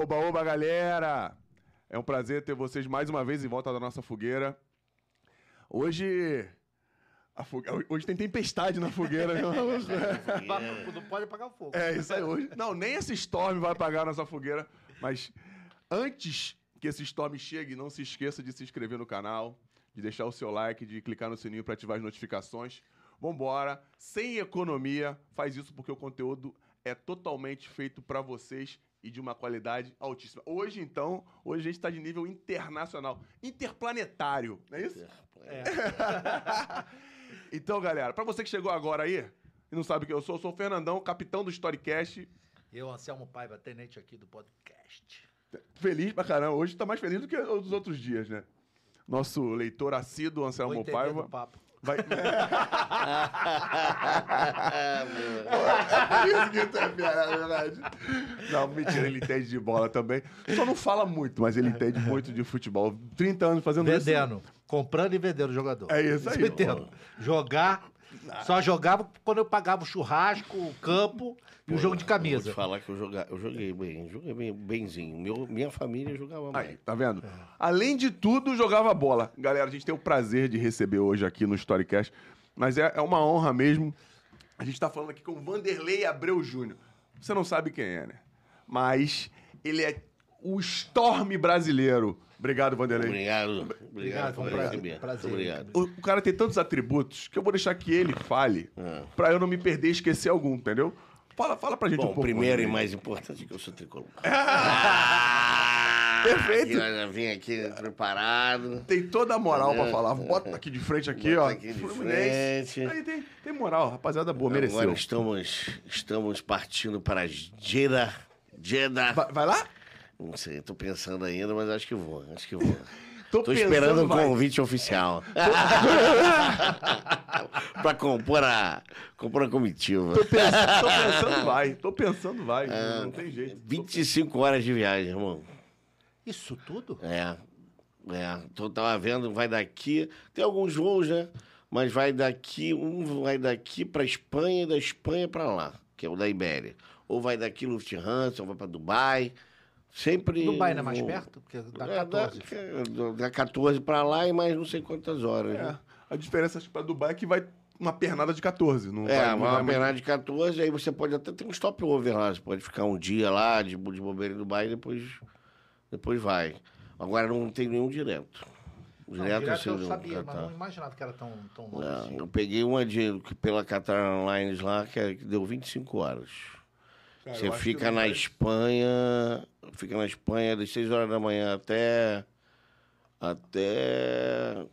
Oba, oba, galera! É um prazer ter vocês mais uma vez em volta da nossa fogueira. Hoje. fogue- Hoje tem tempestade na fogueira. né? Não pode apagar o fogo. É, isso aí hoje. Não, nem esse storm vai apagar a nossa fogueira. Mas antes que esse storm chegue, não se esqueça de se inscrever no canal, de deixar o seu like, de clicar no sininho para ativar as notificações. Vambora. Sem economia, faz isso porque o conteúdo é totalmente feito para vocês e de uma qualidade altíssima. Hoje, então, hoje a gente está de nível internacional, interplanetário, não é isso? É. Então, galera, para você que chegou agora aí e não sabe quem eu sou, eu sou o Fernandão, capitão do Storycast. Eu, Anselmo Paiva, tenente aqui do podcast. Feliz pra caramba. Hoje tá mais feliz do que os outros dias, né? Nosso leitor assíduo, Anselmo Paiva. do papo. Vai... Isso que tá é. Não, mentira, ele entende de bola também. Só não fala muito, mas ele entende muito de futebol. 30 anos fazendo isso. Vendendo. Comprando e vendendo jogador. É isso aí. eu entendo. Jogar. Só jogava quando eu pagava o churrasco, o campo e o jogo de Vou camisa. te falar que eu, joga, eu joguei bem, joguei bem, benzinho. Meu, minha família jogava Aí, bem. tá vendo? Além de tudo, jogava bola. Galera, a gente tem o prazer de receber hoje aqui no Storycast, mas é, é uma honra mesmo. A gente tá falando aqui com o Vanderlei Abreu Júnior. Você não sabe quem é, né? Mas ele é o Storm brasileiro. Obrigado, Vanderlei. Obrigado. Obrigado, um prazer, prazer. Obrigado. O, o cara tem tantos atributos que eu vou deixar que ele fale Ah. pra eu não me perder e esquecer algum, entendeu? Fala, fala pra gente um Bom, pouco. primeiro e mais importante é que eu sou tricolor. Perfeito. Eu já vim aqui preparado. Tem toda a moral pra falar. Bota aqui de frente aqui, Bota ó. aqui de Fluminense. frente. Aí tem, tem moral, rapaziada boa, mereceu. Agora estamos, estamos partindo para Jeddah. Jeddah. Vai, vai lá? Não sei, tô pensando ainda, mas acho que vou. Acho que vou. Tô Tô, esperando um convite oficial. pra compor a, compor a comitiva. Tô pensando, tô pensando vai. Tô pensando vai. É. não tem jeito. 25 horas de viagem, irmão. Isso tudo? É. É. Tô, tava vendo, vai daqui. Tem alguns voos, né? Mas vai daqui, um vai daqui pra Espanha e da Espanha pra lá, que é o da Ibéria. Ou vai daqui Lufthansa, ou vai pra Dubai. Sempre. Dubai não é mais perto? Porque dá É, 14. Dá, dá 14 pra lá e mais não sei quantas horas. É. né? A diferença pra Dubai é que vai uma pernada de 14. Não É, vai, não uma pernada de 14, aí você pode até ter um stopover lá. Você pode ficar um dia lá de, de bobeira em Dubai e depois, depois vai. Agora não tem nenhum direto. Não, Direto, direto assim, eu sabia, mas Qatar. não imaginava que era tão, tão longe. Não, assim. eu peguei uma de, que pela Qatar Airlines lá, que, é- que deu 25 horas. Cara, você fica na vai. Espanha, fica na Espanha das 6 horas da manhã até. até.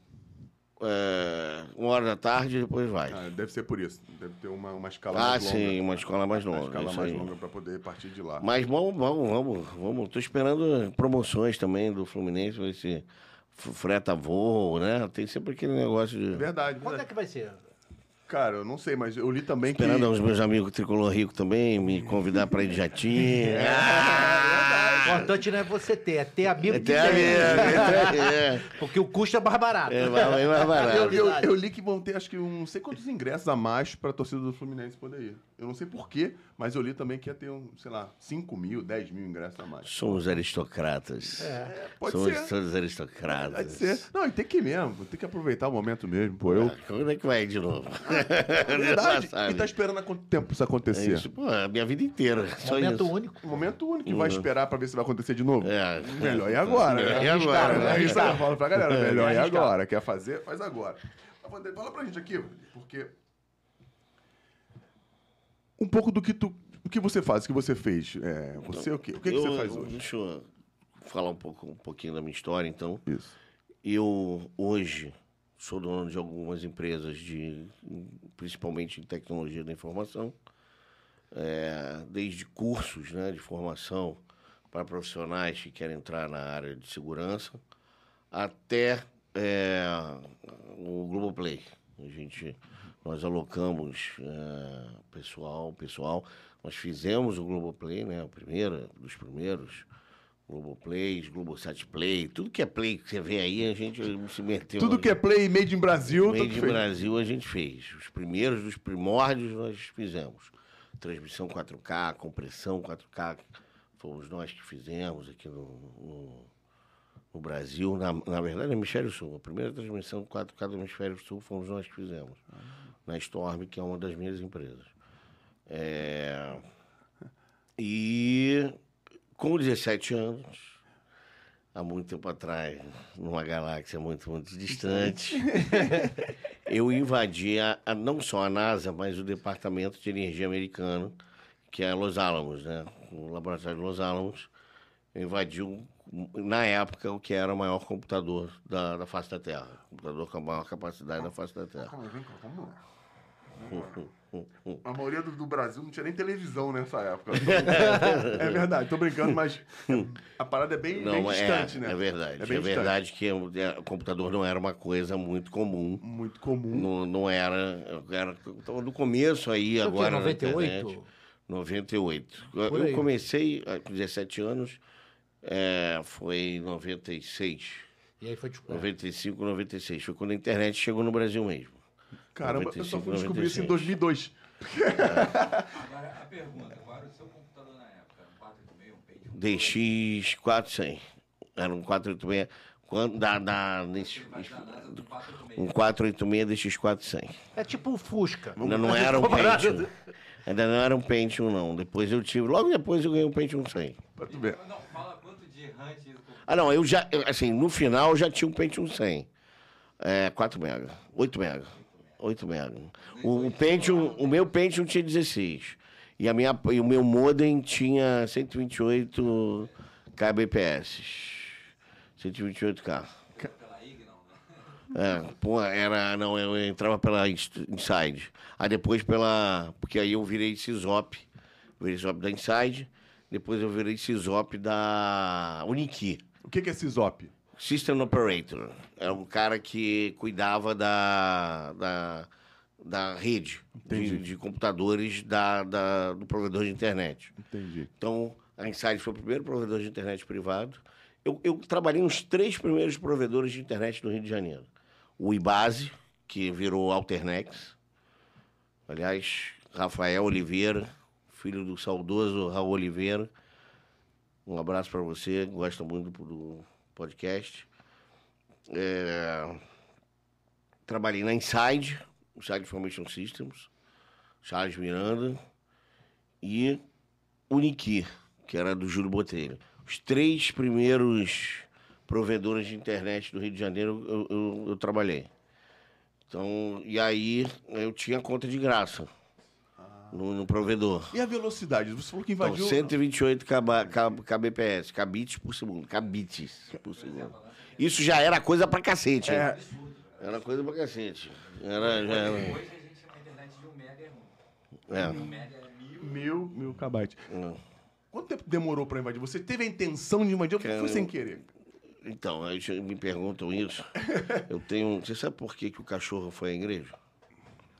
é, uma hora da tarde e depois vai. Ah, deve ser por isso. Deve ter uma, uma escala Ah, mais longa. sim, uma escola mais Uma longa. escala isso mais aí. longa pra poder partir de lá. Mas vamos, vamos, vamos, vamos. Tô esperando promoções também do Fluminense, ver se f- freta voo, né? Tem sempre aquele negócio de. Verdade, Quando é verdade. que vai ser? Cara, eu não sei, mas eu li também que... Esperando os meus amigos tricolor rico também me convidar para ir de jatinho. O importante não é você ter, é ter amigo que Até a tem. minha. É, Porque o custo é mais barato. é, é mais Eu, barato. eu, eu li que vão ter, acho que um, não sei quantos ingressos a mais pra torcida do Fluminense poder ir. Eu não sei porquê, mas eu li também que ia ter, um, sei lá, 5 mil, 10 mil ingressos a mais. Somos aristocratas. É. Pode Somos ser. todos aristocratas. Pode ser. Não, e tem que ir mesmo, tem que aproveitar o momento mesmo, pô. Eu. Ah, Quando é que vai de novo? Verdade. Passado. E tá esperando há quanto tempo isso É acontecer? isso, pô, a minha vida inteira. Só Momento isso. único. Um momento único que vai esperar pra ver se vai acontecer de novo. É. Melhor ir agora. Melhor né? ir agora, É né? isso aí eu falo pra galera. Melhor ir arriscar. agora. Quer fazer? Faz agora. Vander, Fala pra gente aqui, porque. Um pouco do que tu. O que você faz, o que você fez. É, você o quê? O que, que Eu- você faz hoje? Deixa eu falar um, pouco, um pouquinho da minha história, então. Isso. Eu, hoje, sou dono de algumas empresas, de, principalmente em tecnologia da informação, é, desde cursos né, de formação para profissionais que querem entrar na área de segurança, até é, o Globoplay. A gente, nós alocamos é, pessoal, pessoal. Nós fizemos o Globoplay, né, o primeiro, dos primeiros, Globoplays, Globosat Play, tudo que é Play que você vê aí, a gente se meteu. Tudo que é play made in Brasil, Made in. Brasil a gente fez. Os primeiros dos primórdios nós fizemos. Transmissão 4K, compressão 4K, fomos nós que fizemos aqui no, no, no Brasil. Na, na verdade, no Hemisfério Sul. A primeira transmissão do 4K do Hemisfério Sul fomos nós que fizemos. Na Storm, que é uma das minhas empresas. É, e com 17 anos, há muito tempo atrás, numa galáxia muito, muito distante, eu invadi a, a- não só a NASA, mas o Departamento de Energia americano, que é Los Alamos, né? O laboratório de Los Alamos. Eu invadi, um- na época, o que era o maior computador da, da face da Terra. Computador com a maior capacidade da face da Terra. Calma, vem cá, vamos lá. A maioria do, do Brasil não tinha nem televisão nessa época. é verdade, tô brincando, mas a parada é bem, bem Não, é, distante, né? é verdade. É, bem distante. verdade que o é, o computador não era uma coisa muito comum. Muito comum. Não, não era. era então, no começo aí, o quê, agora. na 98? Internet, 98. Eu, comecei ah, com 17 anos, é, foi em 96. E aí foi tipo. 95, 96. Foi quando a internet chegou no Brasil mesmo. Caramba, eu só 95, fui descobrir isso em 96. 2002. Agora, a pergunta, qual era o seu computador na época? Era um 486, um Pentium? DX400. Era um 486. Quando, da, da, nesse, Mas da NASA do 486. um 486 DX400. É tipo o Fusca. Ainda não era um Pentium. Ainda não era um Pentium, não. Depois eu tive. Logo depois eu ganhei um Pentium 100. Pra tu ver. Não, fala quanto de RAM tinha. Ah, não, eu já. Assim, no final eu já tinha um Pentium 100. É, 4 mega. 8 mega. 8 mega. O, o Pentium, o meu Pentium tinha 16. E, a minha, e o meu modem tinha 128 kbps. 128k. Pela IG, não, né? É, pô, era. Não, eu entrava pela Inside. Aí depois pela. Porque aí eu virei Cisop. Virei Cisop da Inside. Depois eu virei Cisop da Uniqui. O que que é Cisop? System Operator. Era um cara que cuidava da, da, da rede de, de computadores da, da- do provedor de internet. Entendi. Então, a Insight foi o primeiro provedor de internet privado. Eu, eu trabalhei nos três primeiros provedores de internet do Rio de Janeiro. O Ibase, que virou Alternex. Aliás, Rafael Oliveira, filho do saudoso Raul Oliveira. Um abraço para você, gosta muito do, podcast. É, trabalhei na Inside, Inside Information Systems, Charles Miranda e Uniqui, que era do Júlio Botelho. Os três primeiros provedores de internet do Rio de Janeiro eu, eu- eu trabalhei. Então, e aí eu tinha conta de graça no, no provedor. E a velocidade? Você falou que Então, invadiu... 128 KB, K- kbps, kbits por segundo, kbits por segundo. Isso já era coisa pra cacete. É, Era coisa pra cacete. Era, já era. Hoje a gente chama a internet de 1 mega é ruim. É. 1 mega é mil. mil, mil kbytes. Não. Quanto tempo demorou pra invadir? Você teve a intenção de invadir ou Cara, foi sem querer? Então, aí me perguntam isso. Eu tenho. Você sabe por que, que o cachorro foi à igreja?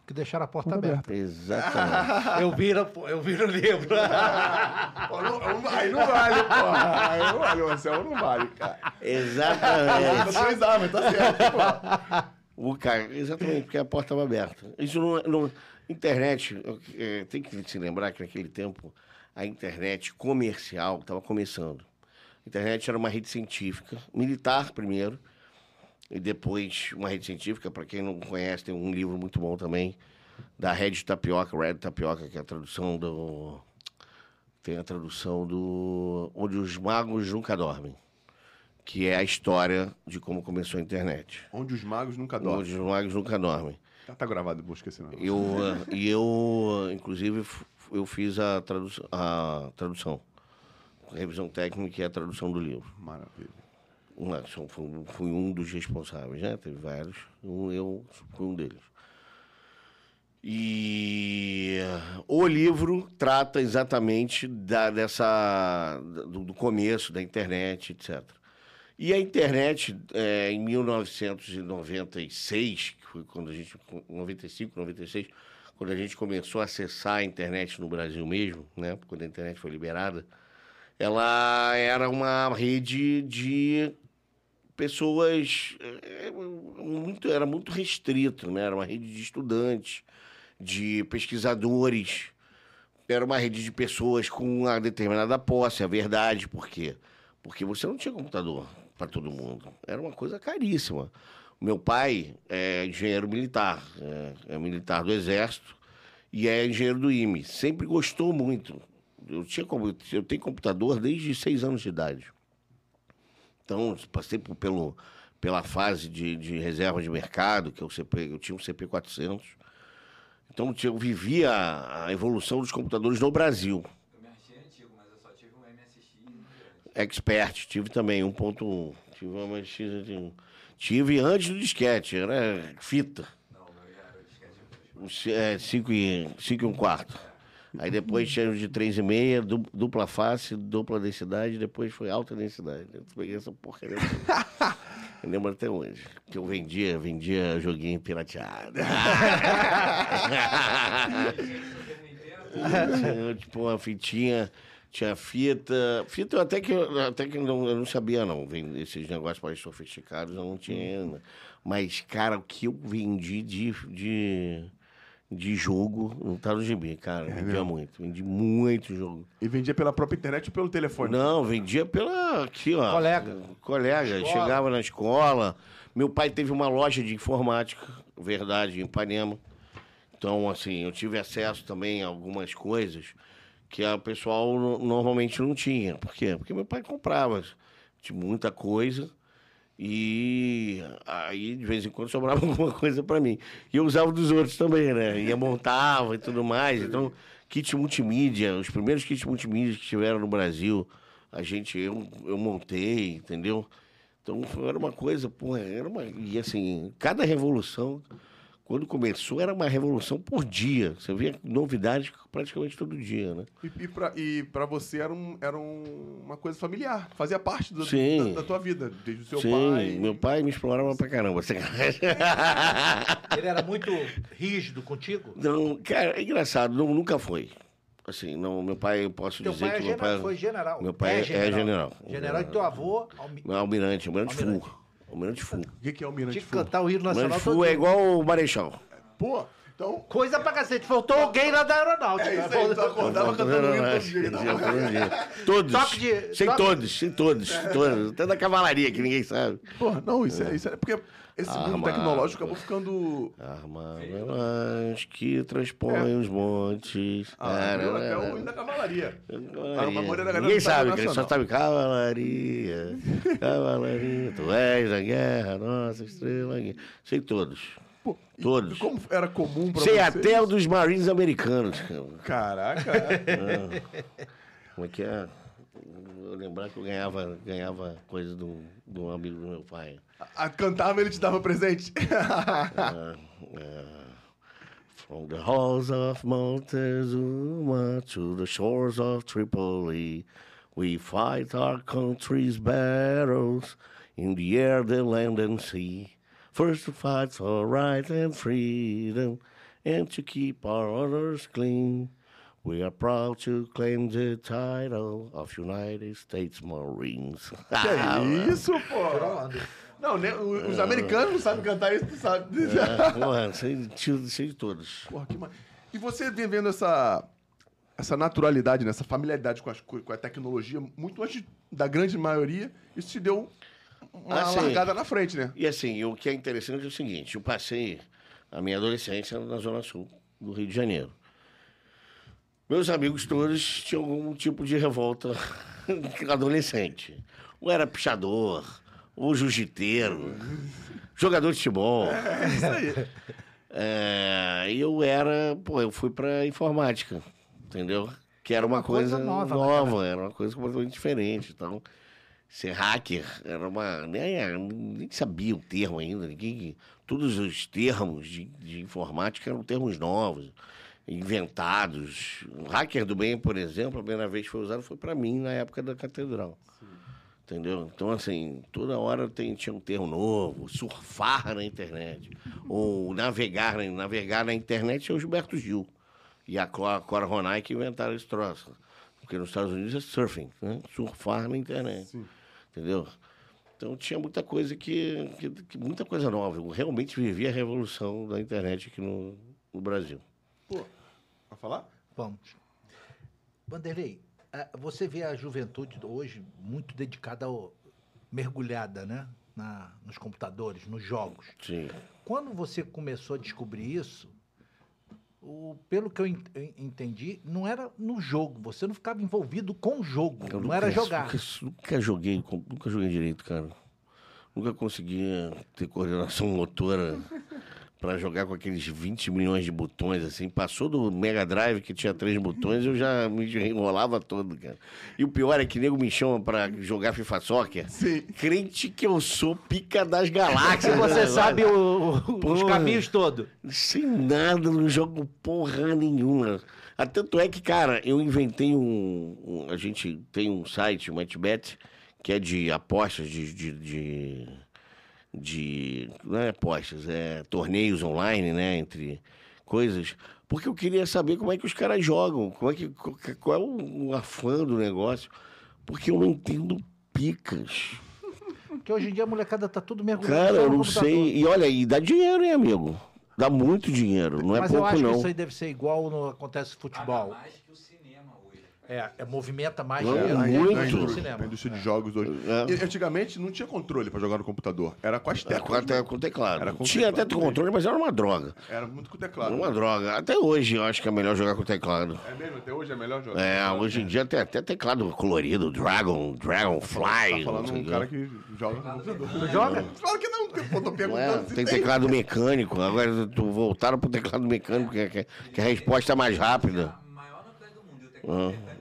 Que deixaram a porta aberta. Exatamente. Eu vi, no- eu vi no livro. Pô, não- não- aí não vale, porra. Aí não vale, Marcelo, não vale, cara. Exatamente. Dois armas, tá certo, pô. O cara, exatamente, porque a porta estava aberta. Isso não, não internet, é, tem que se lembrar que naquele tempo a internet comercial estava começando. A internet era uma rede científica, militar primeiro, e depois uma rede científica, para quem não conhece, tem um livro muito bom também, da Red Tapioca, Red Tapioca, que é a tradução do. Tem a tradução do. Onde os magos nunca dormem. Que é a história de como começou a internet. Onde os magos nunca dormem. Onde os magos nunca dormem. Já tá gravado, vou esquecer não. Eu, ah, e eu, inclusive, eu fiz a, tradu a tradução. Revisão técnica e a tradução do livro. Maravilha. Fui, um dos responsáveis, né? Teve vários. Um, eu fui um deles. E o livro trata exatamente da, dessa, do, do começo da internet, etc. E a internet, eh, em 1996, que foi quando a gente. 95, 96, quando a gente começou a acessar a internet no Brasil mesmo, né? Quando a internet foi liberada, ela era uma rede de pessoas eh, muito era muito restrito né era uma rede de estudantes de pesquisadores era uma rede de pessoas com uma determinada posse, a verdade. Por quê? Porque você não tinha computador para todo mundo. Era uma coisa caríssima. Meu pai é engenheiro militar, é, é militar do Exército e é engenheiro do IME. Sempre gostou muito. Eu, tinha, eu tenho computador desde seis anos de idade. Então, passei por- pelo, pela fase de, de reserva de mercado, que é o CP, eu tinha um CP400. Então, eu vivia a, a evolução dos computadores no Brasil. Eu me achei antigo, mas eu só tive um MSX. Expert, tive também 1.1. Tive uma MX, de- tive antes do disquete, era fita. Não, já era o disquete depois. É, 5 e, cinco e um quarto. Aí depois tinha de 3,5, du- dupla face, dupla densidade, depois foi alta densidade. Eu peguei essa porcaria. Eu lembro até hoje. Que eu vendia, vendia joguinho pirateado. Tinha, tipo, uma fitinha, tinha fita. Fita eu até que, eu- até que não, eu não sabia, não. Esses negócios mais sofisticados eu não tinha ainda. Mas, cara, o que eu vendi de, de, de jogo não tá no gibi, cara. vendia muito. Vendi muito jogo. E vendia pela própria internet ou pelo telefone? Não, vendia pela. Aqui, ó. Colega. Colega. Escola. Chegava na escola. Meu pai teve uma loja de informática, verdade, em Ipanema. Então, assim, eu tive acesso também a algumas coisas que o pessoal no- normalmente não tinha. Por quê? Porque meu pai comprava tinha muita coisa e aí, de vez em quando, sobrava alguma coisa para mim. E eu usava dos outros também, né? Ia montava e tudo mais. Então, kit multimídia, os primeiros kits multimídia que tiveram no Brasil, a gente, eu, eu montei, entendeu? Então, era uma coisa, porra, era uma... E assim, cada revolução, quando começou, era uma revolução por dia. Você via novidades praticamente todo dia, né? E, e, pra, e pra você era, um, era um- uma coisa familiar. Fazia parte do- Sim. da, da tua vida. Desde o seu Sim, pai. meu pai me explorava pra caramba. Ele era muito rígido contigo? Não, cara, é engraçado, não, nunca foi. Assim, não, meu pai, eu posso Teu dizer pai, é que meu general, pai... foi general. Meu pai é- é general. General e teu avô almi- Almirante, Almirante Almirante. Fu. Almirante Fu. O que, que é Almirante tinha que Fu? cantar o hino nacional Almirante todo Fu é dia. igual o Marechal. Pô, então... Coisa pra cacete. Faltou alguém lá da aeronáutica. É isso aí, tu acordava cantando hino todo dia. então. Todos. Toque de- Sem toque- todos, sem todos, todos. Até da cavalaria, que ninguém sabe. Pô, não, isso é, isso é porque esse mundo tecnológico acabou ficando... Armadas que transpõem os montes. Ah, virou até o hino da cavalaria. Cavalaria. Ninguém sabe, que só sabe cavalaria, cavalaria. Tu és a guerra, nossa estrela. Sei todos. Pô, e- Todos. Como era comum pra Sei você? até o dos Marines americanos. cara. Caraca. Como é que é? Eu lembrar que eu ganhava, ganhava coisa do, do amigo do meu pai. a, cantava ele te dava presente. Ah, ah. From the halls of Montezuma to the shores of Tripoli, we fight our country's battles in the air, the land, and sea. First to fight for right and freedom, and to keep our honors clean. We are proud to claim the title of United States Marines. que isso, pô? Não, o- os americanos não sabem cantar isso, tu sabe. É, porra, sei, sei, de todos. Porra, que ma... E você vem vendo essa, essa naturalidade, né? essa familiaridade com, as co- com a tecnologia, muito antes da grande maioria, isso te deu uma Ah, sim. largada na frente, né? E assim, o que é interessante é o seguinte: eu passei a minha adolescência na Zona Sul do Rio de Janeiro. Meus amigos todos tinham algum tipo de revolta adolescente. Ou era pichador, ou jiu-jiteiro, jogador de futebol. É isso aí. É, e eu era, pô, eu fui pra informática, entendeu? Que era uma, Uma coisa coisa, nova, nova, né, era uma coisa completamente diferente. Então, ser hacker era uma. Nem, nem sabia o termo ainda, ninguém. Todos os termos de, de informática eram termos novos, inventados. O hacker do bem, por exemplo, a primeira vez que foi usado foi para mim na época da catedral. Entendeu? Então, assim, toda hora tem, tinha um termo novo, surfar na internet. Ou navegar, na- navegar na internet é o Gilberto Gil. E a Cora, Ronay que inventaram esse troço. Porque nos Estados Unidos é surfing, né? Surfar na internet. Entendeu? Então tinha muita coisa que, que, que- Muita coisa nova. Eu realmente vivi a revolução da internet aqui no, no Brasil. Pô, vai falar? Vamos. Vanderlei, você vê a juventude hoje muito dedicada, ao, mergulhada, né? Na, nos computadores, nos jogos. Sim. Quando você começou a descobrir isso, o- pelo que eu en- en- entendi, não era no jogo. Você não ficava envolvido com o jogo. Eu não era nunca- jogar. Nunca, nunca joguei, nunca joguei direito, cara. Nunca consegui ter coordenação motora pra jogar com aqueles 20 milhões de botões, assim. Passou do Mega Drive, que tinha três botões, eu já me enrolava todo, cara. E o pior é que nego me chama pra jogar FIFA Soccer. Sim. Crente que eu sou pica das galáxias. Você né, sabe o- o- os caminhos todos. Sem nada, não jogo porra nenhuma. Ah, Tanto é que, cara, eu inventei um, um- A gente tem um site, o MatchBet, que é de apostas, de. de, de, de- não é apostas, é torneios online, né? Entre coisas. Porque eu queria saber como é que os caras jogam, como é que, qual é o, o afã do negócio. Porque eu não entendo picas. Porque hoje em dia a molecada tá tudo mergulhado. Cara, eu não sei. E olha, e dá dinheiro, hein, amigo? Dá muito dinheiro, não é Mas eu pouco, acho não. que isso aí deve ser igual no acontece no Paga futebol. mais que o. É, é movimenta mais Não, dinheiro é muito. Na no indústria, cinema. na indústria de jogos hoje. É. E, antigamente não tinha controle pra jogar no computador. Era com as Era teclas. com, até com teclado. Era com Tinha teclado até controle, mas era uma droga. Era muito com Era teclado. uma droga. Até hoje eu acho que é melhor jogar com teclado. É mesmo? Até hoje é melhor jogar. É, hoje em dia tem até teclado colorido, Dragon, Dragonfly. Tá falando um o cara que joga no computador. Tu joga? Fala que não, porque eu tô perguntando é, se tem teclado mecânico, agora tu voltaram pro teclado mecânico, que, que, que a resposta é mais rápida. A maior novidade do mundo. O teclado mecânico veio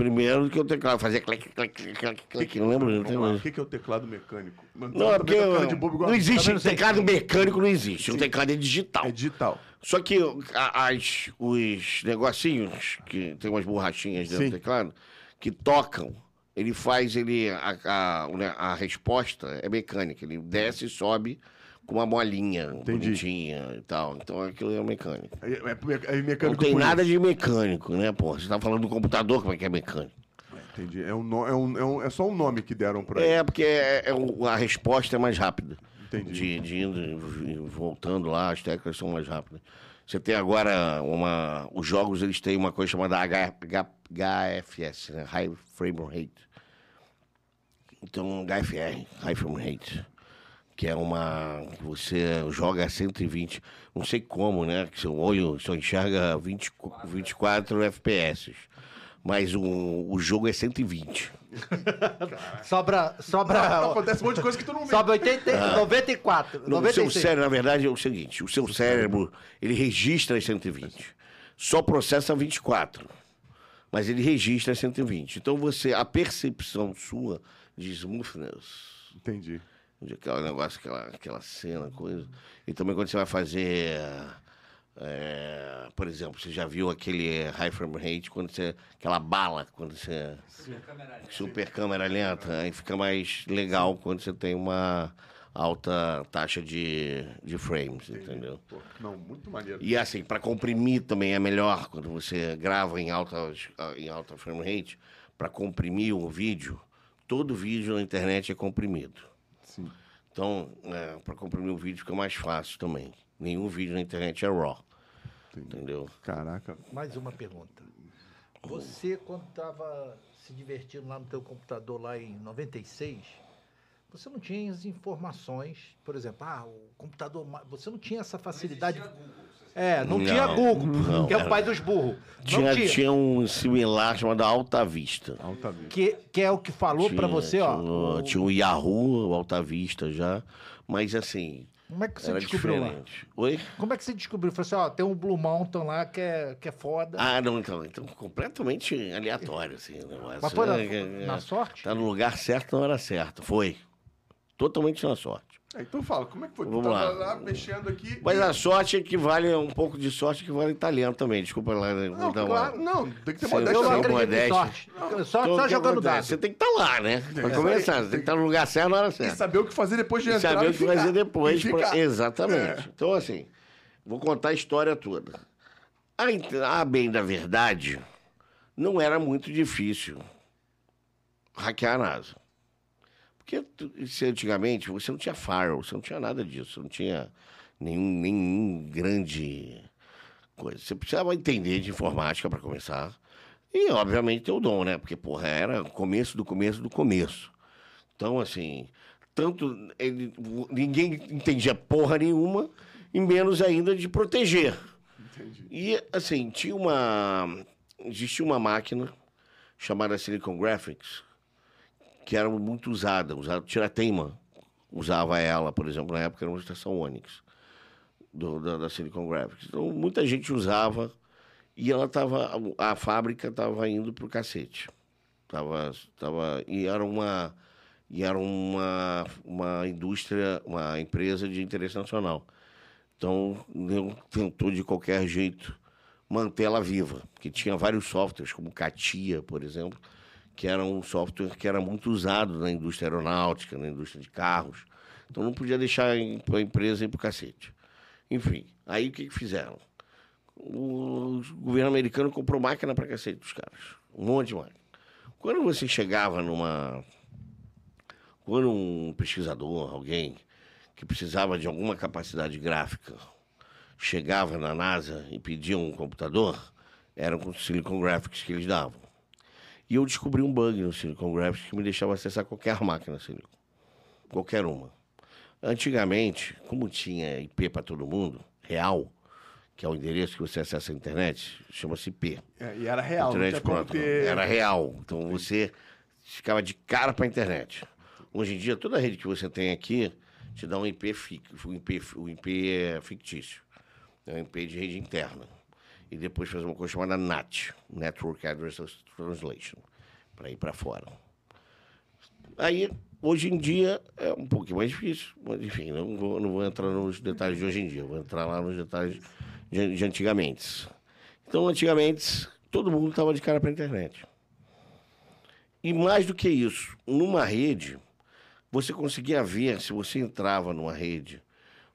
primeiro. Do que o teclado, fazia clique, clique, clique, clique, não lembro, não tem mais. O que que é o teclado mecânico? Mano, Não, é também porque tá de bobo igual não existe, sei. teclado mecânico não existe, o teclado é digital. É digital. Só que as, os negocinhos, que tem umas borrachinhas dentro Sim. do teclado, que tocam, ele faz ele. A, a, a resposta é mecânica. Ele desce e sobe com uma molinha Entendi. bonitinha e tal. Então aquilo é mecânico. É, é, é Não mecânico tem por nada isso. de mecânico, né, pô? Você tá falando do computador, como é que é mecânico? Entendi. É, um, é, um, é, um- é só um nome que deram pra ele. É, porque é, é a resposta é mais rápida. Entendi. De, de indo voltando lá, as teclas são mais rápidas. Você tem agora uma. Os jogos eles têm uma coisa chamada H, H- HFS, né? High Frame Rate. Então, HFR, High Frame Rate. Que é uma. Você joga a 120. Não sei como, né? Que seu olho só enxerga 20, 24 FPS. Mas o, o jogo é 120. Sobra, sobra, Acontece um monte de coisa que tu não vê. sobra 80, 94, No seu 96. cérebro, na verdade, é o seguinte: o seu cérebro, ele registra as 120. Só processa 24. Mas ele registra as 120. Então você, a percepção sua de smoothness, Entendi. Aquele negócio, aquela, aquela cena, coisa. E também quando você vai fazer. é, por exemplo, você já viu aquele high frame rate, quando você. aquela bala, quando você. Super câmera lenta. super câmera lenta, aí fica mais legal quando você tem uma alta taxa de, de frames, entendeu? Pô, não, muito maneiro. E assim, para comprimir também é melhor quando você grava em alta, em alta frame rate, para comprimir o vídeo, todo vídeo na internet é comprimido. Então, para comprimir o vídeo fica mais fácil também. Nenhum vídeo na internet é raw, entendeu? Caraca. Mais uma pergunta. Você, quando estava se divertindo lá no teu computador lá em 96, você não tinha as informações, por exemplo, ah, o computador, você não tinha essa facilidade. Você É, não, Não, tinha Google, não, que é o pai dos burros. Tinha, tinha. tinha um similar chamado Alta Vista. Alta vista. Que, que é o que falou pra Tinha- você, ó. Tinha, o- o- tinha o Yahoo, o Alta Vista já. Mas assim, Como é que você descobriu lá? diferente. Oi? Como é que você descobriu? Falou assim, ó, tem um Blue Mountain lá que é, que é foda. Ah, não, então, então completamente aleatório, assim, o negócio. Mas foi na, É, é, na sorte? Tá no lugar certo na hora certa. Foi. Totalmente na sorte. É, então fala, como é que foi? Vamos tu tava lá. lá mexendo aqui. Mas e- a sorte equivale, um pouco de sorte equivale em talento também. Desculpa lá. né, Não, dar uma- claro, não, tem que ter modéstia. Eu não não. acredito em sorte. Sorte Então, só o que jogando dado. Você tem que estar lá, né? Pra isso começar. aí. Você tem que estar no lugar certo na hora E certa. saber o que fazer depois de E entrar saber e o que fazer ficar. depois. E pra-. Exatamente. É. Então, assim, vou contar a história toda. A, a bem da verdade, não era muito difícil hackear a NASA. Porque se antigamente você não tinha firewall, você não tinha nada disso, não tinha nenhum, nenhum grande coisa. Você precisava entender de informática para começar. E, obviamente, tem o dom, né? Porque, porra, era o começo do começo do começo. Então, assim, tanto ele, ninguém entendia porra nenhuma, e menos ainda de proteger. Entendi. E, assim, tinha uma. Existia uma máquina chamada Silicon Graphics, que era muito usada, usada Tirateima usava ela, por exemplo, na época era uma estação Onix do, da, da Silicon Graphics. Então, muita gente usava e ela tava, a fábrica estava indo pro cacete. Tava, tava, e era uma e era uma, uma indústria, uma empresa de interesse nacional. Então, tentou de qualquer jeito manter ela viva, porque tinha vários softwares, como Catia, por exemplo, que era um software que era muito usado na indústria aeronáutica, na indústria de carros. Então, não podia deixar a empresa ir para o cacete. Enfim, aí o que, que fizeram? O governo americano comprou máquina para cacete dos caras. Um monte de máquina. Quando você chegava numa. Quando um pesquisador, alguém que precisava de alguma capacidade gráfica, chegava na NASA e pedia um computador, era com Silicon Graphics que eles davam. E eu descobri um bug no Silicon Graphics que me deixava acessar qualquer máquina Silicon. Qualquer uma. Antigamente, como tinha IP para todo mundo, real, que é o endereço que você acessa a internet, chama-se IP. É, e era real, não como pronto, ter... Era real. Então você ficava de cara para a internet. Hoje em dia, toda rede que você tem aqui te dá um IP, fi- um IP, um IP é fictício. É um IP de rede interna. E depois faz uma coisa chamada NAT, Network Address Translation, para ir para fora. Aí, hoje em dia, é um pouquinho mais difícil. Mas, enfim, não vou, não vou entrar nos detalhes de hoje em dia, vou entrar lá nos detalhes de, de antigamente. Então, antigamente, todo mundo estava de cara para a internet. E mais do que isso, numa rede, você conseguia ver, se você entrava numa rede,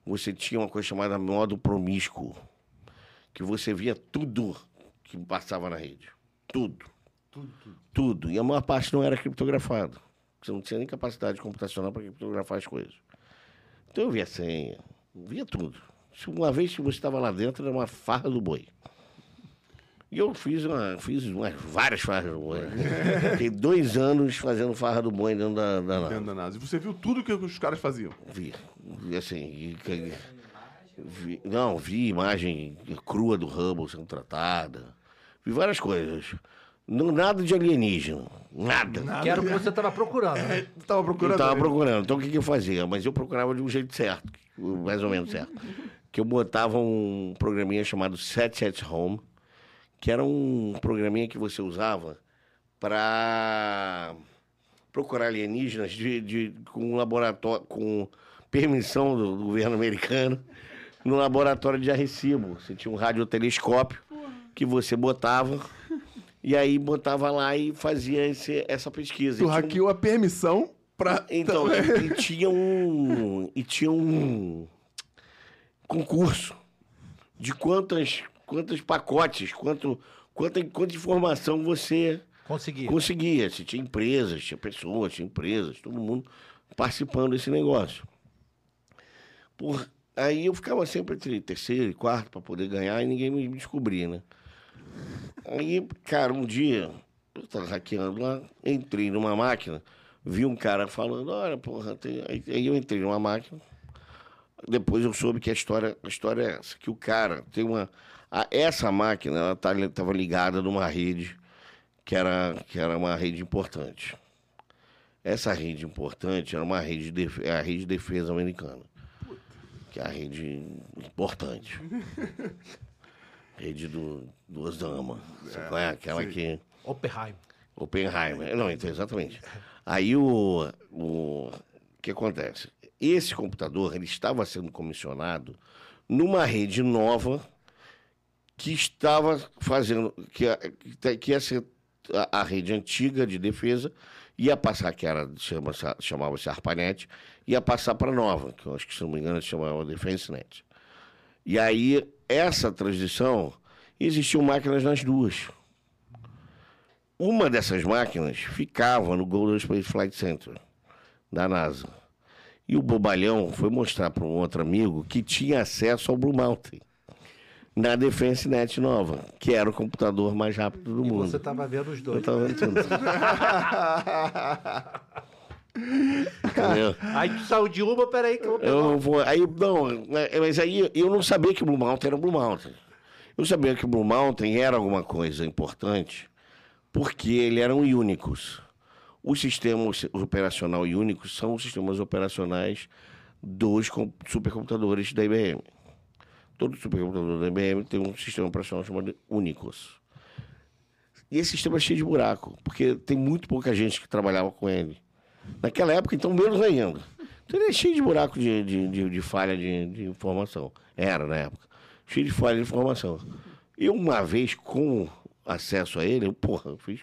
você tinha uma coisa chamada modo promíscuo, que você via tudo que passava na rede. Tudo. Tudo, tudo. Tudo. E a maior parte não era criptografado. Você não tinha nem capacidade computacional para criptografar as coisas. Então eu via senha, via tudo. Uma vez que você estava lá dentro, era uma farra do boi. E eu fiz, uma, fiz umas, várias farras do boi. Fiquei dois anos fazendo farra do boi dentro da, da nave. Dentro da NASA. E você viu tudo que os caras faziam. Vi. E assim. e- vi- não, vi imagem crua do Hubble sendo tratada. Vi várias coisas. Não, nada de alienígena. Nada. Que era o que você estava procurando, né? Eu tava procurando. Eu tava ali. procurando. Então o que, que eu fazia? Mas eu procurava de um jeito certo, mais ou menos certo. Que eu botava um programinha chamado Set at Home, que era um programinha que você usava para procurar alienígenas de, de, com um laboratório, com permissão do, do governo americano, no laboratório de Arrecibo. Você tinha um radiotelescópio que você botava. E aí botava lá e fazia esse, essa pesquisa. Tu E tinha um- hackeou a permissão pra. então, e tinha um. E tinha um concurso de quantas, quantos pacotes, quanto, quanta, quanta informação você Consegui. conseguia. Se tinha empresas, tinha pessoas, tinha empresas, todo mundo participando desse negócio. Por, aí eu ficava sempre entre terceiro e quarto para poder ganhar e ninguém me descobria, né? Aí, cara, um dia, eu estava hackeando lá, entrei numa máquina, vi um cara falando, olha, porra, tem... aí, eu entrei numa máquina, depois eu soube que a história, a história é essa, que o cara tem uma... a- essa máquina, ela estava ligada numa rede que era, que era uma rede importante. Essa rede importante era uma rede de, é a rede de defesa americana, que é a rede importante. rede do, do Osama. Você conhece? Aquela sim. que... Oppenheimer. Oppenheimer. Não, então, exatamente. Aí o, o, que acontece? Esse computador ele estava sendo comissionado numa rede nova que estava fazendo, que, ia- que que ia ser a, a rede antiga de defesa, ia passar, que era, chama, chamava-se ARPANET, ia passar para nova, que eu acho que, se não me engano, chamava DefenseNet. E aí, essa transição, existiam máquinas nas duas. Uma dessas máquinas ficava no Golden Space Flight Center, da NASA. E o bobalhão foi mostrar para um outro amigo que tinha acesso ao Blue Mountain. Na Defense Net nova, que era o computador mais rápido do E mundo. você estava vendo os Eu dois. tava vendo tudo. Entendeu? Aí tu saiu de uma, peraí que eu vou pegar. Eu não vou. Aí, não, é, mas aí eu não sabia que o Blue Mountain era Blue Mountain. Eu sabia que o Blue Mountain era alguma coisa importante, porque ele era um Unicus. Os sistemas operacional Unicus são os sistemas operacionais dos com- supercomputadores da IBM. Todo supercomputador da IBM tem um sistema operacional chamado Unicus. E esse sistema é cheio de buraco, porque tem muito pouca gente que trabalhava com ele. Naquela época, então, menos ainda. Então, ele é cheio de buraco de, de, de, de falha de, de informação. Era, na época. Cheio de falha de informação. Eu, uma vez, com acesso a ele, eu, porra, fiz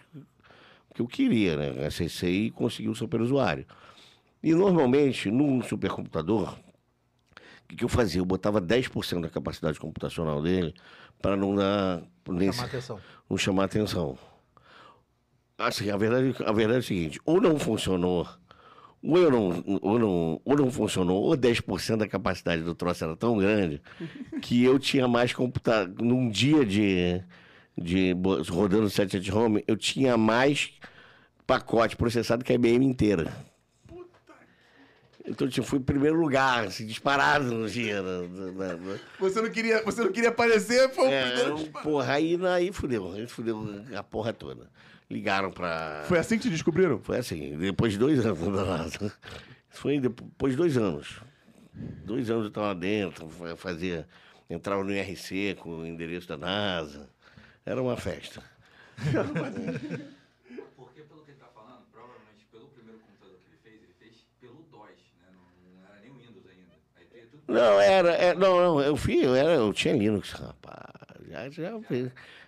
o que eu queria, né? Acessei e consegui o superusuário. E, normalmente, num supercomputador, que, que eu fazia? Eu botava 10% da capacidade computacional dele para não dar... nesse- Chamar atenção. não chamar atenção. Assim, a verdade, a verdade é o seguinte, ou não funcionou, ou, eu não, ou, não, ou não funcionou, ou 10% da capacidade do troço era tão grande que eu tinha mais computador. Num dia de, de rodando 7 at home, eu tinha mais pacote processado que a IBM inteira. Então, tipo, fui em primeiro lugar, assim, disparado no dia. na- na- na- Você não queria, você não queria aparecer, foi o é, primeiro disparo. porra, aí, aí fudeu, aí fudeu a porra toda. Ligaram pra. Foi assim que te descobriram? Foi assim, depois de dois anos da NASA. Foi depois de dois anos. Dois anos eu estava lá dentro, fa- fazia. Entrava no IRC com o endereço da NASA. Era uma festa. Porque, pelo que ele está falando, provavelmente pelo primeiro computador que ele fez, ele fez pelo DOS, né? Não, não era nem o Windows ainda. Aí tu ia tudo Não, era. é, não, não, eu fui, eu, era, eu tinha Linux, rapaz. Já, já,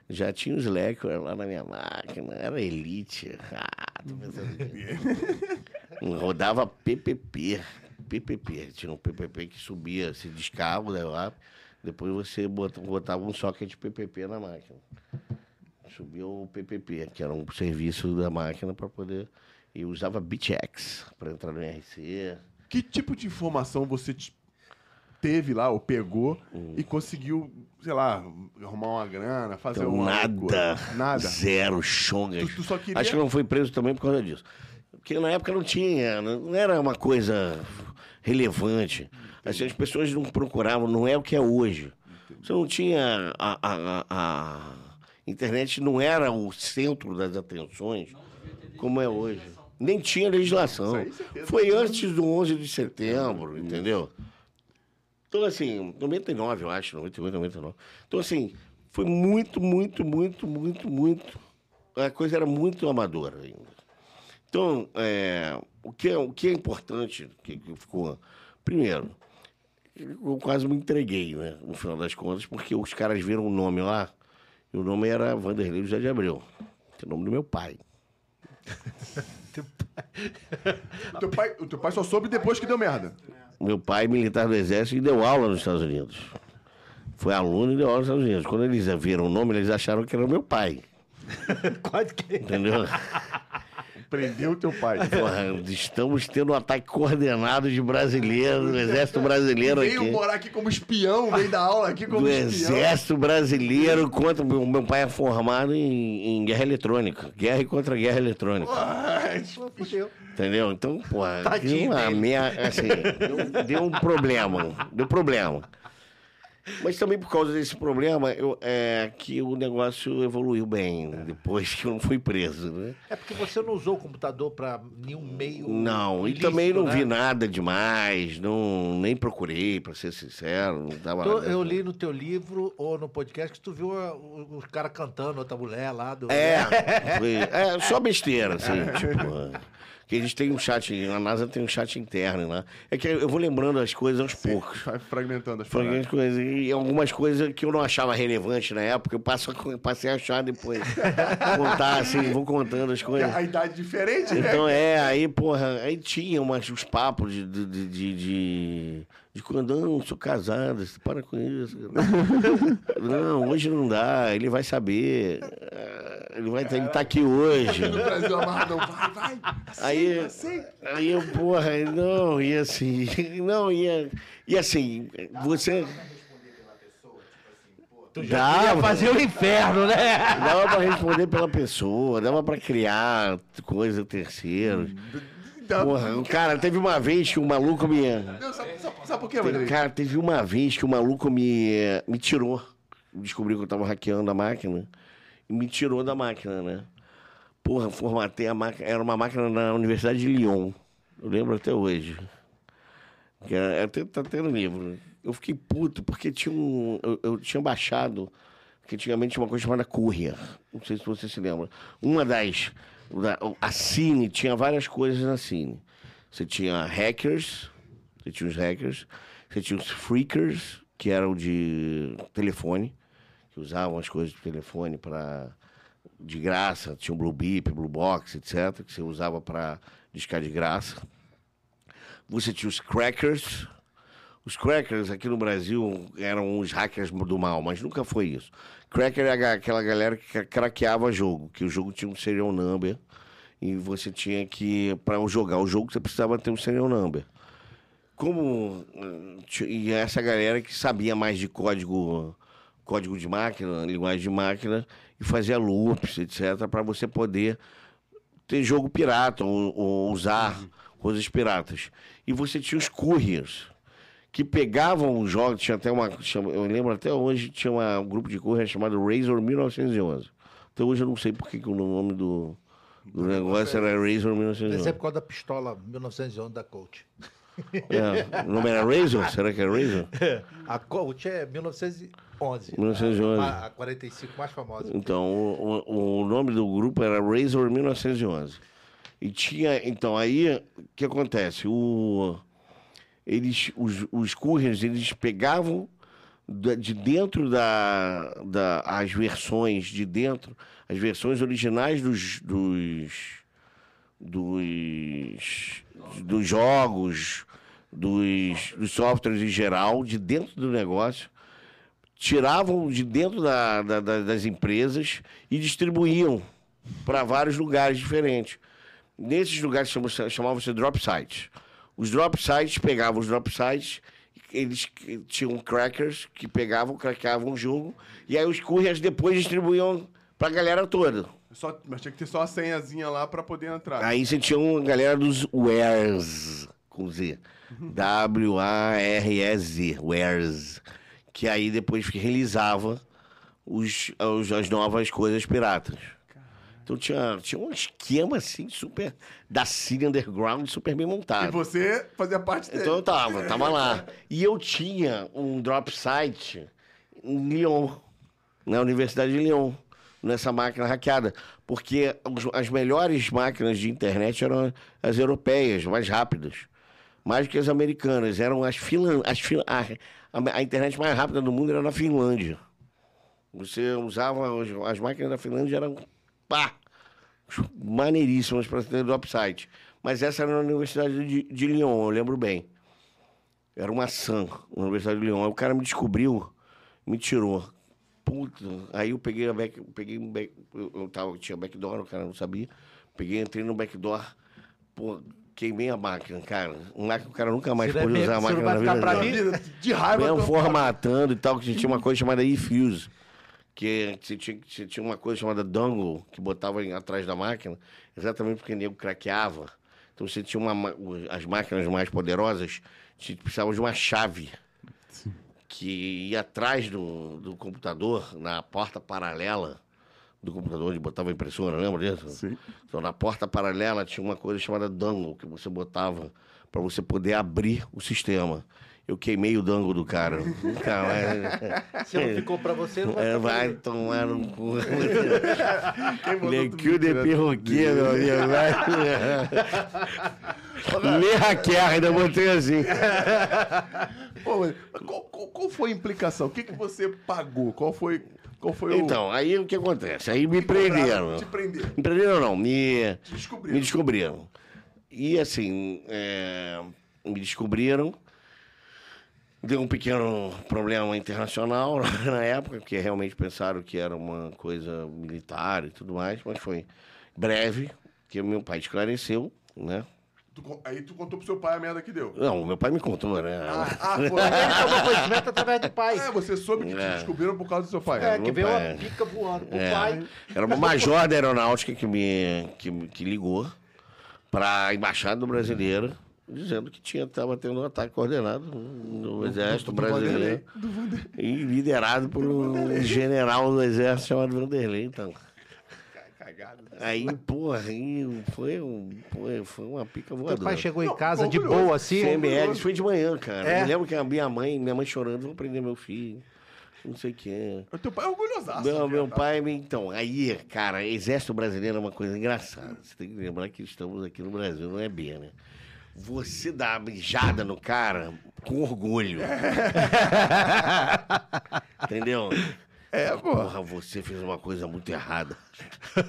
já tinha os Slack lá na minha máquina, era Elite. Ah, tô pensando. Rodava PPP. PPP. Tinha um PPP que subia, se descarga lá. Depois você bota- botava um socket PPP na máquina. Subia o PPP, que era um serviço da máquina para poder. E usava BitX para entrar no IRC. Que tipo de informação você teve lá, ou pegou, Hum. e conseguiu, sei lá, arrumar uma grana, fazer Então, uma nada. Nada. Zero chongas. Tu, tu só queria... Acho que não foi preso também por causa disso. Porque na época não tinha, não era uma coisa relevante. Assim, as pessoas não procuravam, não é o que é hoje. Você não tinha. A, a, a- a internet não era o centro das atenções como é hoje. Nem tinha legislação. Foi antes do 11 de setembro, entendeu? Então, assim, 99, eu acho, 98, 99. Então, assim, foi muito, muito, muito, muito, muito. A coisa era muito amadora ainda. Então, é, o, que é, o que é importante, que, que ficou. Primeiro, eu quase me entreguei, né? No final das contas, porque os caras viram o nome lá, e o nome era Vanderlei José de Abreu, que é o nome do meu pai. O teu, pai, o teu pai só soube depois que deu merda. Meu pai, militar do Exército, e deu aula nos Estados Unidos. Foi aluno e deu aula nos Estados Unidos. Quando eles viram o nome, eles acharam que era o meu pai. Quase que. Entendeu? Prendeu o teu pai. Porra, estamos tendo um ataque coordenado de brasileiros, do Exército Brasileiro Veio aqui. morar aqui como espião, veio dar aula aqui como Do espião. Exército Brasileiro contra. Meu, meu pai é formado em, em guerra eletrônica. Guerra e contra guerra eletrônica. Pô, fudeu. Entendeu? Então, porra, Tadinho deu, uma mea- assim, deu, deu um problema. Deu problema. Mas também por causa desse problema, eu, é que o negócio evoluiu bem depois que eu não fui preso, né? É porque você não usou o computador para nenhum meio. Não, e ilícito, também não né? vi nada demais, não, nem procurei, pra ser sincero. Não tava eu li no teu livro ou no podcast que tu viu os caras cantando, outra mulher lá do. É, foi, é só besteira, assim, tipo. Que eles têm um chat, a NASA tem um chat interno lá. É que eu vou lembrando as coisas aos poucos. Vai fragmentando as algumas coisas, e algumas coisas que eu não achava relevante na época, eu passo, a- passei a achar depois. Contar, assim, vou contando as coisas. a idade diferente, né? Então é, aí, porra, aí tinha umas, uns papos de, de, de, de, de, quando, não, sou casado, para com isso. Não, hoje não dá, ele vai saber. eh, Ele vai ele tá aqui hoje. No Brasil amarradão, vai, vai. Aí, Aceita. aí eu, porra, não, e assim, não, ia, e assim, você... responder pela pessoa, tipo assim, pô, Tu já Dava. fazer o inferno, né? Dava pra responder pela pessoa, dava pra criar coisa terceiros. Então, Porra, o cara, teve uma vez que o maluco me. não, sabe, sabe- sabe por quê, Rodrigo? Cara, teve uma vez que o maluco me, me tirou. Descobriu que eu tava hackeando a máquina. E me tirou da máquina, né? Porra, formatei a máquina. Era uma máquina na Universidade de Lyon. Eu lembro até hoje. Que era, é, tem- tá tendo livro. Eu fiquei puto porque tinha um. Eu, eu tinha baixado. Que antigamente tinha uma coisa chamada Courier. Não sei se você se lembra. Uma das. A Cine tinha várias coisas na Cine. Você tinha hackers, você tinha os hackers, você tinha os freakers, que eram de telefone, que usavam as coisas de telefone para de graça, tinha o Blue Beep, Blue Box, etc., que você usava para discar de graça. Você tinha os crackers. Os crackers aqui no Brasil eram os hackers do mal, mas nunca foi isso. Cracker é aquela galera que craqueava jogo, que o jogo tinha um serial number e você tinha que, para jogar o jogo, você precisava ter um serial number. Como. hum, E essa galera que sabia mais de código, código de máquina, linguagem de máquina, e fazia loops, etc., para você poder ter jogo pirata ou, ou usar coisas piratas. E você tinha os couriers, que pegavam os jogos, tinha até uma. Eu lembro até hoje, tinha uma- um grupo de courier chamado Razor 1911. Até hoje eu não sei por que o nome do, do negócio era Razor Deve 1911. ser por causa da pistola 1911 da Colt. É, o nome era Razor? Será que é Razor? A Colt é 1911. 1911. A, a 45 mais famosa. Então, o, o, o nome do grupo era Razor 1911. E tinha. Então, aí, o que acontece? O, eles, os, os couriers, eles pegavam de dentro da, da. as versões de dentro, as versões originais dos. dos dos, dos jogos, dos, dos softwares em geral, de dentro do negócio, tiravam de dentro da- da- da- das empresas e distribuíam para vários lugares diferentes. Nesses lugares chamavam-se drop sites. Os drop sites pegavam os drop sites, eles tinham crackers que pegavam, craqueavam o jogo, e aí os couriers depois distribuíam para a galera toda. Só, mas tinha que ter só a senhazinha lá pra poder entrar. Aí você tinha uma galera dos wares, com Z. W-A-R-E-Z, wares. Que aí depois realizava os, os- as novas coisas piratas. Então tinha, tinha um esquema assim, super. da Cine Underground, super bem E montado. você fazia parte dele. Então eu tava, tava lá. E eu tinha um drop site em Lyon, na Universidade de Lyon, nessa máquina hackeada. Porque as melhores máquinas de internet eram as europeias, mais rápidas. Mais do que as americanas. Eram as Finlan... As a, a- a internet mais rápida do mundo era na Finlândia. Você usava. As, as máquinas da Finlândia eram. Pá! Maneiríssimas para ter drop site. Mas essa era na Universidade de, de Lyon, eu lembro bem. Era uma SAM, na Universidade de Lyon. Aí o cara me descobriu, me tirou. Puta. Aí eu peguei a back, peguei um back, eu, eu tava, tinha backdoor, o cara não sabia. Peguei, entrei no backdoor, pô, queimei a máquina, cara. Um lá que o cara nunca mais pôde usar a máquina na vida pra mim? De raiva. Mesmo formatando e tal, que tinha uma coisa chamada eFuse. Que você tinha, você tinha uma coisa chamada dongle, que botava atrás da máquina, exatamente porque o nego craqueava. Então você tinha uma, as máquinas mais poderosas, você precisava de uma chave que ia atrás do, do computador, na porta paralela do computador, onde botava a impressora, lembra disso? Sim. Então, na porta paralela tinha uma coisa chamada dangle, que você botava para você poder abrir o sistema. Eu queimei o dangle do cara. Nunca mais. Se não ficou pra você, não vai É, ficar vai tomar no cu. Quem botou Le tudo cul de mentira? perroquet, meu amigo. Vai. Hackear, ainda botei assim. Pô, mas qual, qual- qual foi a implicação? O que, que você pagou? Qual foi, qual foi Então, aí o que acontece? Aí me prenderam. Te prenderam. Me prenderam não, me... Te descobriram. Me descobriram. E assim, é, me descobriram. Deu um pequeno problema internacional na época, porque realmente pensaram que era uma coisa militar e tudo mais, mas foi breve, que meu pai esclareceu, né? Tu aí tu contou pro seu pai a merda que deu. Não, meu pai me contou, né? Ah, ah, foi. Ele tomou conhecimento através do pai. É, você soube que te É. descobriram por causa do seu pai. É, meu que veio pai. uma pica voando pro É. pai. Era uma major da aeronáutica que me que, que ligou para a embaixada brasileira dizendo que tinha estava tendo um ataque coordenado no exército do brasileiro e liderado por um general do exército chamado Vanderlei, então. Cagado. Aí, porra, aí foi, um, foi, foi uma pica Teu voadora. pai chegou em Não, casa de orgulhoso. boa assim. CML, foi de manhã, cara. É? Eu lembro que a minha mãe, minha mãe chorando, vou prender meu filho. Não sei o que. O teu pai é orgulhosaço. Meu, de meu verdade. pai, me- então, aí, cara, exército brasileiro é uma coisa engraçada. Você tem que lembrar que estamos aqui no Brasil, não é B, né? Você dá uma mijada no cara com orgulho. Entendeu? É, pô. Porra, você fez uma coisa muito errada. É,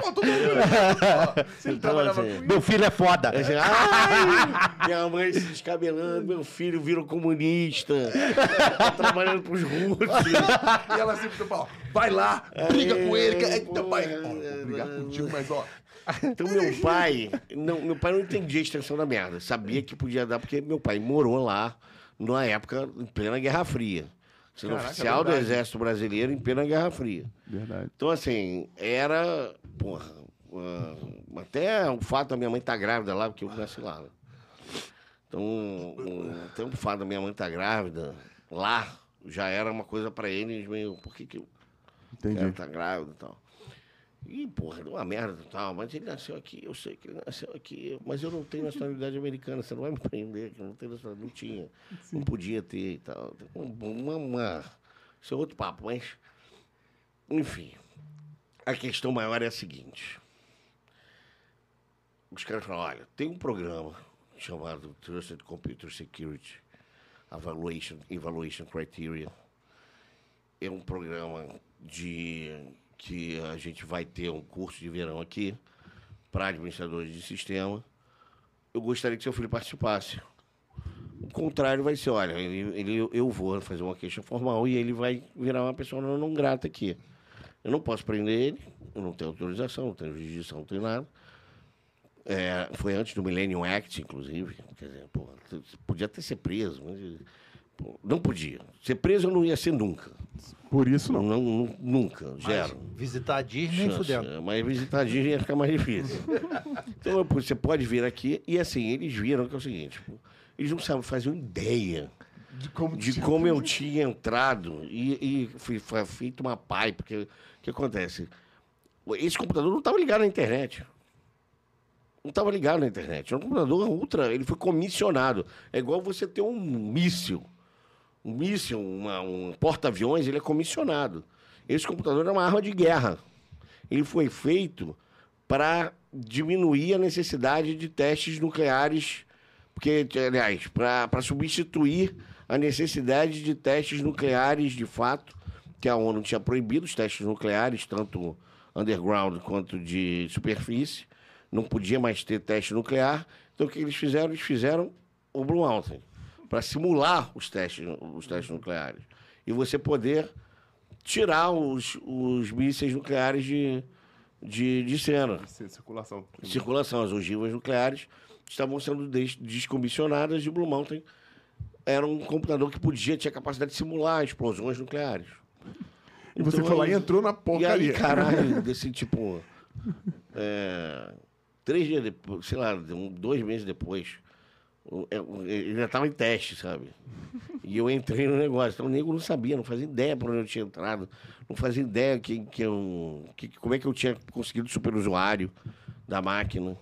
pô, todo mundo. Se ele Então, trabalhava assim, com. Meu filho é foda. Você, Ai, minha mãe se descabelando, meu filho virou comunista, tá trabalhando pros russos. E ela sempre fala, vai lá, briga com ele. que- Aí teu pai, ó, vou brigar contigo, mas ó. Então meu pai, não, meu pai não entendia a extensão da merda. Sabia que podia dar, porque meu pai morou lá numa época em plena Guerra Fria. Sendo Caraca, oficial do verdade. Exército Brasileiro em plena Guerra Fria. Verdade. Então, assim, era. Porra. ah, até o fato da minha mãe estar grávida lá, porque eu nasci lá. Né? Então, um, até o fato da minha mãe estar grávida lá já era uma coisa pra eles meio. Por que, que eu Entendi. ela tá grávida e tal. E, porra, deu uma merda e tal. Mas ele nasceu aqui, eu sei que ele nasceu aqui. Mas eu não tenho nacionalidade americana, você não vai me prender, que eu não tenho nacionalidade. Não tinha. Não podia ter e tal. Uma, uma, isso é outro papo, mas. Enfim. A questão maior é a seguinte. Os caras falam, olha, tem um programa chamado Trusted Computer Security Evaluation, Evaluation Criteria é um programa de que a gente vai ter um curso de verão aqui para administradores de sistema. Eu gostaria que seu filho participasse. O contrário vai ser, olha, ele, ele- eu vou fazer uma queixa formal e ele vai virar uma pessoa não grata aqui. Eu não posso prender ele, eu não tenho autorização, não tenho jurisdição, não tenho nada. É, foi antes do Millennium Act, inclusive. Quer dizer, pô, podia até ser preso, mas não podia. Ser preso eu não ia ser nunca. Por isso Não, não. não- nunca, zero. Visitar a Disney, nem fudendo. é, Mas visitar a Disney ia ficar mais difícil. então, você pode vir aqui e assim, eles viram que é o seguinte, pô, eles não sabem fazer uma ideia De como, de te- como eu tinha entrado e, e fui, foi feito uma pai, porque o que acontece? Esse computador não estava ligado na internet. Não estava ligado na internet. É um computador ultra, ele foi comissionado. É igual você ter um míssil. Um míssil, uma- um porta-aviões, ele é comissionado. Esse computador é uma arma de guerra. Ele foi feito para diminuir a necessidade de testes nucleares, porque, aliás, para substituir a necessidade de testes nucleares de fato, que a ONU tinha proibido os testes nucleares, tanto underground quanto de superfície. Não podia mais ter teste nuclear. Então, o que eles fizeram? Eles fizeram o Blue Mountain para simular os testes, os testes nucleares. E você poder tirar os, os mísseis nucleares de, de, de cena Circulação. circulação. As ogivas nucleares estavam sendo des- descomissionadas e o Blue Mountain era um computador que podia, tinha capacidade de simular explosões nucleares. E você Então, foi lá e aí- entrou na E porcaria. aí, caralho, desse tipo. é, três dias depois, sei lá, dois meses depois, ele ainda estava em teste, sabe? E eu entrei no negócio. Então o nego não sabia, não fazia ideia para onde eu tinha entrado, não fazia ideia que, que eu, que, como é que eu tinha conseguido super usuário da máquina.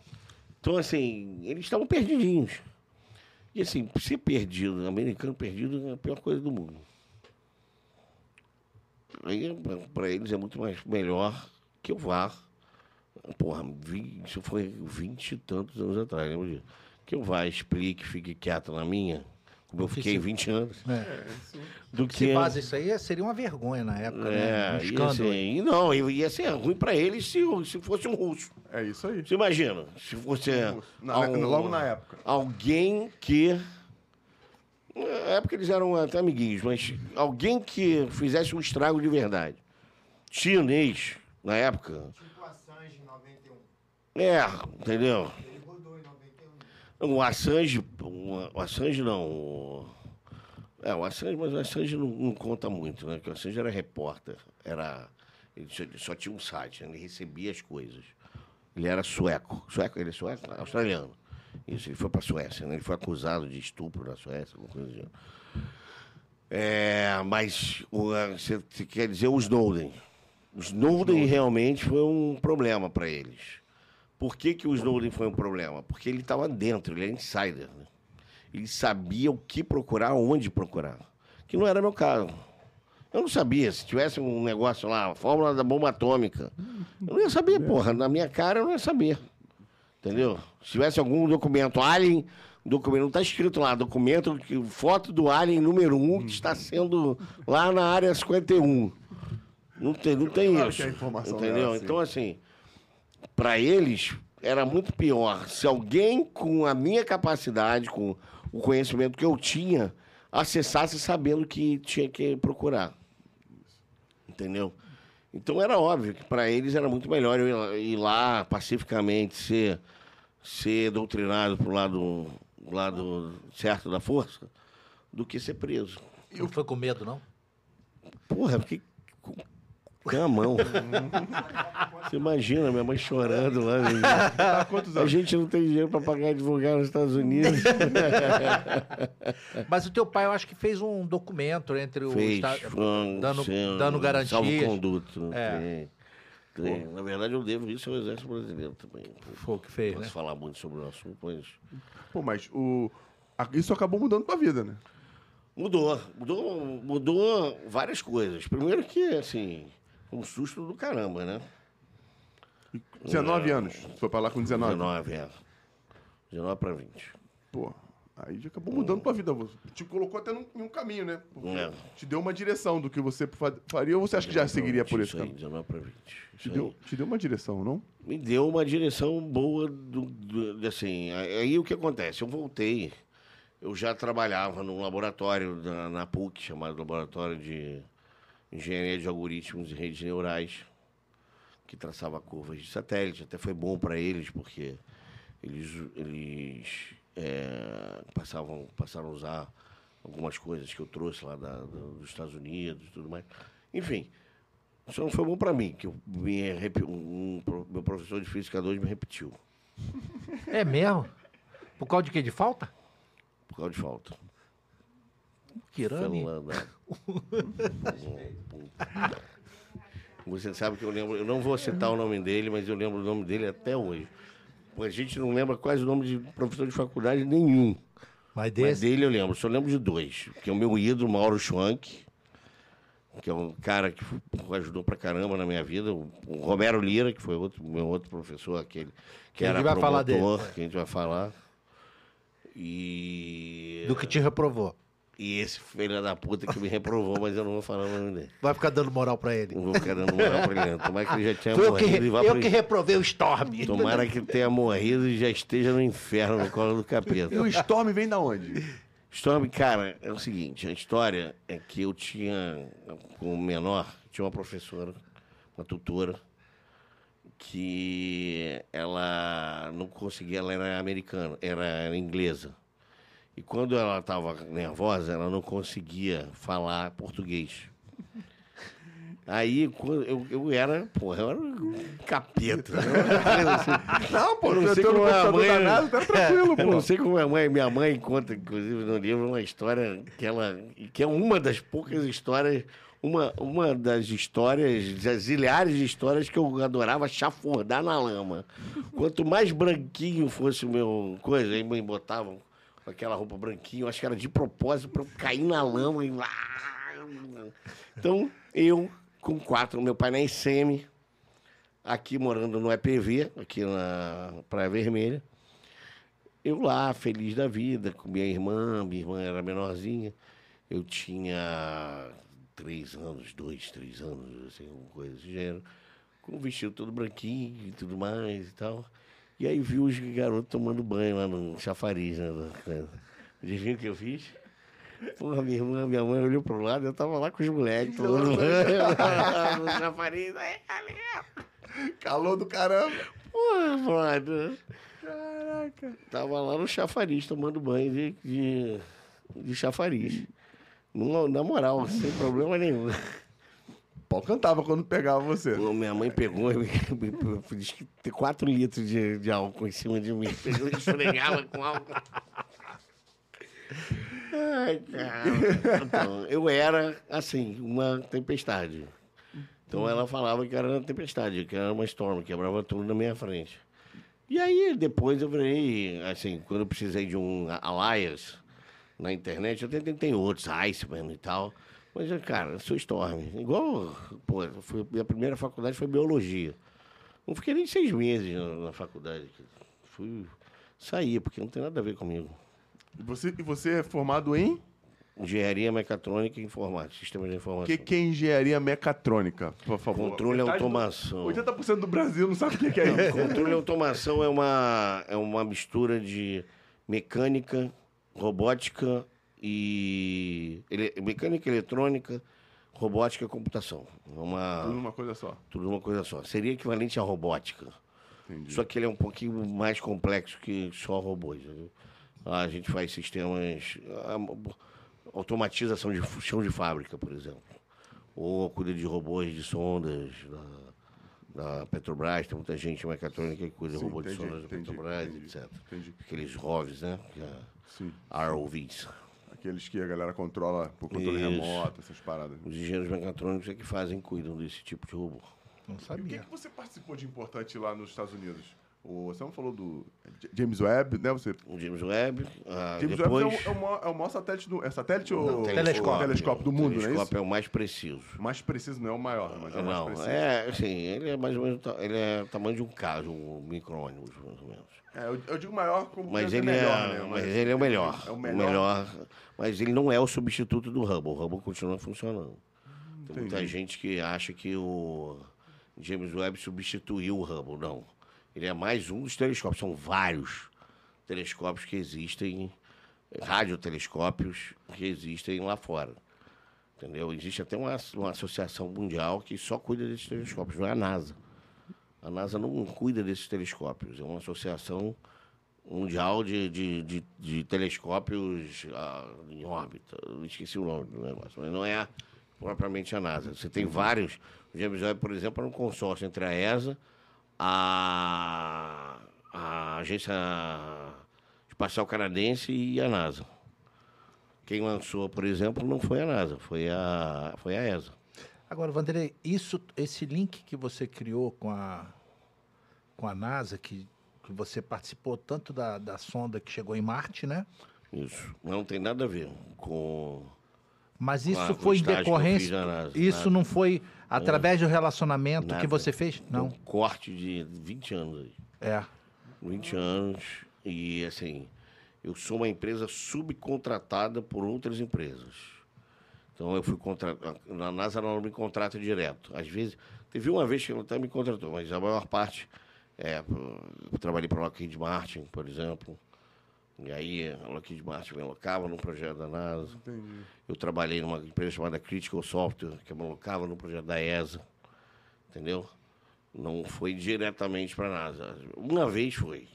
Então, assim, eles estavam perdidinhos. E assim, ser perdido, americano perdido é a pior coisa do mundo. Aí, para eles é muito mais melhor que eu vá. Porra, vi- isso foi vinte e tantos anos atrás, lembra disso? Que eu vá, explique, fique quieto na minha, como eu fiquei 20 anos, É. do Se que. faz isso aí, seria uma vergonha na época, né? Um É, ia escândalo. ser, e não, ia ser ruim para eles se, se fosse um russo. É isso aí. Você imagina, se fosse. Na- al- logo na época. Alguém que. Na época eles eram até amiguinhos, mas alguém que fizesse um estrago de verdade. Chinês, na época. Tipo Assange em 91. É, entendeu? O Assange, o Assange não. É, o Assange, mas o Assange não, não conta muito, né? Porque o Assange era repórter, era. Ele só, ele só tinha um site, né? ele recebia as coisas. Ele era sueco. Sueco, ele é sueco? Australiano. Isso, ele foi para a Suécia, né? Ele foi acusado de estupro na Suécia, alguma coisa assim. É, mas o, você você quer dizer o Snowden. O Snowden realmente foi um problema para eles. Por que, que o Snowden foi um problema? Porque ele estava dentro, ele é insider. Né? Ele sabia o que procurar, onde procurar. Que não era meu caso. Eu não sabia. Se tivesse um negócio lá, a fórmula da bomba atômica, eu não ia saber, porra. Na minha cara, eu não ia saber. Entendeu? Se tivesse algum documento Alien, documento, não está escrito lá, documento, foto do Alien número 1 que está sendo lá na área 51. Não tem, não tem Claro isso. que a informação entendeu? era assim. Então, assim, para eles era muito pior se alguém com a minha capacidade, com o conhecimento que eu tinha, acessasse sabendo que tinha que procurar. Entendeu? Então era óbvio que para eles era muito melhor eu ir lá- pacificamente, ser, ser doutrinado pro lado, lado certo da força, do que ser preso. Não foi com medo, não? Porra, porque. Camão. Você imagina minha mãe chorando lá. né? Tá A gente não tem dinheiro para pagar advogado nos Estados Unidos. Mas o teu pai, eu acho que fez um documento entre o Fez. Estado- um- dando, sim, dando garantias. Salvo-conduto. É. Tem, tem. Na verdade, eu devo isso ao Exército Brasileiro também. Foi o que fez, Posso né? falar muito sobre o assunto, mas. Pô, mas o... a- isso acabou mudando tua vida, né? Mudou, mudou, mudou várias coisas. Primeiro que, assim, um susto do caramba, né? 19 anos. Tu foi pra lá com 19. 19, é. 19 para 20. Pô, aí já acabou mudando tua vida. Você Te colocou até num, em um caminho, né? É. Te deu uma direção do que você fa- faria ou você acha que já seguiria por esse caminho? 19 para 20. Te deu, te deu uma direção, não? me deu uma direção boa do, do- assim aí o que acontece eu voltei eu já trabalhava num laboratório da, na PUC chamado laboratório de engenharia de algoritmos e redes neurais que traçava curvas de satélite até foi bom para eles porque eles eles é, passavam passaram a usar algumas coisas que eu trouxe lá da- do- dos Estados Unidos e tudo mais enfim só não foi bom para mim, que eu me um, um meu professor de Física 2 me repetiu, É mesmo? Por causa de quê? De falta? por causa de falta. Falando, né? Você sabe que eu lembro, eu não vou citar o nome dele, mas eu lembro o nome dele até hoje. A gente não lembra quase o nome de professor de faculdade nenhum. Mas Mas desse? dele eu lembro, só lembro de dois. Que é o meu ídolo, Mauro Schwank, que é um cara que ajudou pra caramba na minha vida. O Romero Lira, que foi outro, meu outro professor, aquele que Que a gente era vai falar dele. promotor, que a gente vai falar. E... Do que te reprovou. E esse filho da puta que me reprovou, mas eu não vou falar o nome dele. Vai ficar dando moral pra ele. Não vou ficar dando moral pra ele. não. Tomara que ele já tenha Foi eu que, morrido e vá eu pro... que reprovei o Storm. Tomara que tenha morrido e já esteja no inferno, no colo do capeta. E o Storm vem da onde? Storm, cara, é o seguinte, a história é que eu tinha, como menor, tinha uma professora, uma tutora, que ela não conseguia, ela era americana, era inglesa. E quando ela estava nervosa, ela não conseguia falar português. Aí, eu, eu era, porra, eu era um capeta. né? Não, pô, não sei como é a computador mãe- danado, tá tranquilo, Eu não pô. sei como a mãe, minha mãe conta, inclusive, no livro, uma história que ela. que é uma das poucas histórias, uma, uma das histórias, das zilhares de histórias que eu adorava chafurdar na lama. Quanto mais branquinho fosse o meu coisa, aí me botavam com aquela roupa branquinha, eu acho que era de propósito para eu cair na lama e. Então, eu, com quatro, meu pai na ICM, aqui morando no EPV, aqui na Praia Vermelha. Eu lá, feliz da vida, com minha irmã, minha irmã era menorzinha. Eu tinha três anos, dois, três anos, assim, alguma coisa desse gênero. Com o vestido todo branquinho e tudo mais e tal. E aí vi os garotos tomando banho lá no chafariz, né? Adivinha o que eu fiz? Porra, minha irmã, minha mãe olhou pro lado, eu tava lá com os moleques tomando banho no chafariz. Aí, Calor do caramba. Porra, brother. Caraca. Tava lá no chafariz, tomando banho de, de, de chafariz. Na moral, sem problema nenhum. Pau cantava quando pegava você. Minha mãe pegou disse que tem 4 litros de, de álcool em cima de mim. Pegou e esfregava com álcool. Ai, cara. Então, eu era, assim, uma tempestade. Então ela falava que era uma tempestade, que era uma storm, quebrava tudo na minha frente. E aí, depois eu virei, assim, quando eu precisei de um Alias na internet, eu até tentei outros, Iceman e tal. Mas, cara, eu sou Storm. Igual, pô, foi, minha primeira faculdade foi biologia. Não fiquei nem seis meses na, na faculdade. Fui sair, porque não tem nada a ver comigo. E você, e você é formado em? Engenharia mecatrônica e informática, sistemas de O informação. que, que é engenharia mecatrônica, por favor? Controle e Metade do- automação. 80% do Brasil não sabe o que, que é isso. Controle e automação é uma, é uma mistura de mecânica, robótica e. ele- mecânica eletrônica, robótica e computação. É Tudo uma, numa coisa só. tudo numa coisa só. Seria equivalente à robótica. Entendi. Só que ele é um pouquinho mais complexo que só robôs. entendeu? Lá a gente faz sistemas. Automatização de chão de fábrica, por exemplo. Ou cuida de robôs de sondas da, da Petrobras. Tem muita gente mecatrônica que cuida de Sim, robôs de entendi, sondas da Petrobras, entendi, etc. Aqueles ROVs, né? É Sim. ROVs. Aqueles que a galera controla por controle Isso. remoto, essas paradas. Os engenheiros mecatrônicos é que fazem, cuidam desse tipo de robô. Não E o que, sabia. que você participou de importante lá nos Estados Unidos? O, você não falou do James Webb, né? Você, O James Webb, ah, James depois... Webb é o, é, o maior, é o maior satélite do... É satélite ou... telescópio. telescópio do mundo, não é telescópio é o mais preciso. O mais preciso não é o maior, mas é o mais Não, preciso. é, assim, ele é mais ou menos, ele é o tamanho de um carro, um micro-ônibus, mais ou menos. É, eu, eu digo maior como Mas ele, ser melhor, é, né? mas ele é o melhor. É o o melhor. Mas ele não é o substituto do Hubble. O Hubble continua funcionando. Tem muita gente que acha que o James Webb substituiu o Hubble. Não. Ele é mais um dos telescópios. São vários telescópios que existem, radiotelescópios que existem lá fora. Entendeu? Existe até uma, uma associação mundial que só cuida desses telescópios, não é a NASA. A NASA não cuida desses telescópios. É uma associação mundial de, de, de, de telescópios ah, em órbita. Eu esqueci o nome do negócio, mas não é propriamente a NASA. Você tem vários. O James Webb, por exemplo, é um consórcio entre a ESA, a, a Agência Espacial Canadense e a NASA. Quem lançou, por exemplo, não foi a NASA, foi a, foi a ESA. Agora, Vanderlei, isso, esse link que você criou com a, com a NASA, que, que você participou tanto da, da sonda que chegou em Marte, né? Isso. Não tem nada a ver com. Mas isso com o foi em decorrência. na isso nada. não foi através do relacionamento Nada. que você fez? Não. Um corte de 20 anos aí. É. 20 anos. E assim, eu sou uma empresa subcontratada por outras empresas. Então eu fui contratado. Na NASA ela não me contrata direto. Às vezes, teve uma vez que ela até me contratou, mas a maior parte. É, eu trabalhei para a Lockheed Martin, por exemplo. E aí a Lockheed Martin me alocava num projeto da NASA. Entendi. Eu trabalhei numa empresa chamada Critical Software, que me alocava no projeto da ESA. Entendeu? Não foi diretamente para a NASA. Uma vez foi,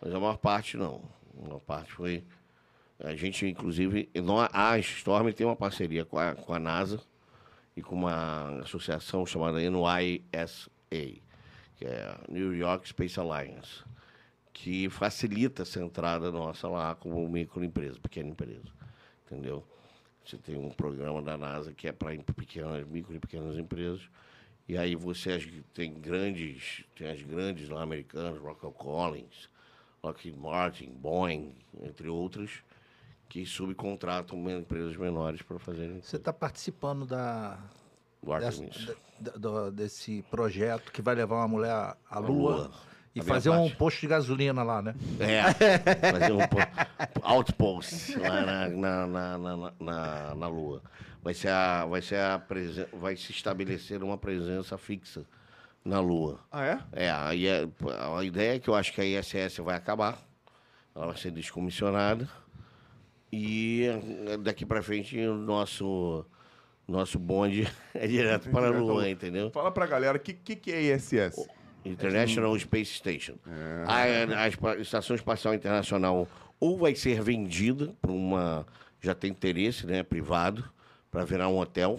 mas a maior parte não. A maior parte foi. A gente, inclusive, a Storm tem uma parceria com a, com a NASA e com uma associação chamada NYSA, que é New York Space Alliance, que facilita essa entrada nossa lá como microempresa, pequena empresa. Entendeu? Você tem um programa da NASA que é para pequenas, micro e pequenas empresas. E aí você tem grandes, tem as grandes lá americanas, Rockwell Collins, Lockheed Martin, Boeing, entre outras, que subcontratam empresas menores para fazerem Você está participando da, o dessa- Artemis. da- da- desse projeto que vai levar uma mulher à, à Lua, Lua. E A fazer um parte. posto de gasolina lá, né? É, fazer um po- outpost lá na, na, na, na, na, na Lua. Vai, ser a, vai, ser a presen- vai se estabelecer uma presença fixa na Lua. Ah, é? É, aí é- a ideia é que eu acho que a ISS vai acabar, ela vai ser descomissionada e eh, daqui para frente o nosso, nosso bonde é direto para a Lua, entendeu? Fala pra galera, o que, que, que é ISS? International Space Station. A, a espa- Estação Espacial Internacional ou vai ser vendida para uma. Já tem interesse, né? Privado, para virar um hotel.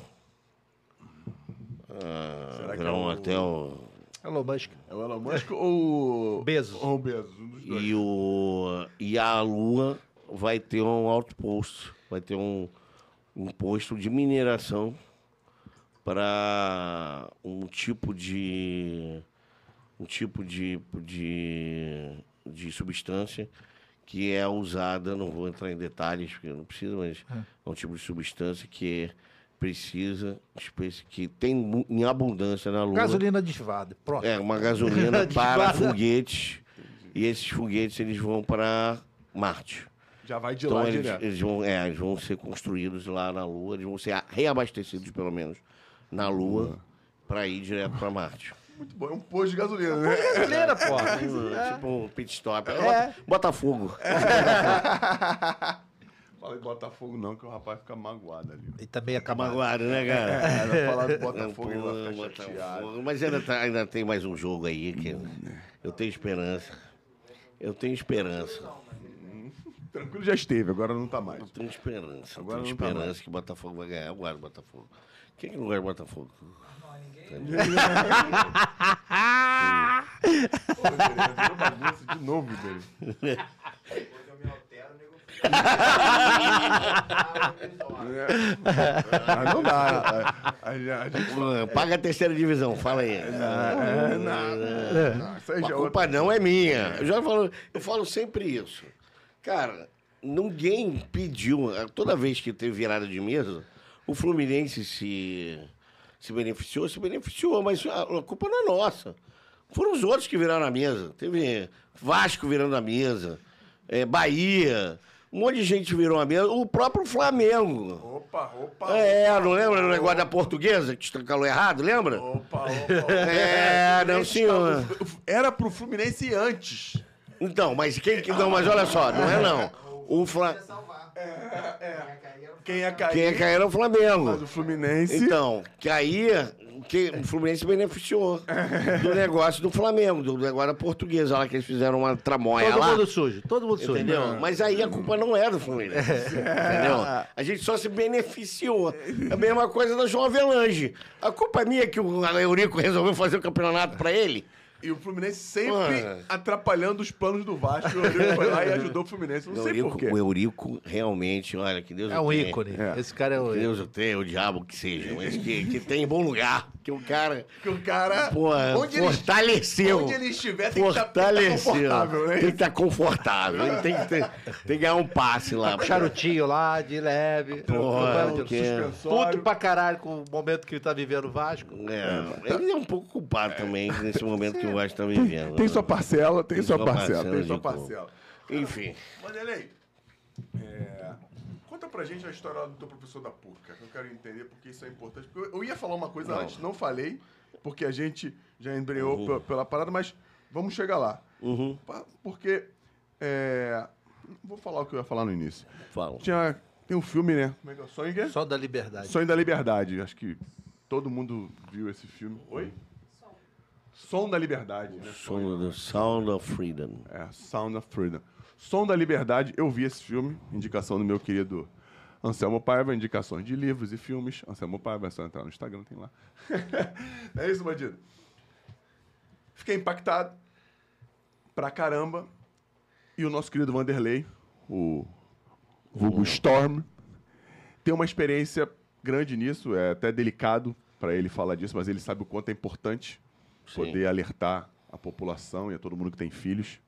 Ah, Será que virar é um o- hotel. Elon Musk. É o Elon Musk ou. Bezos. Ou Bezos, um dos dois. E, o, e a Lua vai ter um outpost, vai ter um, um posto de mineração para um tipo de um tipo de, de, de substância que é usada, não vou entrar em detalhes, porque não precisa, mas é um tipo de substância que precisa, espécie- que tem em abundância na Lua. Gasolina adivada. Pronto. É, uma gasolina para foguetes. E esses foguetes eles vão para Marte. Já vai de Então lá eles, direto. eles vão, é, eles vão ser construídos lá na Lua, eles vão ser reabastecidos, pelo menos, na Lua, para ir direto para Marte. Muito bom, é um posto de gasolina, né? Gasolina, pô. Um, Tipo um pit stop. É. Botafogo. Fala de Botafogo não, que o rapaz fica magoado ali. E também acabou. Magoado, né, cara? É, vai falar de É, Botafogo pô, ele vai ficar Botafogo. Mas ainda, tá- ainda tem mais um jogo aí que eu tenho esperança. Eu tenho esperança. Tranquilo já esteve, agora não tá mais. Eu tenho esperança. Eu Agora tenho não tá esperança mais. que o Botafogo vai ganhar. Eu guardo o Botafogo. Quem que não guarda o Botafogo? Pô, bagunça de novo, dele. Depois eu me altero, nego. Mas não dá. A, a- a gente. Pô, Paga a terceira divisão, fala aí. É, não, não, não, Isso aí A culpa não é minha. Eu já falo, eu falo sempre isso. Cara, ninguém pediu. Toda vez que teve virada de mesa, o Fluminense se, se beneficiou, se beneficiou, mas a, a culpa não é nossa. Foram os outros que viraram a mesa. Teve Vasco virando a mesa, é, Bahia, um monte de gente virou a mesa, o próprio Flamengo. Opa, opa. É, não lembra do negócio da portuguesa que te calou errado, lembra? Opa, opa, opa. É, não, senhor. Era pro Fluminense antes. Então, mas quem que. Não, mas olha só, não é não. O Fla... salvar. Quem ia cair? Quem ia cair era o Mas o Flamengo. Fluminense. Então, que aí que o Fluminense beneficiou do negócio do Flamengo, do negócio da portuguesa lá, que eles fizeram uma tramóia Todo lá. mundo sujo. Todo mundo sujo. Entendeu? Mas aí a culpa não é do Fluminense. Entendeu? A gente só se beneficiou. É a mesma coisa da João Avelange. A culpa é minha que o Eurico resolveu fazer o campeonato pra ele. E o Fluminense sempre Mano. atrapalhando os planos do Vasco. O Eurico foi lá e ajudou o Fluminense. Não O sei Eurico, porquê. o Eurico realmente, olha, que Deus É o um tenha. ícone. É. Esse cara é o Que Deus o tenha, o diabo que seja, mas que, que tem em bom lugar. Que o cara, Que o cara. pô, onde, ele, fortaleceu. onde ele estiver, tem que estar Fortaleceu. confortável, né? Tem que estar confortável. Ele tem que, ter, tem que ganhar um passe lá. Com charutinho lá, de leve. Porra, Puto que- Suspensório. pra caralho com o momento que ele tá vivendo o Vasco. É, ele é um pouco culpado também nesse momento que o Vasco está vivendo. Tem sua parcela, tem, Tem sua sua parcela, parcela tem de sua parcela. Enfim. Vanderlei, é, pra gente a história do teu professor da PUC, que eu quero entender porque isso é importante. Porque eu, ia falar uma coisa Não. antes, não falei, porque a gente já embreou pe- pela parada, mas vamos chegar lá. Uhum. Porque, é, vou falar o que eu ia falar no início. Fala. Tinha, tem um filme, né? Como é que é? o Sonho, que é? Só da liberdade. Sonho da Liberdade. Acho que todo mundo viu esse filme. Oi? Som da Liberdade, né? Som do Sound of Freedom. É, Sound of Freedom. Som da Liberdade, eu vi esse filme, indicação do meu querido Anselmo Paiva, indicações de livros e filmes. Anselmo Paiva, é só entrar no Instagram, tem lá. é isso, bandido. Fiquei impactado pra caramba. E o nosso querido Vanderlei, o vulgo Storm, tem uma experiência grande nisso, é até delicado para ele falar disso, mas ele sabe o quanto é importante Sim. poder alertar a população e a todo mundo que tem filhos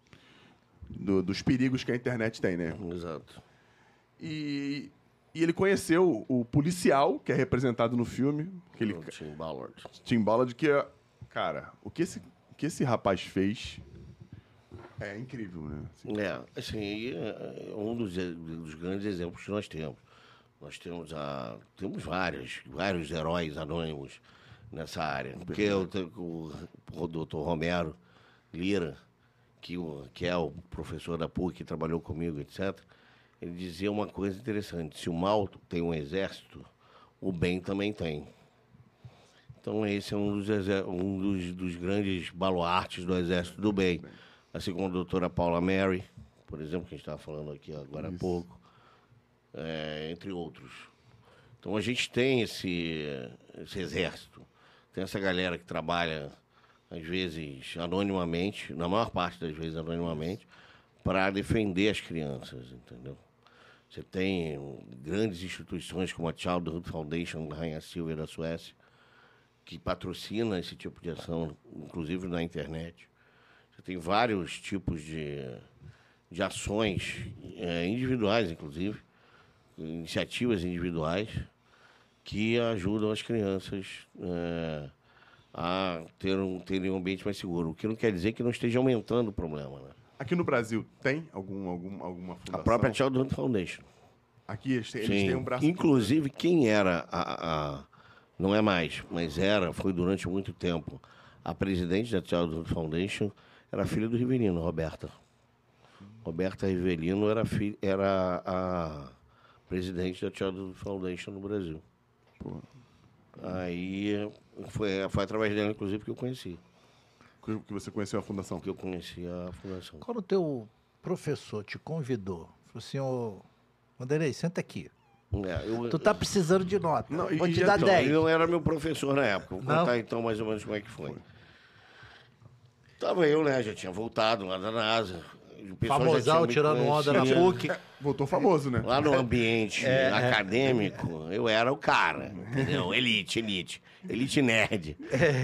do- dos perigos que a internet tem, né? Exato. E, e ele conheceu o policial, que é representado no filme, aquele O Tim Ballard. Tim Ballard, que é... Cara, o que esse, o que esse rapaz fez é incrível, né? Assim, É, assim, e, é um dos, e- dos grandes exemplos que nós temos. Nós temos a, temos vários, vários heróis anônimos nessa área. Porque eu tenho o, o doutor Romero Lira, que, que é o professor da PUC, que trabalhou comigo, etc., ele dizia uma coisa interessante. Se o mal tem um exército, o bem também tem. Então esse é um dos, um dos, dos grandes baluartes do Exército do Bem. Assim como a doutora Paula Mary, por exemplo, que a gente estava falando aqui agora há Isso. pouco, é, entre outros. Então a gente tem esse, esse exército, tem essa galera que trabalha, às vezes, anonimamente, na maior parte das vezes anonimamente, para defender as crianças, entendeu? Você tem grandes instituições como a Childhood Foundation da Rainha Silvia da Suécia, que patrocina esse tipo de ação, inclusive na internet. Você tem vários tipos de, de ações eh, individuais, inclusive, iniciativas individuais, que ajudam as crianças eh, a ter um, terem um ambiente mais seguro. O que não quer dizer que não esteja aumentando o problema. Né? Aqui no Brasil tem algum, algum, alguma A fundação? própria Childhood Foundation. Aqui eles têm, eles têm um braço... Inclusive, quem era a, a- Não é mais, mas era, foi durante muito tempo, a presidente da Childhood Foundation era a filha do Rivelino, Roberta. Roberta Rivelino era, era a presidente da Childhood Foundation no Brasil. Pô. Aí foi, foi através dela, inclusive, que eu conheci. Que que você conheceu a fundação? Que eu conheci a fundação. Quando o teu professor te convidou, falou assim, ô, Vanderlei, senta aqui. É, eu- Tu tá precisando de nota. Não, Vou te dar Então, 10. ele não era meu professor na época. Vou Não? contar então mais ou menos como é que foi. Tava eu, né? Já tinha voltado lá da NASA. Famosal, tirando onda na. PUC. Voltou famoso, né? Lá no ambiente É, acadêmico, eu era o cara, entendeu? Elite, elite. Elite nerd.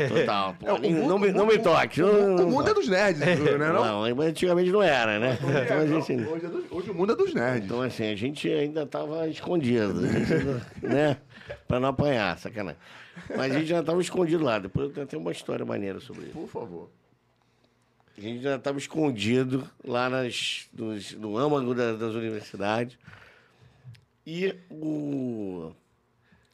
Total. Pô, É, mundo- não, me, não me toque. O, o mundo é dos nerds, né? Não? Não, mas antigamente não era, né? Então, a gente, Hoje, é do- hoje o mundo é dos nerds. então, assim, a gente ainda estava escondido, né? Pra não apanhar, sacanagem. Mas a gente já estava escondido lá. Depois eu tenho até uma história maneira sobre isso. Por favor. A gente já estava escondido lá nas, nos- no âmago da- das universidades. E o,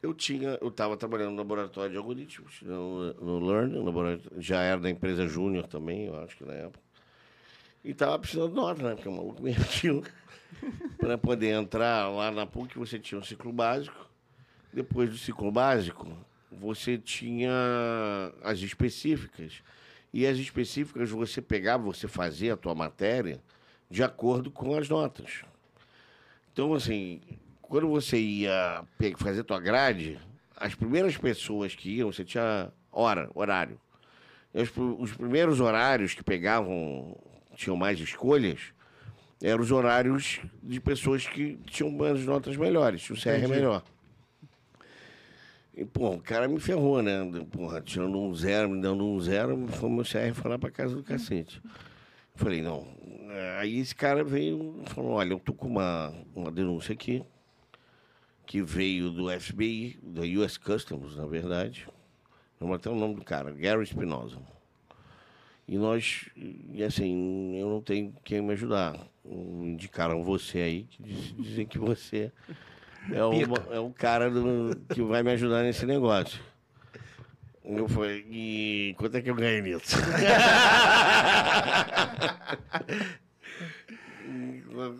eu tinha, eu estava trabalhando no laboratório de algoritmos, no, no Learn, laboratório- já era da empresa Júnior também, eu acho que na época. E estava precisando de nota, né? Porque o maluco me para poder entrar lá na PUC, você tinha um ciclo básico. Depois do ciclo básico, você tinha as específicas. E as específicas você pegava, você fazia a tua matéria de acordo com as notas. Então, assim, quando você ia fazer tua grade, as primeiras pessoas que iam, você tinha hora, horário. Os, os primeiros horários que pegavam, tinham mais escolhas, eram os horários de pessoas que tinham as notas melhores, o CR Entendi. melhor. E, pô, o cara me ferrou, né? Porra, tirando um zero, me dando um zero, foi meu CR lá pra casa do cacete. Falei, não. Aí esse cara veio e falou, olha, eu tô com uma, uma denúncia aqui, que veio do FBI, da US Customs, na verdade. Não até o nome do cara, Gary Espinosa. E nós, e assim, eu não tenho quem me ajudar. Indicaram você aí, que diz- dizem que você é o, é o cara do- que vai me ajudar nesse negócio. Eu falei, e quanto é que eu ganho nisso?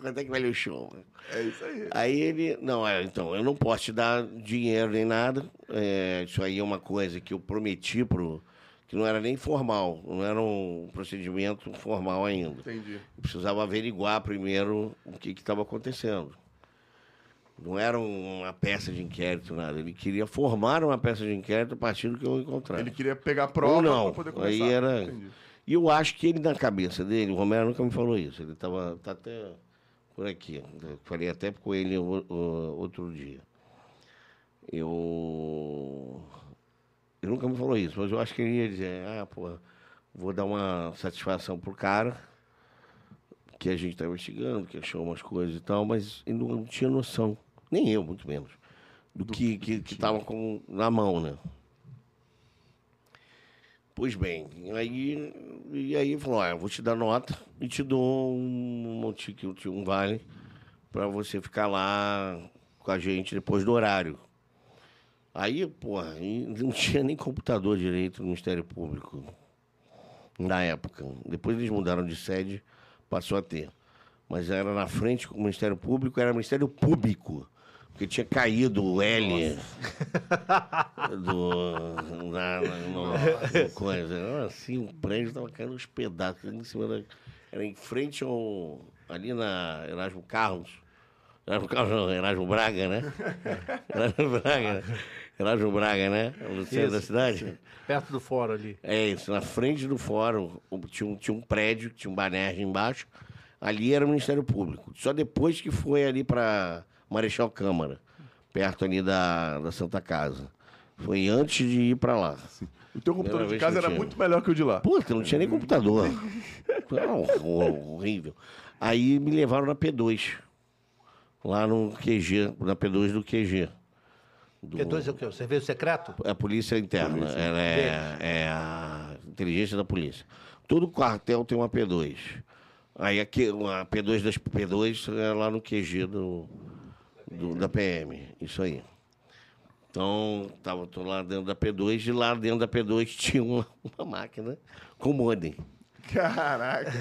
quanto é que vale o show? É isso aí. Aí ele, não, é, então, eu não posso te dar dinheiro nem nada. É, isso aí é uma coisa que eu prometi pro. que não era nem formal, não era um procedimento formal ainda. Entendi. Eu precisava averiguar primeiro o que estava acontecendo. Não era uma peça de inquérito, nada. Ele queria formar uma peça de inquérito a partir do que eu encontrasse. Ele queria pegar prova pra poder começar. Aí era- Entendi. E eu acho que ele, na cabeça dele, o Romero nunca me falou isso. Ele estava tá até por aqui. Eu falei até com ele o- o- outro dia. Eu. Ele nunca me falou isso, mas eu acho que ele ia dizer: ah, pô, vou dar uma satisfação pro cara, que a gente está investigando, que achou umas coisas e tal, mas ele não tinha noção, nem eu, muito menos, do, que que estava com na mão, né? Pois bem, aí, e aí falou, olha, eu vou te dar nota e te dou um, um um vale para você ficar lá com a gente depois do horário. Aí, porra, não tinha nem computador direito no Ministério Público na época. Depois eles mudaram de sede, passou a ter. Mas era na frente com o Ministério Público, era Ministério Público. Porque tinha caído o L do. Na, na, no- coisa. Era Assim, o prédio tava caindo uns pedaços. Em cima da, era em frente ao. Ali na Erasmo Carlos. Erasmo Carlos não, Erasmo Braga, né? Erasmo Braga, né? Erasmo Braga, né? No centro da cidade. Perto do fórum ali. É isso, na frente do fórum tinha um, tinha um prédio, tinha um banner embaixo. Ali era o Ministério Público. Só depois que foi ali para Marechal Câmara, perto ali da, da Santa Casa. Foi antes de ir para lá. O teu computador Primeira de casa era tinha. muito melhor que o de lá. Puta, não tinha nem computador. Era hor- horrível. Aí me levaram na P2. Lá no QG, na P2 do QG. Do- P2 é o quê? O serviço secreto? É a polícia interna. Ela é, é a inteligência da polícia. Todo quartel tem uma P2. Aí aqui, a P2 das P2 é lá no QG do, do- da PM. Isso aí. Então, tava tô lá dentro da P2 e lá dentro da P2 tinha uma, uma máquina com modem. Caraca.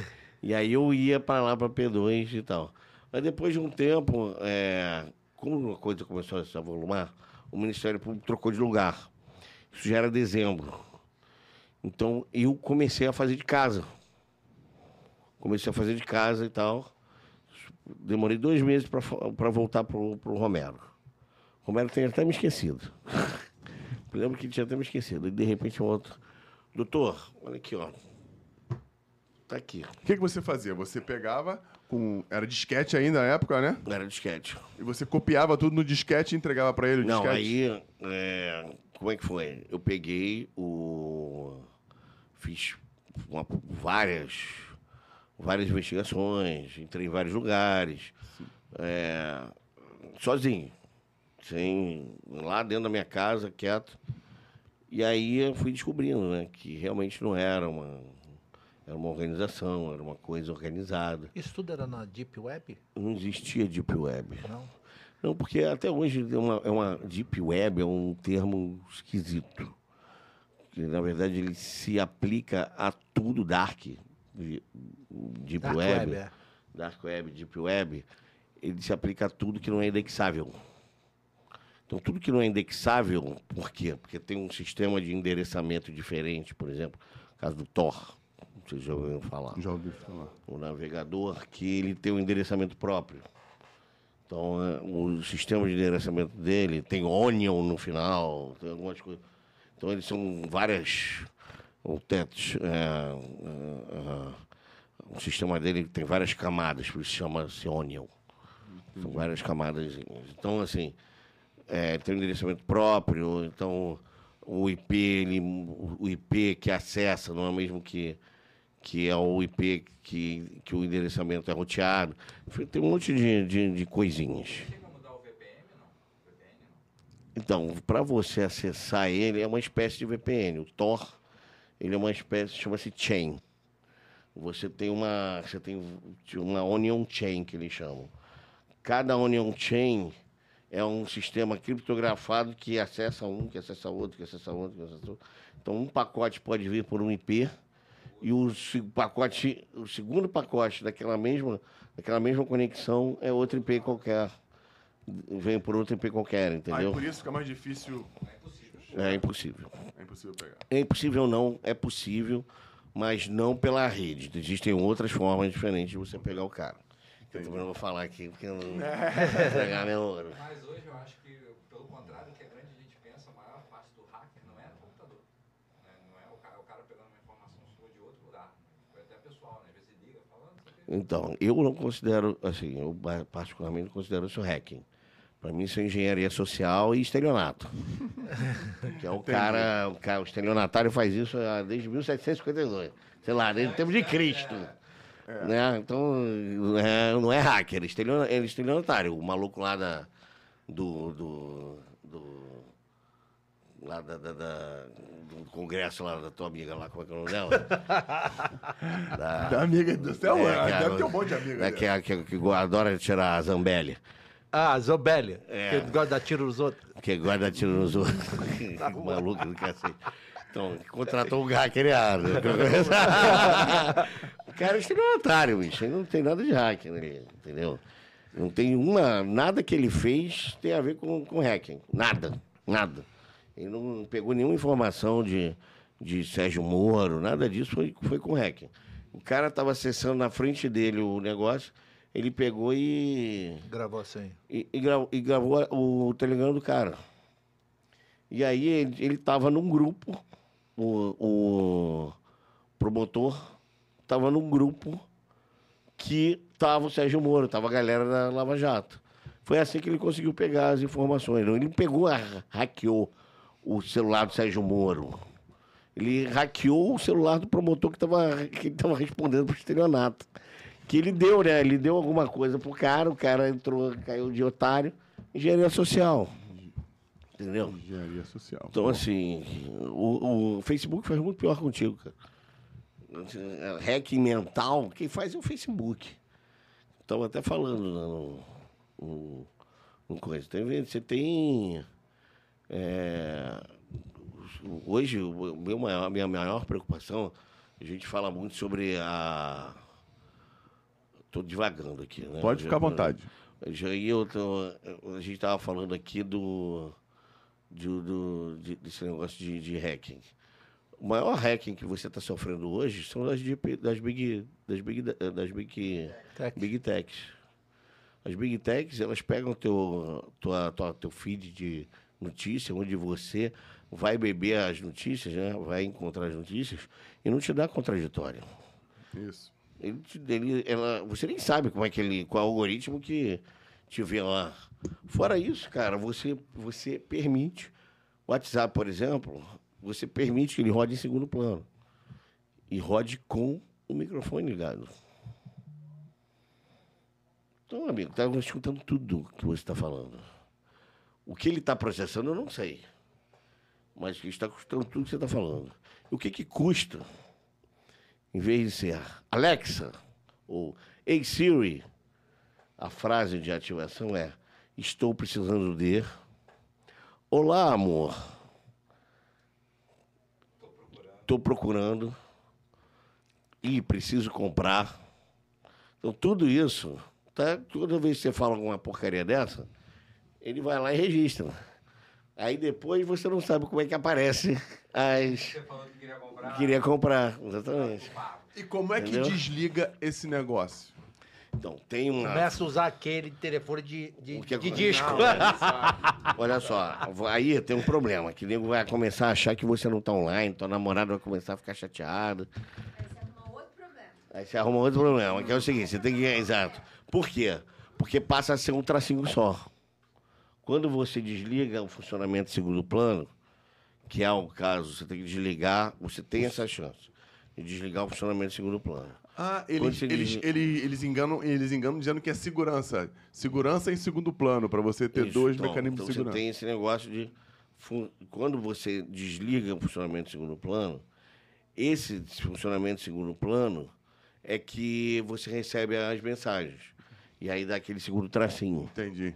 E aí eu ia para lá para P2 e tal. Mas depois de um tempo, é, como a coisa começou a se avolumar, o Ministério Público trocou de lugar. Isso já era dezembro. Então eu comecei a fazer de casa. Comecei a fazer de casa e tal. Demorei dois meses para voltar pro, pro Romero. O Romero tem até me esquecido. Eu lembro que tinha até me esquecido. E de repente o outro. Doutor, olha aqui, ó. Tá aqui. O que, que você fazia? Você pegava com. Era disquete ainda na época, né? Era disquete. E você copiava tudo no disquete e entregava pra ele o Não, disquete? aí, é, como é que foi? Eu peguei o... Fiz uma- várias, várias investigações, entrei em vários lugares, é, sozinho, sem, lá dentro da minha casa, quieto. E aí eu fui descobrindo, né, que realmente não era uma, era uma organização, era uma coisa organizada. Isso tudo era na Deep Web? Não existia Deep Web. Não. Não, porque até hoje é uma, é uma deep web é um termo esquisito. Que, na verdade, ele se aplica a tudo dark. De- Deep Dark web, Web, é. dark web, deep web, ele se aplica a tudo que não é indexável. Então, tudo que não é indexável, por quê? Porque tem um sistema de endereçamento diferente, por exemplo, no caso do Tor, vocês já ouviram falar Já ouvi falar. o navegador que ele tem um endereçamento próprio. Então, é, o sistema de endereçamento dele tem Onion no final, tem algumas coisas. Então, eles são várias. O teto, é, é, é, o sistema dele tem várias camadas, por isso chama-se Onion. São várias camadas. Então, assim, é, tem um endereçamento próprio, então o IP, ele, o IP que acessa não é o mesmo que, que é o IP que, que o endereçamento é roteado. Tem um monte de, de, de coisinhas. O? Então, para você acessar ele, é uma espécie de VPN. O Tor, ele é uma espécie, chama-se chain. Você tem uma, você tem uma onion chain que eles chamam. Cada onion chain é um sistema criptografado que acessa um, que acessa outro, que acessa outro, que acessa outro. Então, um pacote pode vir por um IP e o pacote, o segundo pacote daquela mesma, daquela mesma conexão é outro IP qualquer. Vem por outro IP qualquer, Aí entendeu? por isso fica mais difícil. É impossível. É impossível pegar. É impossível não, é possível, mas não pela rede. Existem outras formas diferentes de você pegar o cara. Eu também não vou falar aqui, porque eu não vou pegar meu ouro. Mas hoje eu acho que, pelo contrário, o que a grande gente pensa, a maior parte do hacker não é no computador. né? Não é o cara, o cara pegando uma informação sua de outro lugar. Foi até pessoal, né? Às vezes liga falando, não sei o quê. Então, eu não considero, assim, eu particularmente não considero isso hacking. Para mim, isso é engenharia social e estelionato. que é o cara, o cara, o estelionatário faz isso ah, desde 1752. Sei lá, desde o tempo de Cristo. Né? Então, não é, não é hacker, é estelio- é estelionatário. O maluco lá da, do, do, do lá da, da- da- do congresso lá da tua amiga lá, como é que é o nome dela? Da- Da amiga do céu, é, é, cara, deve ter um monte de amiga. é, né? que, é- que, que adora tirar a zambelli. Ah, Zambelli, É. que gosta de dar tiro nos outros. Que guarda tiro nos outros. Maluco do cacete. Então, contratou um hacker errado. o cara é estelionatário, bicho. Ele não tem nada de hacker, né? entendeu? Não tem uma. Nada que ele fez tem a ver com, com hacking. Nada. Nada. Ele não pegou nenhuma informação de, de Sérgio Moro, nada disso foi, foi com hacking. O cara estava acessando na frente dele o negócio, ele pegou e. Gravou assim. E, e, gra- e gravou a- o telegrama do cara. E aí ele, ele tava num grupo, o, o promotor tava num grupo que tava o Sérgio Moro, tava a galera da Lava Jato. Foi assim que ele conseguiu pegar as informações. Ele pegou, a- hackeou o celular do Sérgio Moro. Ele hackeou o celular do promotor que estava que tava respondendo pro estelionato. Que ele deu, né? Ele deu alguma coisa pro cara, o cara entrou, caiu de otário, engenharia social. Entendeu? Engenharia social. Então, assim, o, o Facebook faz muito pior contigo, cara. Hacking mental, quem faz é o Facebook. Estava até falando lá no, no, no coisa. Tem, vezes- você tem. é, hoje, o meu maior, a minha maior preocupação, a gente fala muito sobre a. Estou divagando aqui, né? Pode ficar à vontade. Já eu tô- a gente estava falando aqui do, de- do, de- desse negócio de, de hacking. O maior hacking que você está sofrendo hoje são das, das big das big das big Tech. big techs. As big techs elas pegam teu tua, tua, teu feed de notícia onde você vai beber as notícias, né? Vai encontrar as notícias e não te dá contraditório. Isso. Ele, ele- ela, você nem sabe como é que ele, qual é o algoritmo que te vê lá. Fora isso, cara, você, você permite. WhatsApp, por exemplo, você permite que ele rode em segundo plano. E rode com o microfone ligado. Então, amigo, tá escutando tudo que você está falando. O que ele está processando, eu não sei. Mas que está custando tudo que você está falando. O que, que custa? Em vez de ser Alexa ou Ei Siri, a frase de ativação é: Estou precisando de. Olá, amor. Estou procurando. E preciso comprar. Então, tudo isso, tá? toda vez que você fala alguma porcaria dessa, ele vai lá e registra. Aí depois você não sabe como é que aparece as. Você falou que queria comprar. Queria comprar, exatamente. E como é que Entendeu? desliga esse negócio? Então, tem uma. Começa a usar aquele telefone de, de, que é de que- disco. Olha só, aí tem um problema, que o nego vai começar a achar que você não tá online, tua namorada vai começar a ficar chateada. Aí você arruma outro problema. Aí você arruma outro problema, que é o seguinte, você tem que. Exato. Por quê? Porque passa a ser um tracinho só. Quando você desliga o funcionamento de segundo plano, que é o caso, você tem que desligar, você tem essa chance de desligar o funcionamento de segundo plano. Ah, eles, eles, diz- eles, eles, enganam, eles enganam dizendo que é segurança. Segurança em segundo plano, para você ter Isso, dois então, mecanismos então de segurança. Você tem esse negócio de. Quando você desliga o funcionamento de segundo plano, esse funcionamento de segundo plano é que você recebe as mensagens. E aí dá aquele segundo tracinho. Entendi.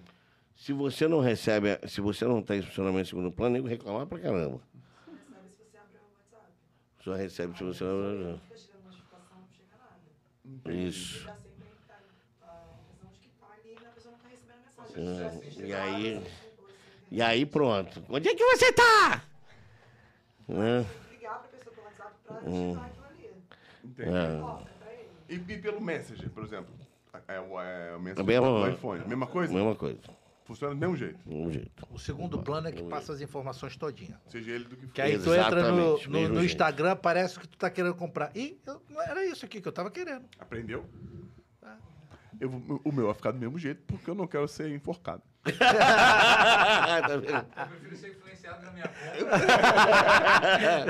Se você não recebe, a- se você não tem funcionamento de segundo plano, nego reclamar pra caramba. Sabe se você abre o WhatsApp. Só recebe se você não. Fica chegando notificação, não chega nada. Isso. Tá e a pessoa não tá recebendo mensagem. É, e aí. E aí pronto. Onde é que você tá? Né? Tem que ligar pra pessoa pelo WhatsApp pra Hum. ativar aquilo ali. Entendi. É. Ó, é pra ele. E, e pelo Messenger, por exemplo? É o, é o Messenger É mesmo- do iPhone. Mesma coisa? Mesma coisa. Funciona do mesmo jeito. Mesmo jeito. O segundo plano é que passa as informações todinha. Seja ele do que for. Que aí tu entra no, Exatamente, no, mesmo no jeito. Instagram, parece que tu tá querendo comprar. Ih, eu- não era isso aqui que eu tava querendo. Aprendeu? Eu, vou- o meu vai ficar do mesmo jeito porque eu não quero ser enforcado. tá vendo? Eu prefiro ser influenciado na minha conta.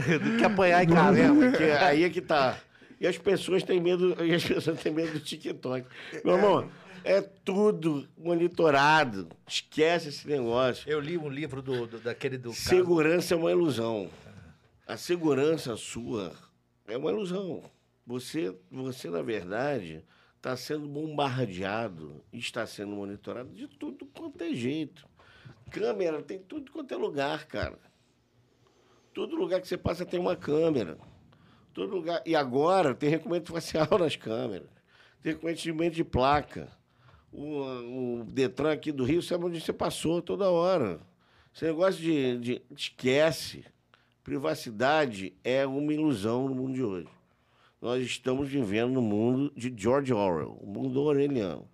Do que apanhar em casa. Porque aí é que tá. E as pessoas têm medo, e as pessoas têm medo do TikTok. Meu irmão, é tudo monitorado. Esquece esse negócio. Eu li um livro do, do- daquele do. caso- Segurança é uma ilusão. A segurança sua é uma ilusão. Você, você na verdade, está sendo bombardeado, está sendo monitorado de tudo quanto é jeito. Câmera tem tudo quanto é lugar, cara. Todo lugar que você passa tem uma câmera. Todo lugar. E agora tem reconhecimento facial nas câmeras. Tem reconhecimento de placa. O, o Detran aqui do Rio sabe onde você passou toda hora. Esse negócio de, de. Esquece. Privacidade é uma ilusão no mundo de hoje. Nós estamos vivendo no mundo de George Orwell, o mundo orwelliano.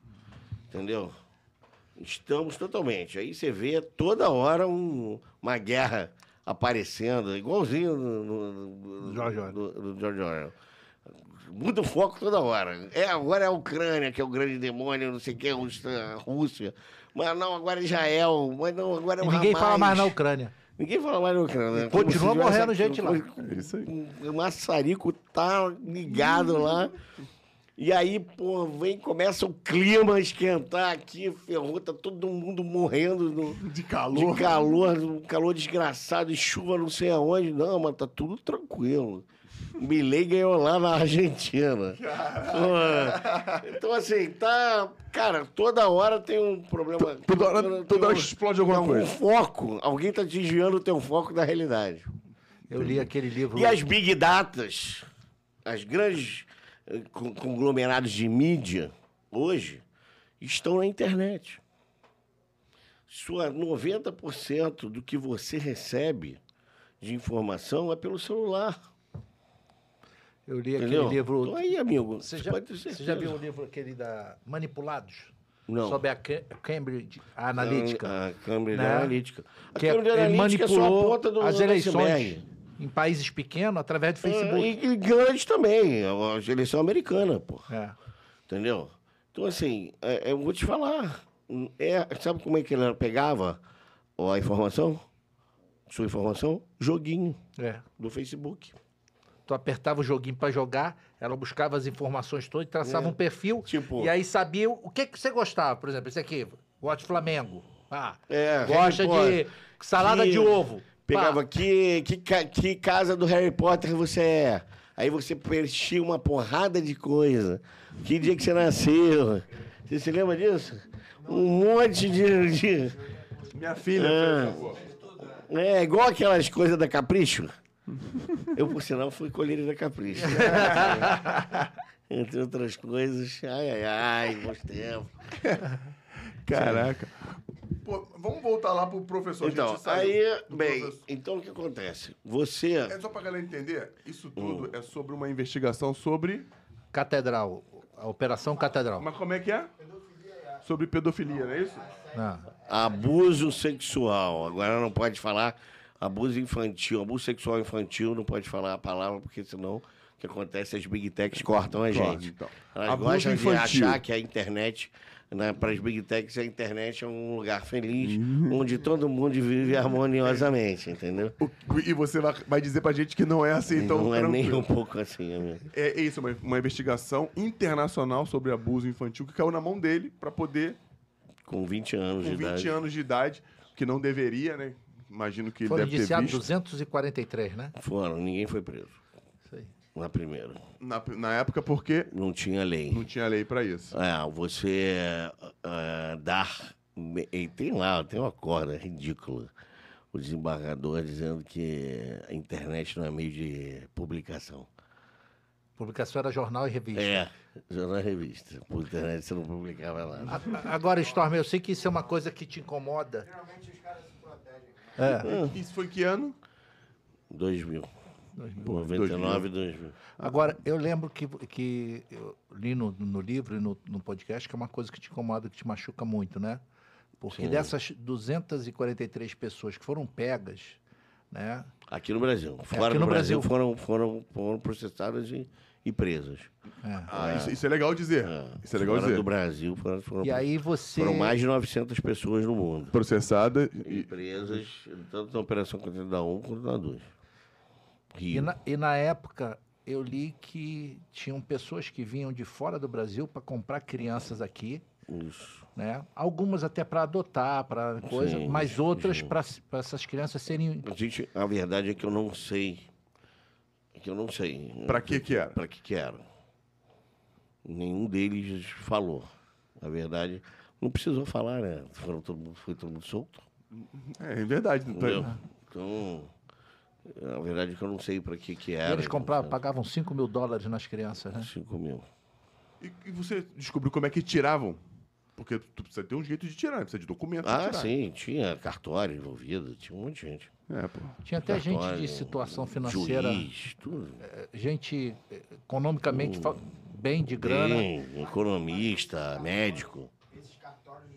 Entendeu? Estamos totalmente. Aí você vê toda hora um- uma guerra aparecendo, igualzinho no, no- no- George Orwell. do- do George Orwell. Muda o foco toda hora. É, agora é a Ucrânia, que é o grande demônio, não sei o que, a Rússia. Mas não, agora é Israel. Mas não, agora é o E ninguém fala Hamas. mais na Ucrânia. Ninguém fala mais na Ucrânia. Continua se tivesse morrendo aqui- gente lá. É isso aí. o maçarico tá ligado lá. E aí, pô, vem, começa o clima a esquentar aqui, ferrou, tá todo mundo morrendo no, De de calor. calor, um calor desgraçado, e chuva não sei aonde. Não, mas tá tudo tranquilo. Milley ganhou lá na Argentina. Pô, então, assim, tá. Cara, toda hora tem um problema. Toda hora, toda hora um- explode alguma algum coisa. foco. Alguém tá desviando o teu foco da realidade. Eu li aquele livro. E as big datas, as grandes eh, con- conglomerados de mídia, hoje, estão na internet. Sua 90% do que você recebe de informação é pelo celular. Eu li aquele Entendeu? livro. Então aí, amigo, Você já, você já viu o livro aquele da Manipulados? Não. Sobre a Ca- Cambridge Analytica. A, a Cambridge Né? Analytica. A que é- Cambridge ele Analytica é só a ponta do as eleições em países pequenos através do É, Facebook. e, e grandes também, a eleição americana, pô. É. Entendeu? Então, assim, é, eu vou te falar. É, sabe como é que ela pegava a informação? Sua informação? Joguinho É. do Facebook. Tu apertava o joguinho pra jogar, ela buscava as informações todas, traçava É. um perfil Tipo- e aí sabia o que, que você gostava. Por exemplo, esse aqui, gosta de Flamengo. Ah, É, gosta Harry de Potter. salada Que- de ovo. Pegava Pá. que, que, que casa do Harry Potter você é. Aí você preenchia uma porrada de coisa. Que dia que você nasceu. Você se lembra disso? Um monte de. de- Minha filha Ah. É, igual aquelas coisas da Capricho. Eu, por sinal, fui colheiro da Capricho. Entre outras coisas. Ai, ai, ai, bons tempos. Caraca. Pô, vamos voltar lá pro professor. a Então, aí, do bem, professor. então o que acontece? Você. É só pra galera entender, isso tudo Hum. é sobre uma investigação sobre. Catedral, a Operação Catedral. Mas como é que é? Sobre pedofilia, não é isso? Ah. Abuso sexual. Agora não pode falar abuso infantil, abuso sexual infantil, não pode falar a palavra, porque senão o que acontece? As big techs cortam a Corta, gente. então. Elas Abuso gostam infantil. de achar que a internet, né, para as big techs, a internet é um lugar feliz, Uhum. onde todo mundo vive harmoniosamente, entendeu? O- e você vai, dizer pra gente que não é assim tão não é nem um pouco assim, amigo. É isso, uma, uma investigação internacional sobre abuso infantil que caiu na mão dele pra poder, Com 20 anos com de 20 idade. anos de idade, que não deveria, né? Imagino que ele Foram deve ter visto. 243, né? Foram, ninguém foi preso. Isso aí. Na primeira. Na, na época porque Não tinha lei. não tinha lei pra isso. É, você ah, dar. E tem lá, tem uma corda ridícula. O desembargador dizendo que a internet não é meio de publicação. Publicação era jornal e revista. É, jornal e revista. Por internet você não publicava lá. Agora, Storm, eu sei que isso é uma coisa que te incomoda. Geralmente os caras se protegem. É. Isso foi que ano? 2000. 99 2000. Agora, eu lembro que, que eu li no, no livro e no, no podcast que é uma coisa que te incomoda, que te machuca muito, né? Porque Sim. dessas 243 pessoas que foram pegas, né? Aqui no Brasil. Fora aqui do no Brasil, Brasil. Foram, foram, foram processadas e, e presas. É. Ah, Isso, isso é legal dizer. É, Isso é legal Fora dizer. do Brasil foram, foram, E aí você. foram mais de 900 pessoas no mundo. Processada E e. presas, tanto na Operação Contra da 1 quanto na 2. E na, e na época eu li que tinham pessoas que vinham de fora do Brasil para comprar crianças aqui, Isso. né? Algumas até para adotar, para coisa, Sim, mas outras para essas crianças serem A, gente, a verdade é que eu não sei. É que eu não sei. Pra que que era? Pra que que era. Nenhum deles falou. A verdade, não precisou falar, né? Foram todo mundo, foi todo mundo solto. É, é verdade. Entendeu? Então, a verdade é que eu não sei pra que que E era. eles compravam, pagavam 5 mil dólares nas crianças, né? 5 mil. E, e você descobriu como é que tiravam Porque tu precisa ter um jeito de tirar, precisa de documento. Ah, tirar. sim, tinha cartório envolvido, tinha um monte de gente. É, pô. Tinha até gente de situação financeira, Juiz, tudo. eh, gente eh, economicamente bem de grana. Tem, economista, médico. Esses cartórios,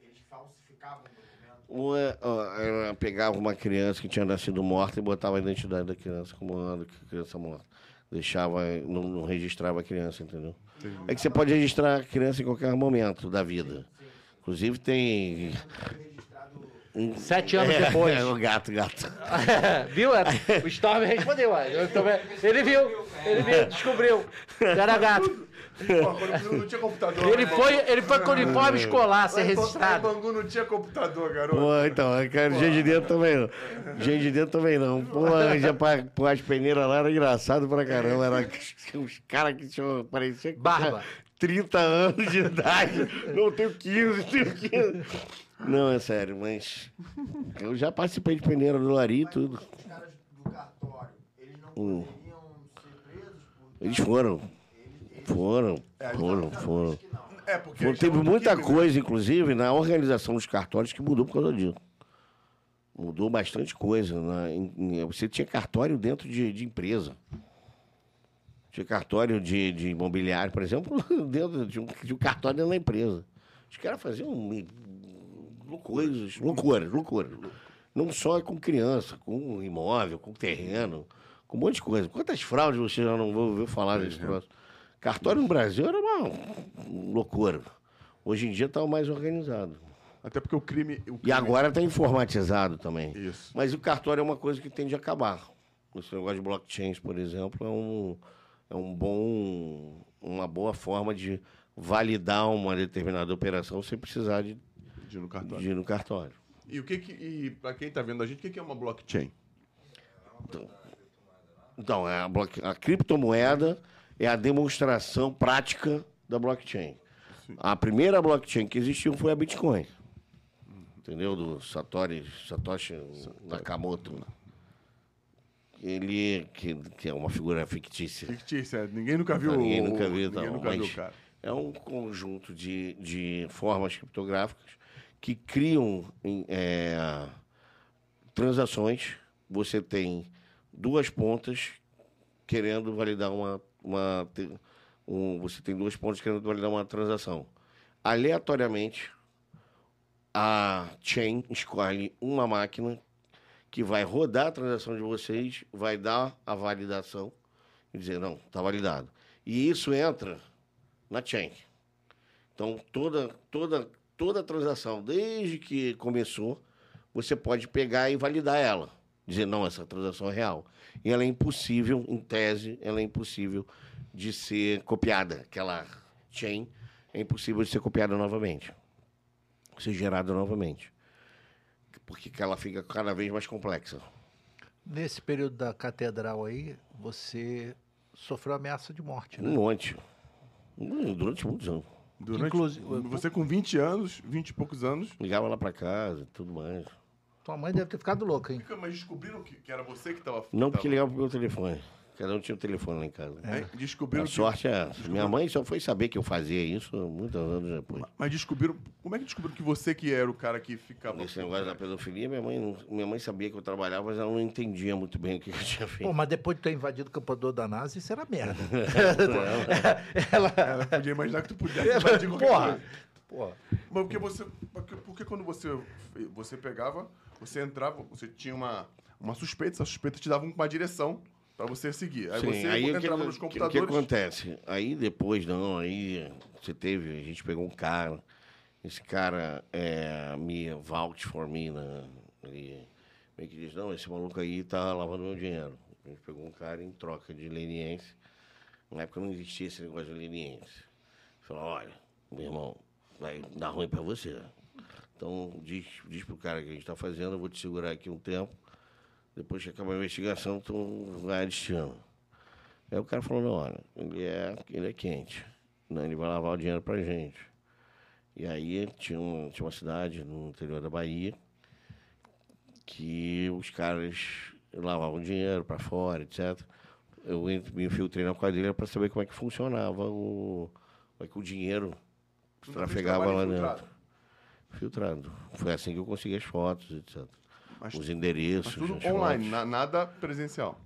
eles falsificavam o documento. Ou ó, ela pegava uma criança que tinha nascido morta e botava a identidade da criança como a criança morta. Deixava, não, não registrava a criança, entendeu? É que você pode registrar a criança em qualquer momento da vida. Inclusive tem. Um- Sete anos É, depois. É, o gato, gato. viu? É, O Storm respondeu. também- Ele viu, ele viu, descobriu. Era gato. Pô, não tinha computador. Ele né? foi, ele foi com uniforme escolar, ser Lá em Ban- lá em registrado. Bangu não tinha computador, garoto. Pô, então, cara, gente de dentro também não. Gente de dentro também não. Pô, já pra as peneiras lá era engraçado pra caramba. Era os caras que tinham, parecia Barba. Tinha 30 anos de idade. Não, tenho 15, tenho 15. Não, é sério, mas eu já participei de peneira do Lari e tudo. os caras do cartório, eles não Hum. poderiam ser presos por... Eles foram. Foram, É, foram, foram. que não. É, porque. Teve muita né? coisa, inclusive, na organização dos cartórios que mudou por causa disso. Mudou bastante coisa. em- você tinha cartório dentro de, de empresa. Tinha cartório de, de imobiliário, por exemplo, dentro de um, de um cartório dentro da empresa. Os caras faziam mi- coisas, loucuras, loucuras. Não só com criança, com imóvel, com terreno, com um monte de coisa. Quantas fraudes você já não ouviu falar desse troço? Cartório no Brasil era uma loucura. Hoje em dia está mais organizado. Até porque o crime. o E crime- agora está informatizado também. Isso. Mas o cartório é uma coisa que tende a acabar. Esse negócio de blockchains, por exemplo, é um, é um bom, uma boa forma de validar uma determinada operação sem precisar de, De ir no cartório. de ir no cartório. E o que que. E pra quem tá vendo a gente, o que que é uma blockchain? Então, é a, bloque- a criptomoeda é a demonstração prática da blockchain. A primeira blockchain que existiu foi a Bitcoin. Entendeu? Do Satoshi, Satoshi Nakamoto. Ele, que, que é uma figura fictícia. Fictícia. Ninguém nunca viu. Ninguém o- nunca viu, Ninguém não, nunca viu, cara. É um conjunto de, de formas criptográficas que criam é, transações. Você tem duas pontas querendo validar uma. uma um, você tem duas pontas querendo validar uma transação. Aleatoriamente, a chain escolhe uma máquina que vai rodar a transação de vocês, vai dar a validação e dizer, não, está validado. E isso entra na chain. Então, toda, toda, toda transação, desde que começou, você pode pegar e validar ela. Dizer, não, essa transação é real. E ela é impossível, em tese, ela é impossível de ser copiada. Aquela chain é impossível de ser copiada novamente. Ser gerada novamente. Porque que ela fica cada vez mais complexa. Nesse período da catedral aí, você sofreu ameaça de morte, né? Um monte. Durante muitos anos. Durante, Inclusive- você com 20 anos, 20 e poucos anos. Ligava lá pra casa e tudo mais. Tua mãe deve ter ficado louca, hein? Mas descobriram que, que era você que tava. Não que porque ligava pro meu telefone. Cada um tinha um telefone lá em casa. Hein? Descobriram A que- sorte é essa. Minha mãe só foi saber que eu fazia isso muitos anos depois. Mas descobriram. Como é que descobriram que você que era o cara que ficava. Nesse negócio da pedofilia, minha mãe, não- minha mãe sabia que eu trabalhava, mas ela não entendia muito bem o que eu tinha feito. Pô, mas depois de ter invadido o campador da NASA, isso era merda. Ela... Ela podia imaginar que tu pudesse invadir qualquer Porra! coisa. Porra. Mas porque você. Porque, porque quando você, você pegava, você entrava, você tinha uma, uma suspeita, essa suspeita te dava uma direção pra você seguir. Aí Sim, você aí o que, entrava nos o que- o que computadores. acontece? Aí depois, não, aí você teve, a gente pegou um cara, esse cara é, me vouch for me, né? Ele meio que diz, não, esse maluco aí tá lavando meu dinheiro. A gente pegou um cara em troca de leniense. Na época não existia esse negócio de leniense. Falou, olha, meu irmão, vai dar ruim pra você. Então diz, diz pro cara que a gente tá fazendo, eu vou te segurar aqui um tempo. Depois que acabar a investigação, tu vai a destino. Aí o cara falou, não, olha, ele é, ele é quente. Não, ele vai lavar o dinheiro pra gente. E aí tinha, um, tinha uma cidade no interior da Bahia que os caras lavavam dinheiro para fora, etc. Eu me infiltrei na quadrilha para saber como é que funcionava o, como é que o dinheiro trafegava lá dentro. Filtrado. Foi assim que eu consegui as fotos, etc. Mas, Os mas endereços. tudo as online, na- nada presencial.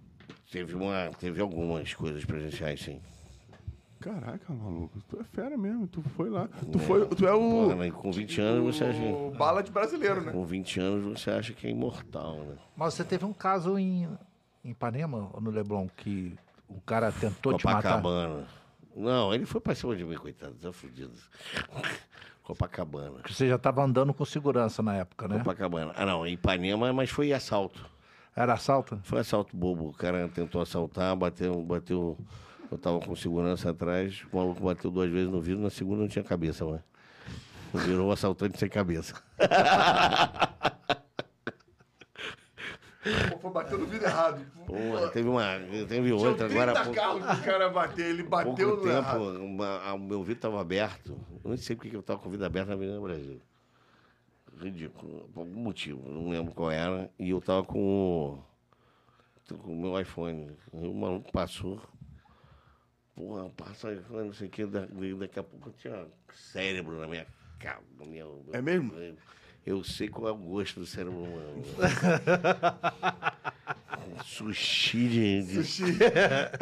Teve, uma, teve algumas coisas presenciais, sim. Caraca, maluco, tu é fera mesmo, tu foi lá. Tu, foi, tu é o. Porra, mas com 20 anos você acha. o bala de brasileiro, né? Com 20 anos você acha que é imortal, né? Mas você teve um caso em, em Ipanema, ou no Leblon, que o cara tentou te matar. Copacabana. Não, ele foi pra cima de mim, coitado, tá fudido. Copacabana. Que você já estava andando com segurança na época, né? Copacabana. Ah, não, em Ipanema, mas foi assalto. Era assalto? Foi assalto bobo. O cara tentou assaltar, bateu, bateu. Eu tava com segurança atrás, o maluco bateu duas vezes no vidro, na segunda não tinha cabeça, mas. Virou um assaltante sem cabeça. Pô, foi batendo no vidro errado. Porra, teve uma. Teve Tinha outra 30 agora. pouco- carros pro cara bater, ele bateu no tempo, errado. uma- a- o meu vidro estava aberto. Eu não sei porque que eu estava com o vidro aberto na Avenida Brasil. Ridículo. Por algum motivo, não lembro qual era. E eu estava com, o- com o meu iPhone. E o maluco passou. Porra, passa iPhone, não sei o que. Daqui a pouco eu tinha cérebro na minha cara. minha- É mesmo? Eu sei qual é o gosto do cérebro humano. Sushi de, Sushi.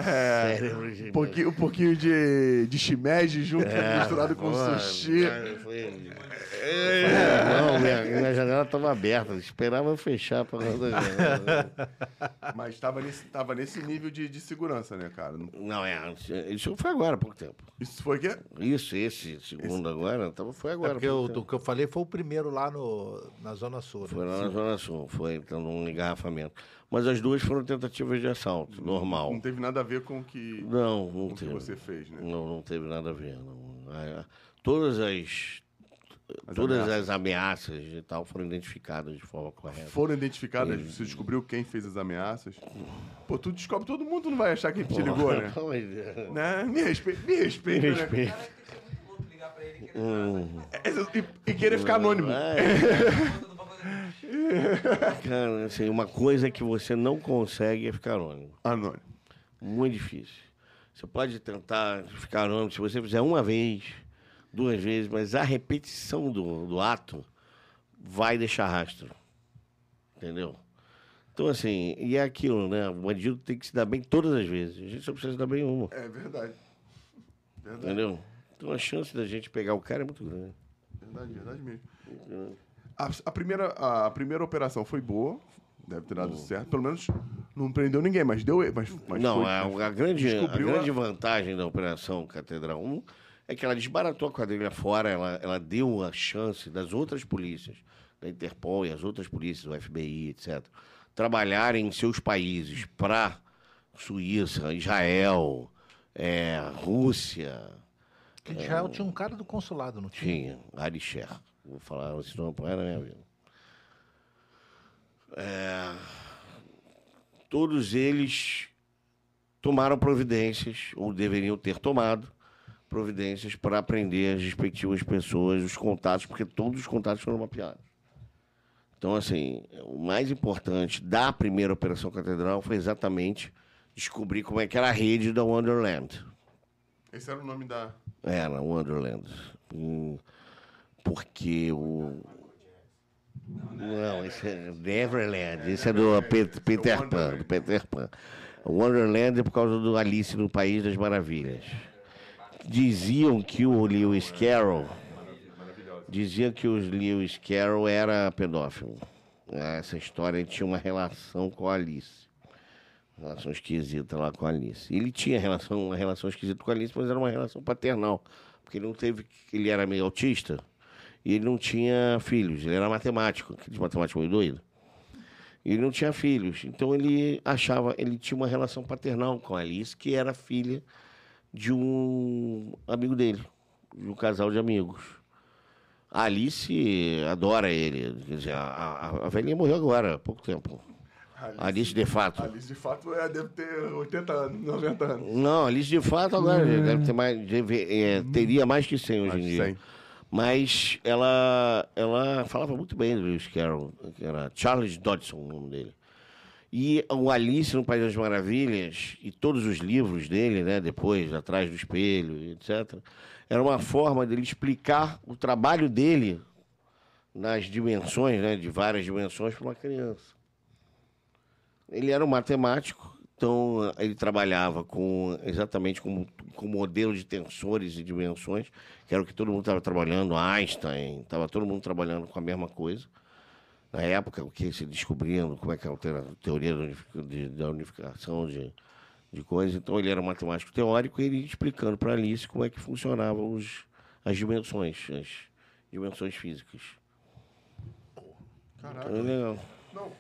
cérebro de Um pouquinho, um pouquinho de, de shimeji junto, É, misturado com porra, sushi. cara, foi- É, Não, minha, minha janela estava aberta, eu esperava eu fechar para Mas tava nesse, tava nesse nível de, de segurança, né, cara? Não, é, isso foi agora há pouco tempo. Isso foi o quê? Isso, esse segundo agora, tava, foi É agora. há porque tempo. do que eu falei foi o primeiro lá no, na Zona Sul. né? Foi lá na Zona Sul, foi então num engarrafamento. Mas as duas foram tentativas de assalto, normal. Não teve nada a ver com o que, Não, não com o que teve. você fez, né? Não, não teve nada a ver. Não. Ah, Todas as. As todas ameaças. as ameaças e tal foram identificadas de forma correta. Foram identificadas, você descobriu quem fez as ameaças. Pô, tu descobre, todo mundo não vai achar que te ligou, né? Mas, né? Me respeita, me respeita, Me né? respeita. O cara tem que ser muito louco ligar pra ele e querer Hum. É, E, e querer ficar anônimo. É, cara, assim, uma coisa que você não consegue é ficar anônimo. Anônimo. Muito difícil. Você pode tentar ficar anônimo se você fizer uma vez, duas vezes, mas a repetição do, do ato vai deixar rastro. Entendeu? Então, assim, e é aquilo, né? O bandido tem que se dar bem todas as vezes. A gente só precisa se dar bem uma. É verdade. Verdade, Entendeu? Então a chance da gente pegar o cara é muito grande. verdade, verdade mesmo. A, a primeira, a, primeira operação foi boa, deve ter dado certo. Pelo menos não prendeu ninguém, mas deu. Mas, mas não, foi- a, a grande, a grande a- vantagem da Operação Catedral 1 é que ela desbaratou a quadrilha fora, ela, ela deu a chance das outras polícias, da Interpol e as outras polícias, do FBI, etc., trabalharem em seus países para Suíça, Israel, é, Rússia, Que Israel tinha um cara do consulado, não tinha? tinha, Arisher. Vou falar esse nome para na minha vida. É, todos eles tomaram providências, ou deveriam ter tomado providências para prender as respectivas pessoas, os contatos, porque todos os contatos foram mapeados. Então, assim, o mais importante da primeira Operação Catedral foi exatamente descobrir como é que era a rede da Wonderland. Esse era o nome da. Era, Wonderland. Hum, Porque o. Não, esse é Neverland. Esse é do Pet- Peter Pan. Wonderland. Do Peter Pan. Wonderland é por causa do Alice no País das Maravilhas. Diziam que o Lewis Carroll. Diziam que o Lewis Carroll era pedófilo. Essa história ele tinha uma relação com a Alice. Relação esquisita lá com a Alice. Ele tinha relação, uma relação esquisita com a Alice, mas era uma relação paternal. Porque ele não teve. Ele era meio autista e ele não tinha filhos. Ele era matemático, aquele matemático meio doido. E ele não tinha filhos. Então ele achava. Ele tinha uma relação paternal com a Alice, que era filha de um amigo dele, de um casal de amigos. A Alice adora ele. Quer dizer, a, a, a velhinha morreu agora, há pouco tempo. A Alice de fato. Alice, de fato, é, deve ter 80 anos, 90 anos. Não, Alice de fato agora deve ter mais, deve- é, teria mais que 100 hoje Mais em dia. 100. Mas ela, ela falava muito bem do Lewis Carroll, que era Charles Dodson o nome dele. E o Alice no País das Maravilhas e todos os livros dele, né, depois, Atrás do Espelho, etc., era uma forma dele explicar o trabalho dele nas dimensões, né, de várias dimensões, para uma criança. Ele era um matemático, então ele trabalhava com exatamente com, com modelo de tensores e dimensões, que era o que todo mundo estava trabalhando, Einstein, estava todo mundo trabalhando com a mesma coisa. Na época, o que se descobrindo, como é que é a teoria da unificação de, de coisas. Então ele era um matemático teórico e ele ia explicando para Alice como é que funcionavam os, as dimensões, as dimensões físicas. Caraca. Então, é legal. Não.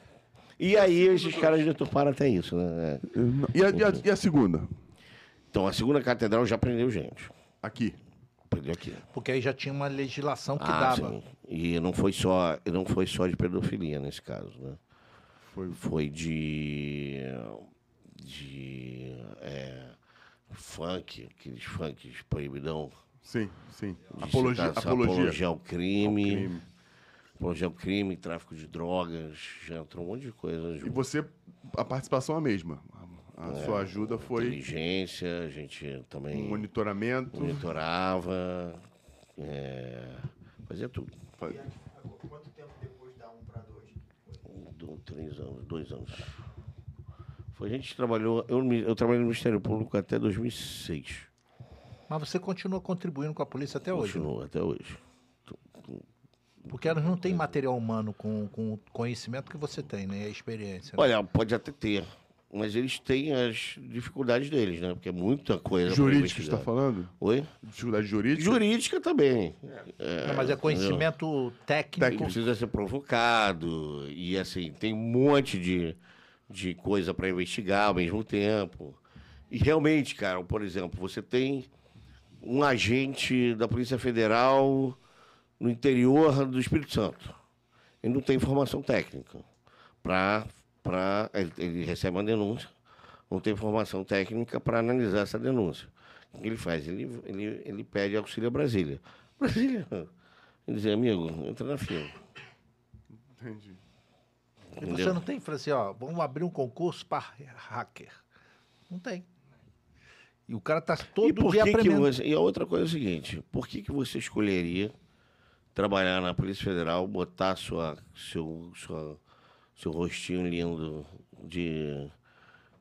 E aí esses caras deturparam até isso, né? É. E a, e a- e a segunda? Então a segunda catedral já prendeu gente. Aqui. Aqui. Porque aí já tinha uma legislação que Ah, dava. sim. E não foi só, e não foi só de pedofilia nesse caso, né? Foi. Foi de de é, funk, aqueles funks proibidão. Sim, sim. Apologia. apologia. apologia ao crime, crime. apologia ao crime, tráfico de drogas, já entrou um monte de coisa E junto. você, a participação é a mesma. A, a sua ajuda foi Inteligência, a gente também um monitoramento. monitorava, é, fazia tudo. Fa- E aqui, quanto tempo depois da 1 para 2? Um, dois, três anos, dois anos. Foi, a gente trabalhou, eu, eu trabalhei no Ministério Público até 2006. Mas você continua contribuindo com a polícia até hoje. né? Continuo até hoje. Porque elas não têm material humano com, com o conhecimento que você tem, né? E a experiência. né? Olha, pode até ter, mas eles têm as dificuldades deles, né? Porque é muita coisa. Jurídica, você investigar. está falando? Oi? Dificuldade jurídica? Jurídica também. Não, mas é conhecimento técnico. Precisa ser provocado. E assim, tem um monte de, de coisa para investigar ao mesmo tempo. E realmente, cara, por exemplo, você tem um agente da Polícia Federal no interior do Espírito Santo. Ele não tem formação técnica. Pra, pra, ele, ele recebe uma denúncia, não tem formação técnica para analisar essa denúncia. O que ele faz? Ele, ele, ele pede auxílio a Brasília. Brasília. Ele diz, amigo, entra na fila. Entendi. E você Entendeu? não tem, assim, ó, vamos abrir um concurso para hacker. Não tem. E o cara tá E todo por dia que que aprendendo. você, e a outra coisa é o seguinte, por que, que você escolheria trabalhar na Polícia Federal, botar sua, seu, sua, seu rostinho lindo de,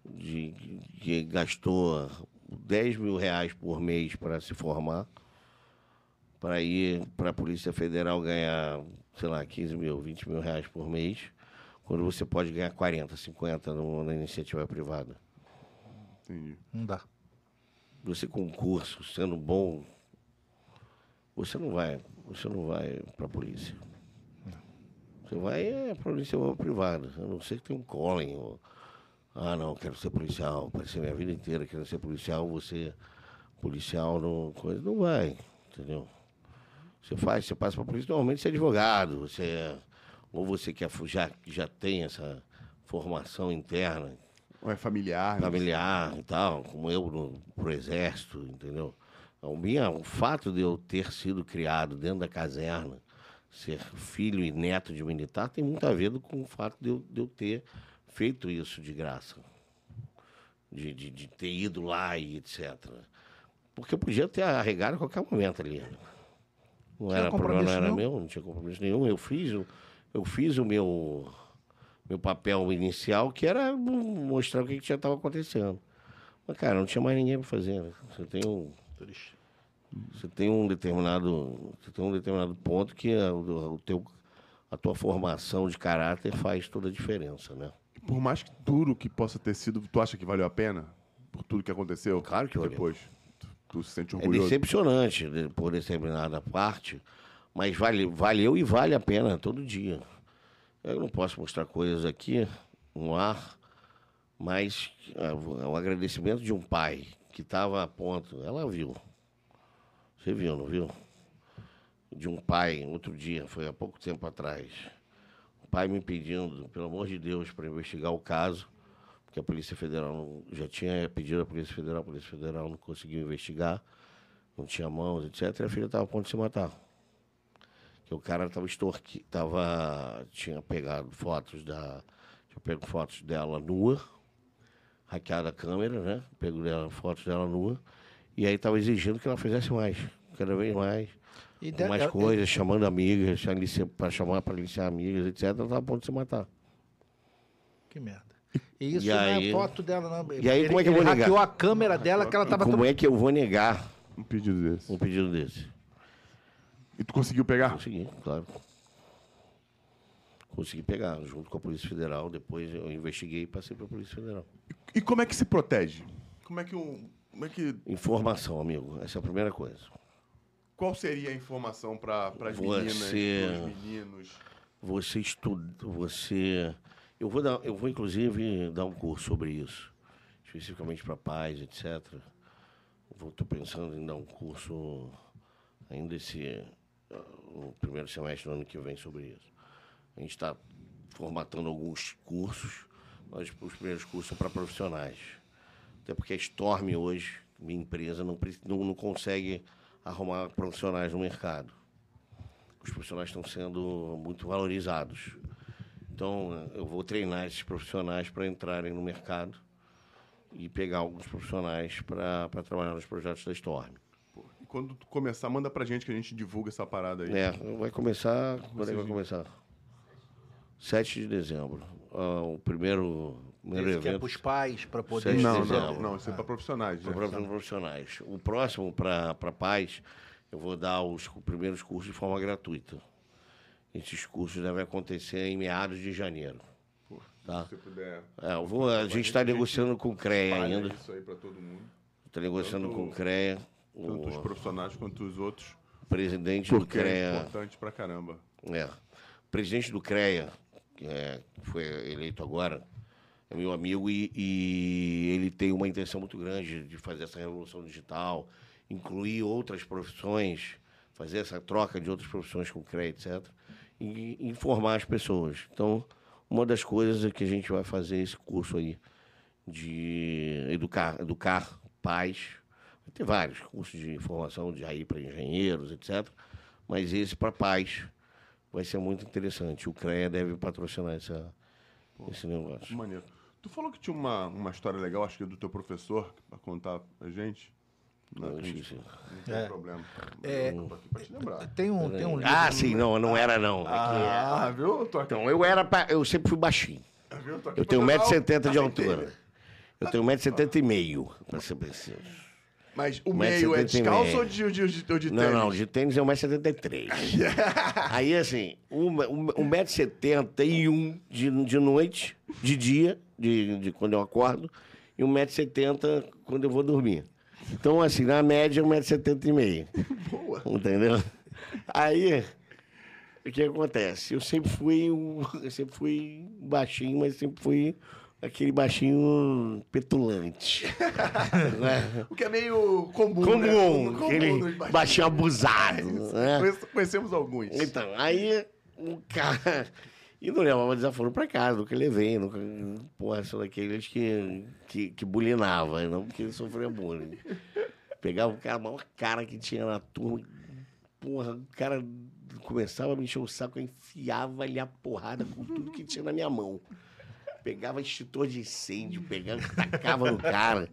de que gastou 10 mil reais por mês para se formar, para ir para a Polícia Federal ganhar, sei lá, 15 mil, 20 mil reais por mês, quando você pode ganhar 40, 50 no- na iniciativa privada? Entendi. Não dá. você com um curso, sendo bom, você não vai, você não vai para a polícia. Você vai é, para a polícia privada, a não ser que tenha um calling. Ou, ah, não, quero ser policial, passei minha vida inteira querendo ser policial, você policial não, coisa, não vai, entendeu? Você faz, você passa para a polícia, normalmente você é advogado, você é- ou você quer, já, já tem essa formação interna, Ou é familiar? né? familiar e tal, como eu no, pro exército, entendeu? O, minha, o fato de eu ter sido criado dentro da caserna, ser filho e neto de militar, tem muito a ver com o fato de eu, de eu ter feito isso de graça. De, de, de ter ido lá e etc. Porque eu podia ter arregado a qualquer momento ali. Não Tinha era problema, não era nenhum? meu, não tinha compromisso nenhum. Eu fiz, o- eu fiz o meu meu papel inicial, que era mostrar o que, que já estava acontecendo. Mas, cara, não tinha mais ninguém para fazer. Né? Você tem um. Você tem um determinado. Você tem um determinado ponto que a, o, teu, a tua formação de caráter faz toda a diferença, né? Por mais que duro que possa ter sido, tu acha que valeu a pena? Por tudo que aconteceu? Claro que valeu. Depois. Tu, tu se sente É orgulhoso? decepcionante de- por determinada parte, mas vale, valeu e vale a pena todo dia. Eu não posso mostrar coisas aqui no ar, mas ah, o agradecimento de um pai que estava a ponto, ela viu. Você viu, não viu? De um pai, outro dia, foi há pouco tempo atrás. O pai me pedindo, pelo amor de Deus, para investigar o caso, porque a Polícia Federal já tinha pedido à Polícia Federal, a Polícia Federal não conseguiu investigar, não tinha mãos, etc. E a filha estava a ponto de se matar. Que o cara estava extorqui, tava, tinha pegado fotos da, Eu pego fotos dela nua, hackeada a câmera, né? Pego dela, fotos dela nua. E aí estava exigindo que ela fizesse mais, cada vez mais. E com mais é- coisas, chamando amigas, para chamar para aliciar amigas, etc. Ela estava a ponto de se matar. Que merda. E isso E não aí- é foto dela, não. E aí, como é que eu ele vou negar? hackeou a câmera dela que ela E tava... como é que eu vou negar Um pedido desse. um pedido desse? E tu conseguiu pegar? Consegui, claro. Consegui pegar, junto com a Polícia Federal. Depois eu investiguei e passei para a Polícia Federal. E como é que se protege? Como é que um. Como é que. Informação, amigo. Essa é a primeira coisa. Qual seria a informação para as meninas, pros meninos? Você estuda, você... Eu vou, dar, eu vou, inclusive, dar um curso sobre isso. Especificamente para pais, etc. Estou pensando em dar um curso ainda esse... No primeiro semestre do ano que vem sobre isso. A gente está formatando alguns cursos, mas os primeiros cursos são para profissionais. Até porque a Storm hoje, minha empresa, não, não, não consegue arrumar profissionais no mercado. Os profissionais estão sendo muito valorizados. Então, eu vou treinar esses profissionais para entrarem no mercado e pegar alguns profissionais para trabalhar nos projetos da Storm. E quando começar, manda pra gente que a gente divulga essa parada aí. É, vai começar. Quando é que vai começar? 7 de dezembro. Ah, o primeiro, primeiro Esse que é evento. pros pais, para poder... Não, não, não, isso é para profissionais. Para Né? profissionais. O próximo, para pais, eu vou dar os primeiros cursos de forma gratuita. Esses cursos devem acontecer em meados de janeiro. Tá? Se puder. É, eu vou, a gente está negociando com o CREA ainda. isso aí para todo mundo. Está negociando Tanto- com o CREA. Tanto os O profissionais quanto os outros. presidente do é CREA. importante pra caramba. É. Presidente do CREA, que é, foi eleito agora, é meu amigo e, e ele tem uma intenção muito grande de fazer essa revolução digital, incluir outras profissões, fazer essa troca de outras profissões com o CREA, etc. E informar as pessoas. Então, uma das coisas é que a gente vai fazer esse curso aí de educar, educar pais. Vai ter vários cursos de formação de aí para engenheiros, etc. Mas esse para pais vai ser muito interessante. O CREA deve patrocinar essa, esse negócio. Maneiro. Tu falou que tinha uma, uma história legal, acho que é do teu professor, pra contar pra gente. Não, gente- não tem É. problema. É. Eu tô aqui pra te lembrar. Tem um, tem um livro... Ah, sim, não, não era não. É que- Ah, viu? Eu tô aqui, Então, eu era pa- eu sempre fui baixinho. Eu Eu pra tenho jogar o- 1,70m de altura. Eu tenho 1,70m e meio, para ser preciso. Mas o meio é descalço ou de, de, de, de Não, tênis? não, de tênis é 1,73m. Aí, assim, 1,71m de, de noite, de dia, de, de quando eu acordo, e 1,70m quando eu vou dormir. Então, assim, na média, 1,70m. Boa. Entendeu? Aí, o que acontece? Eu sempre fui eu sempre fui baixinho, mas sempre fui aquele baixinho petulante. né? O que é meio comum, né? Comum, Comum aquele baixinho abusado. né? Conhece- Conhecemos alguns. Então, aí o cara. E não levava desaforo pra casa, nunca levei, nunca. Porra, são daqueles que, que, que bulinava, não porque sofria bullying. Pegava o cara, a maior cara que tinha na turma. Porra, o cara começava a me encher o saco, eu enfiava-lhe a porrada com tudo que tinha na minha mão. Pegava extintor de incêndio, pegava, tacava no cara.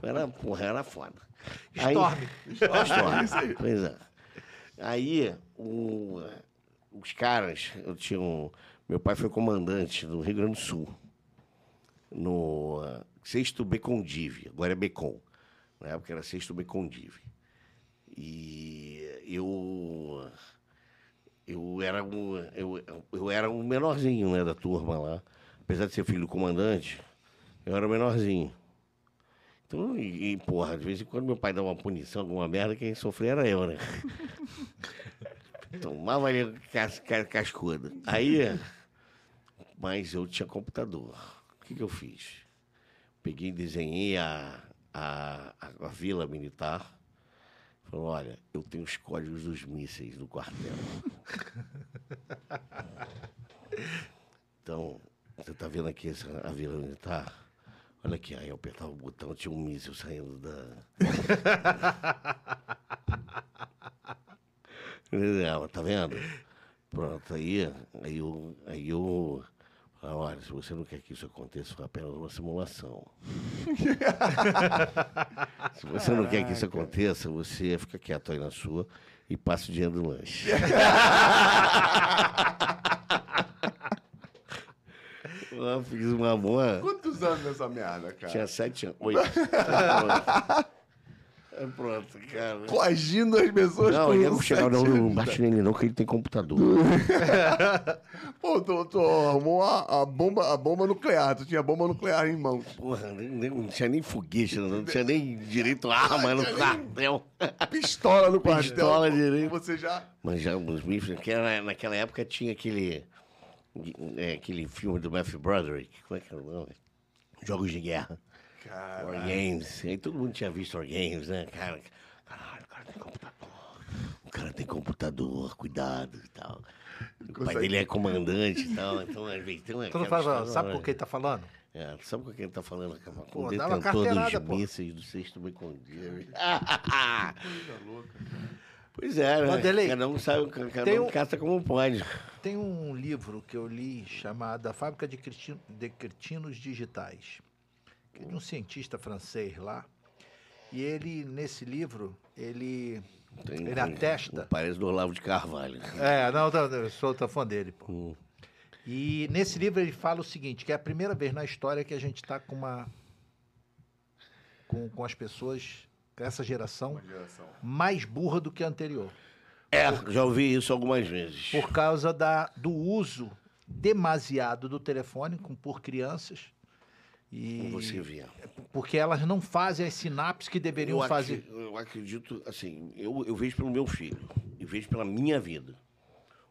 Era, porra, era foda. Aí- Storm. Storm. Isso aí. Pois é. Aí, o- os caras, eu tinha um, meu pai foi comandante do Rio Grande do Sul, no uh, sexto Becondive, agora é Becon. Na época era sexto Becondive. E eu, eu era um, eu, eu era um menorzinho, né, da turma lá. Apesar de ser filho do comandante, eu era menorzinho. Então, e, e, porra, de vez em quando meu pai dava uma punição, alguma merda, quem sofria era eu, né? Tomava ali cas, cas, cascuda. Aí, mas eu tinha computador. O que, que eu fiz? Peguei e desenhei a, a, a, a vila militar. Falei, olha, eu tenho os códigos dos mísseis do quartel. Então, você tá vendo aqui essa, a vila militar? Olha aqui, aí eu apertava o botão, tinha um míssil saindo da. Ela, tá vendo? Pronto, aí, aí eu, aí eu Ah, olha, se você não quer que isso aconteça, foi apenas uma simulação. se você não quer que isso aconteça, você fica quieto aí na sua e passa o dinheiro do lanche. Eu fiz uma boa. Quantos anos nessa merda, cara? Tinha sete anos. Oito. É pronto, cara. Coagindo as pessoas Não, ele não não, sete não anos. bate nele não, que ele tem computador. Pô, tu, tu arrumou a, a bomba, a bomba nuclear. Tu tinha bomba nuclear em mão. Porra, nem, nem- não tinha nem foguete, não, não tinha nem direito a arma no quartel. Pistola no quartel. Pistola direito. Você já... Mas já os naquela, naquela época tinha aquele, é, aquele filme do Matthew Broderick, como é que era o nome? Jogos de Guerra. Cara, War Games. Aí todo mundo tinha visto War Games, né? Cara, caralho, o cara tem computador. O cara tem computador, cuidado e tal. O pai dele é comandante e tal, então às vezes tem uma. Tu não história, sabe né? por que ele tá falando? É, sabe com quem ele tá falando? cara? Com Pô, o detentor dos pô. mísseis do sexto me condia. Pois é, né? Vanderlei, cada um sabe, cada um um- caça como pode. Tem um livro que eu li chamado A Fábrica de, de Cretinos Digitais, que é de um cientista francês lá. E ele, nesse livro, ele, Tem- ele atesta. Parece do Olavo de Carvalho. É, não, eu sou tão fã dele, pô. Hum. E nesse livro ele fala o seguinte, que é a primeira vez na história que a gente está com uma... Com, com as pessoas, essa geração, Geração. mais burra do que a anterior. É, já ouvi isso algumas vezes. Por causa da, do uso demasiado do telefone com, por crianças. E Como você vê. porque elas não fazem as sinapses que deveriam Eu, fazer. eu acredito, assim, eu, eu vejo pelo meu filho e vejo pela minha vida.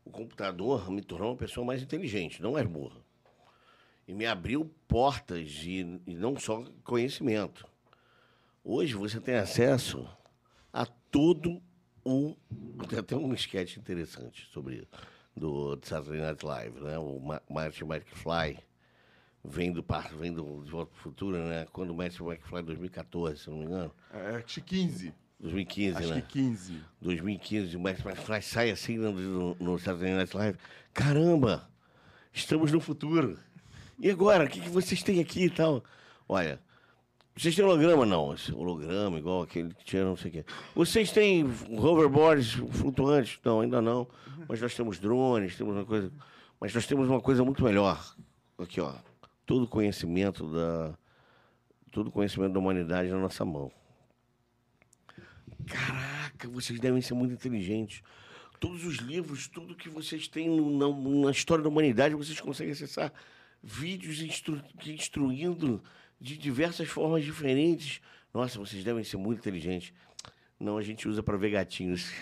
O computador me tornou uma pessoa mais inteligente, não mais burra. E me abriu portas e, e não só conhecimento. Hoje você tem acesso a todo o. Tem até um sketch interessante sobre isso, do Saturday Night Live, né? O Ma- Marty McFly vem do, vem do De Volta para o Futuro, né? Quando o Marty McFly, 2014, se não me engano. É, acho que 15. 2015, Acho né? que 15. 2015, o Marty McFly sai assim no, no, no Saturday Night Live. Caramba, estamos no futuro. E agora, o que, que vocês têm aqui e tal? Olha, vocês têm holograma? Não, holograma igual aquele que tinha não sei o quê. Vocês têm hoverboards flutuantes? Não, ainda não. Mas nós temos drones, temos uma coisa... Mas nós temos uma coisa muito melhor. Aqui, ó. Todo conhecimento da... Todo conhecimento da humanidade na nossa mão. Caraca, vocês devem ser muito inteligentes. Todos os livros, tudo que vocês têm na, na história da humanidade, vocês conseguem acessar vídeos instru, instruindo de diversas formas diferentes. Nossa, vocês devem ser muito inteligentes. Não, a gente usa para ver gatinhos.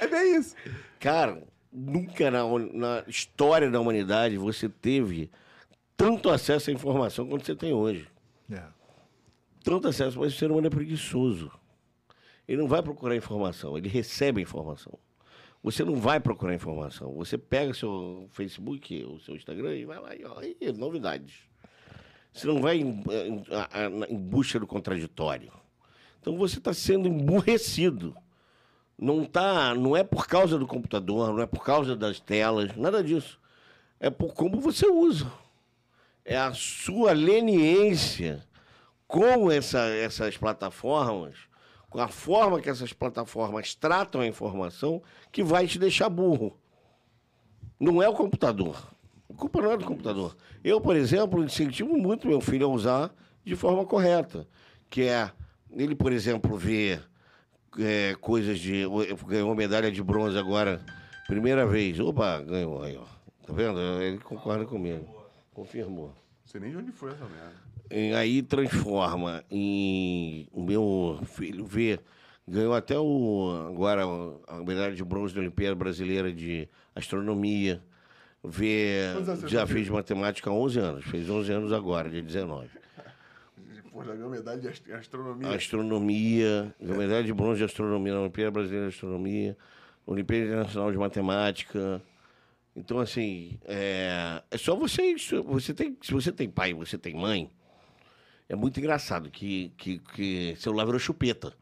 É bem isso. Cara, nunca na, na história da humanidade você teve tanto acesso à informação quanto você tem hoje. É. tanto acesso, mas o ser humano é preguiçoso. Ele não vai procurar informação, ele recebe a informação. Você não vai procurar informação. Você pega seu Facebook, o seu Instagram e vai lá e aí, novidades. Você não vai em, em- em busca do contraditório. Então você está sendo emburrecido. Não tá, não é por causa do computador, não é por causa das telas, nada disso. É por como você usa. É a sua leniência com essa- essas plataformas, com a forma que essas plataformas tratam a informação, que vai te deixar burro. Não é o computador. A culpa não é do computador. Eu, por exemplo, incentivo muito meu filho a usar de forma correta, que é ele, por exemplo, ver é, coisas de. Ganhou medalha de bronze agora, primeira vez. Opa, ganhou aí, ó. Tá vendo? Ele concorda comigo. Confirmou. Não sei nem de onde foi essa merda. E aí transforma em o meu filho vê ganhou até o agora a medalha de bronze da Olimpíada Brasileira de Astronomia. Vê você já fez matemática há 11 anos fez 11 anos agora dia 19 Pô, já ganhou medalha de ast- astronomia. astronomia ganhou medalha de bronze de astronomia na Olimpíada Brasileira de Astronomia Olimpíada Internacional de Matemática. Então assim é, é só você você tem se você tem pai você tem mãe é muito engraçado que, que, que celular virou chupeta.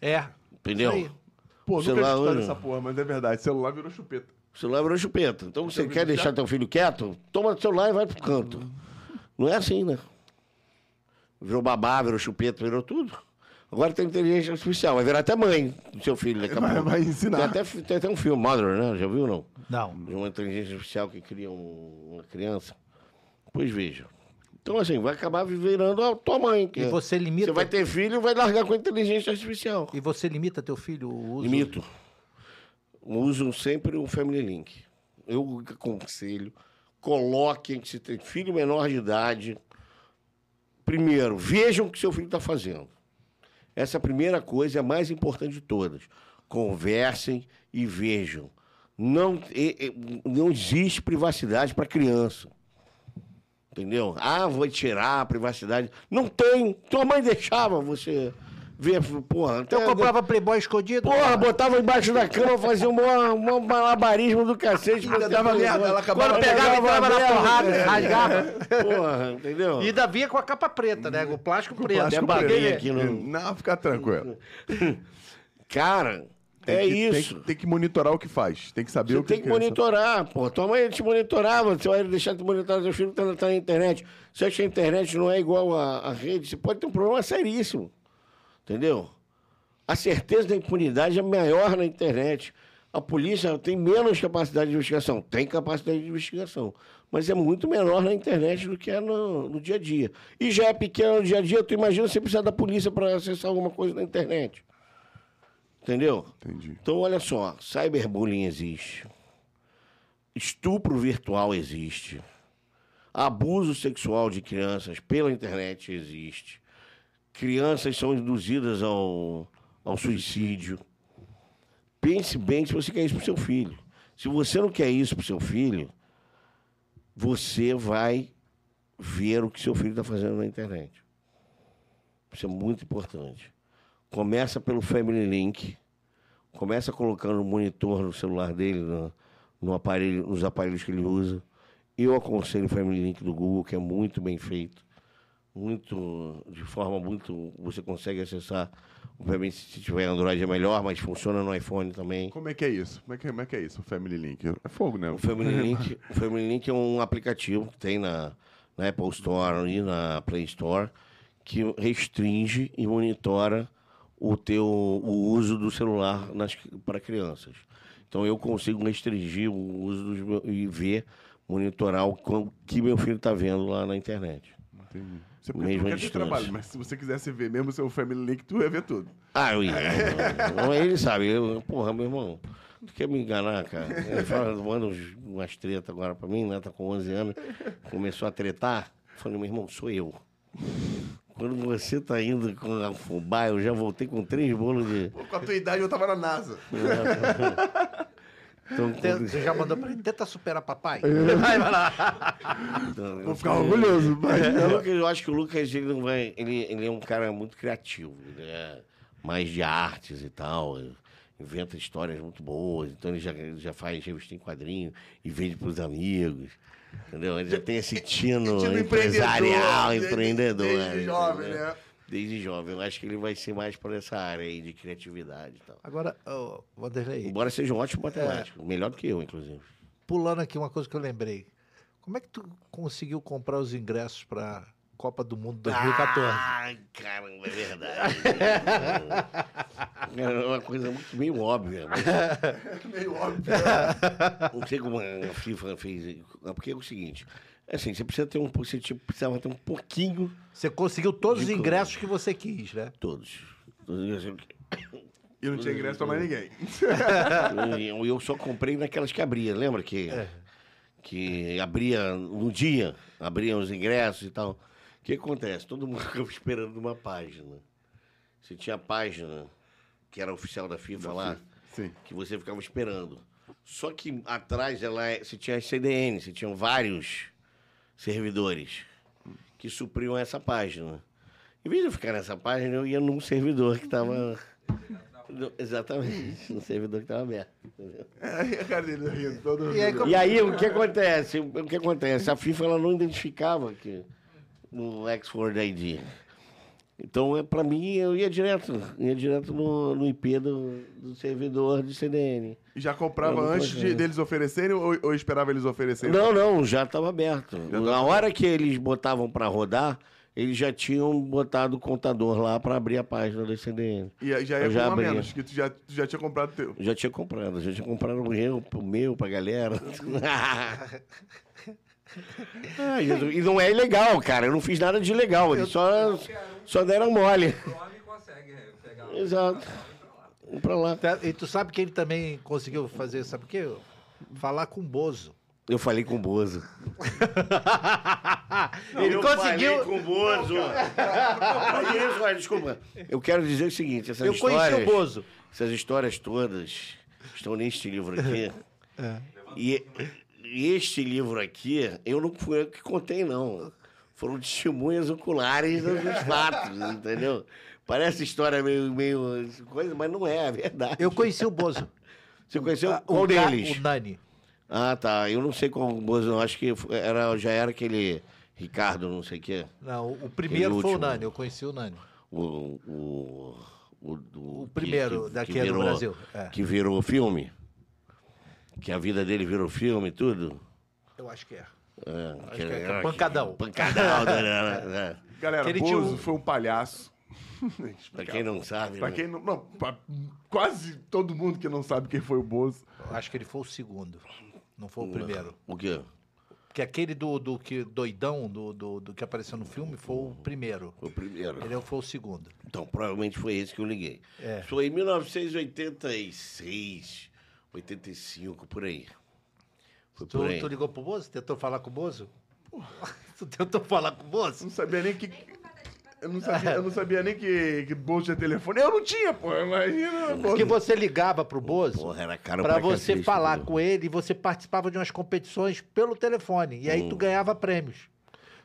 É. Entendeu? Pô, nunca Celular hoje- essa porra, mas é verdade. Celular virou chupeta. O celular virou chupeta. Então você quer deixar teu filho quieto? Toma o celular e vai pro canto. Não é assim, né? Virou babá, virou chupeta, virou tudo. Agora tem inteligência artificial. Vai virar até mãe do seu filho daqui a Vai- pouco. vai ensinar. Tem até, tem até um filme, Mother, né? Já viu ou não? Não. De uma inteligência artificial que cria um- uma criança. Pois veja. Então, assim, vai acabar virando a tua mãe. E é- você limita. Você vai ter filho e vai largar com a inteligência artificial. E você limita teu filho o uso. Limito. Usam sempre o Family Link. Eu aconselho, coloquem que se tem filho menor de idade. Primeiro, vejam o que seu filho está fazendo. Essa é primeira coisa, é a mais importante de todas. Conversem e vejam. Não, não existe privacidade para criança. Entendeu? Ah, vou tirar a privacidade. Não tem. Tua mãe deixava você ver, porra. Então eu comprava Playboy escondido. Porra, cara. botava embaixo da cama, fazia um um malabarismo do cacete. Ainda dava merda, ela acabava- Quando pegava, entrava na porrada, é. rasgava. Porra, entendeu? E ainda vinha com a capa preta, né? Com o plástico preto. plástico Até baguei preto. aqui no... Não, fica tranquilo. Cara, Tem é que- tem isso. que- Tem que, monitorar o que faz. Tem que saber Você o que tem que criança- monitorar, pô. Tua mãe te monitorava, você vai deixar de monitorar seu filho que tá, tá na internet. Você acha que a internet não é igual à rede, você pode ter um problema seríssimo. Entendeu? A certeza da impunidade é maior na internet. A polícia tem menos capacidade de investigação. Tem capacidade de investigação. Mas é muito menor na internet do que é no, no dia a dia. E já é pequeno no dia a dia, tu imagina você precisar da polícia para acessar alguma coisa na internet. Entendeu? Entendi. Então, olha só, cyberbullying existe. Estupro virtual existe. Abuso sexual de crianças pela internet existe. Crianças são induzidas ao, ao suicídio. Pense bem se você quer isso para seu filho. Se você não quer isso para seu filho, você vai ver o que seu filho está fazendo na internet. Isso é muito importante. Começa pelo Family Link. Começa colocando o monitor no celular dele, no, no aparelho, nos aparelhos que ele usa. Eu aconselho o Family Link do Google, que é muito bem feito. Muito, de forma muito. Você consegue acessar. Obviamente, se tiver Android é melhor, mas funciona no iPhone também. Como é que é isso? Como é que, como é, que é isso, o Family Link? É fogo, né? O Family Link, o Family Link é um aplicativo que tem na, na Apple Store e na Play Store que restringe e monitora o teu o uso do celular nas, para crianças. Então eu consigo restringir o uso dos e ver, monitorar o que meu filho está vendo lá na internet. Entendi. Você Mesmo quer ter distância. trabalho, mas se você quisesse ver mesmo seu Family Link, tu ia ver tudo. Ah, eu ia. Ele sabe. Eu, porra, meu irmão, tu quer me enganar, cara? Ele fala, manda umas tretas agora pra mim, né? Tá com 11 anos. Começou a tretar. Eu Falei, meu irmão, sou eu. Quando você tá indo com a fubá, eu já voltei com três bolos de... Pô, com a tua idade eu tava na NASA. Então, Te- quando- Você já mandou pra ele, tenta superar papai. Vai, vai lá. então, Vou ficar orgulhoso. Mas... O Lucas, eu acho que o Lucas ele não vai. Ele, ele é um cara muito criativo. Ele é mais de artes e tal. Inventa histórias muito boas. Então ele já, ele já faz revista em quadrinho e vende para os amigos. Entendeu? Ele já tem esse tino, Tino empresarial, desde- empreendedor. Desde né? jovem, né? Desde jovem. Eu acho que ele vai ser mais por essa área aí de criatividade e tal. Agora, ô, Vanderlei, Embora seja um ótimo matemático. Melhor do que eu, inclusive. pulando aqui uma coisa que eu lembrei. Como é que tu conseguiu comprar os ingressos pra Copa do Mundo 2014? Ai, caramba, é verdade. É uma coisa muito meio óbvia. Mas Meio óbvio. não sei como a FIFA fez. Porque é o seguinte. é Assim, você precisa ter um. Você tipo, precisava ter um pouquinho. Você conseguiu todos os ingressos que você quis, né? Todos. Todos. E não tinha ingresso pra mais ninguém. Eu, eu só comprei naquelas que abria, lembra que, É. que abria no dia, abriam os ingressos e tal. O que acontece? Todo mundo ficava esperando uma página. Você tinha a página, que era oficial da FIFA lá, Sim. que você ficava esperando. Só que atrás ela é- você tinha as CDN, você tinha vários servidores que supriam essa página. Em vez de eu ficar nessa página, eu ia num servidor que estava. Exatamente, no servidor que estava aberto. É, a cara dele rindo, todo E aí, como- E aí, o que acontece? O que acontece? A FIFA ela não identificava que no Export ID. Então, é, para mim, eu ia direto, ia direto no, no IP do, do servidor de CDN. E já comprava antes de, deles oferecerem ou, ou esperava eles oferecerem? Não, não, já estava aberto. Já Na tava hora que eles botavam para rodar, eles já tinham botado o contador lá para abrir a página do CDN. E aí já ia Eu já com um a abri. menos, que tu já, tu já tinha comprado o teu. Já tinha comprado, já tinha comprado o meu, o meu pra galera. Jesus, e não é ilegal, cara. Eu não fiz nada de ilegal. Eles só, só deram mole. O homem consegue é, Exato. Vamos pra lá. Tá, E tu sabe que ele também conseguiu fazer, sabe o quê? Falar com o Bozo. Eu falei com o Bozo. ele eu conseguiu. Falei com o Bozo. Olha, desculpa. Eu quero dizer o seguinte: essas Eu conheci histórias, o Bozo. essas histórias todas estão neste livro aqui. É. E este livro aqui, eu não fui eu que contei, não. Foram testemunhas oculares dos fatos, entendeu? Parece história meio, meio coisa, mas não é, é verdade. Eu conheci o Bozo. Você conheceu Ah, qual o deles? O Nani. Ah, tá. Eu não sei qual Bozo, não. Acho que era, já era aquele Ricardo, não sei o quê. Não, o primeiro foi o. Nani, eu conheci o Nani. O, o, o, do- O primeiro daqui é do Brasil, é. Que virou filme. Que a vida dele virou filme e tudo. Eu acho que é. É, Acho que é, que é pancadão. Pancadão, né, né, né. Galera, Aquele Bozo tio- foi um palhaço. Pra quem não sabe, Pra né? quem não. Não, pra quase todo mundo que não sabe quem foi o Bozo. Eu acho que ele foi o segundo. Não foi o primeiro. O quê? Porque aquele do, do que doidão, do, do, do que apareceu no filme, foi o primeiro. Foi o primeiro. Ele foi o segundo. Então, provavelmente foi esse que eu liguei. É. Foi em 1986, 85, por aí. Foi Tu, por aí. tu ligou pro Bozo? Tentou falar com o Bozo? Tu tentou falar com o Bozo? não sabia nem que. Eu não sabia, eu não sabia nem que, que Bozo tinha telefone. Eu não tinha, pô. Imagina. Porque Bozo. você ligava pro Bozo Porra, era caro pra pra você cacete, falar com ele e você participava de umas competições pelo telefone. E aí Hum. tu ganhava prêmios.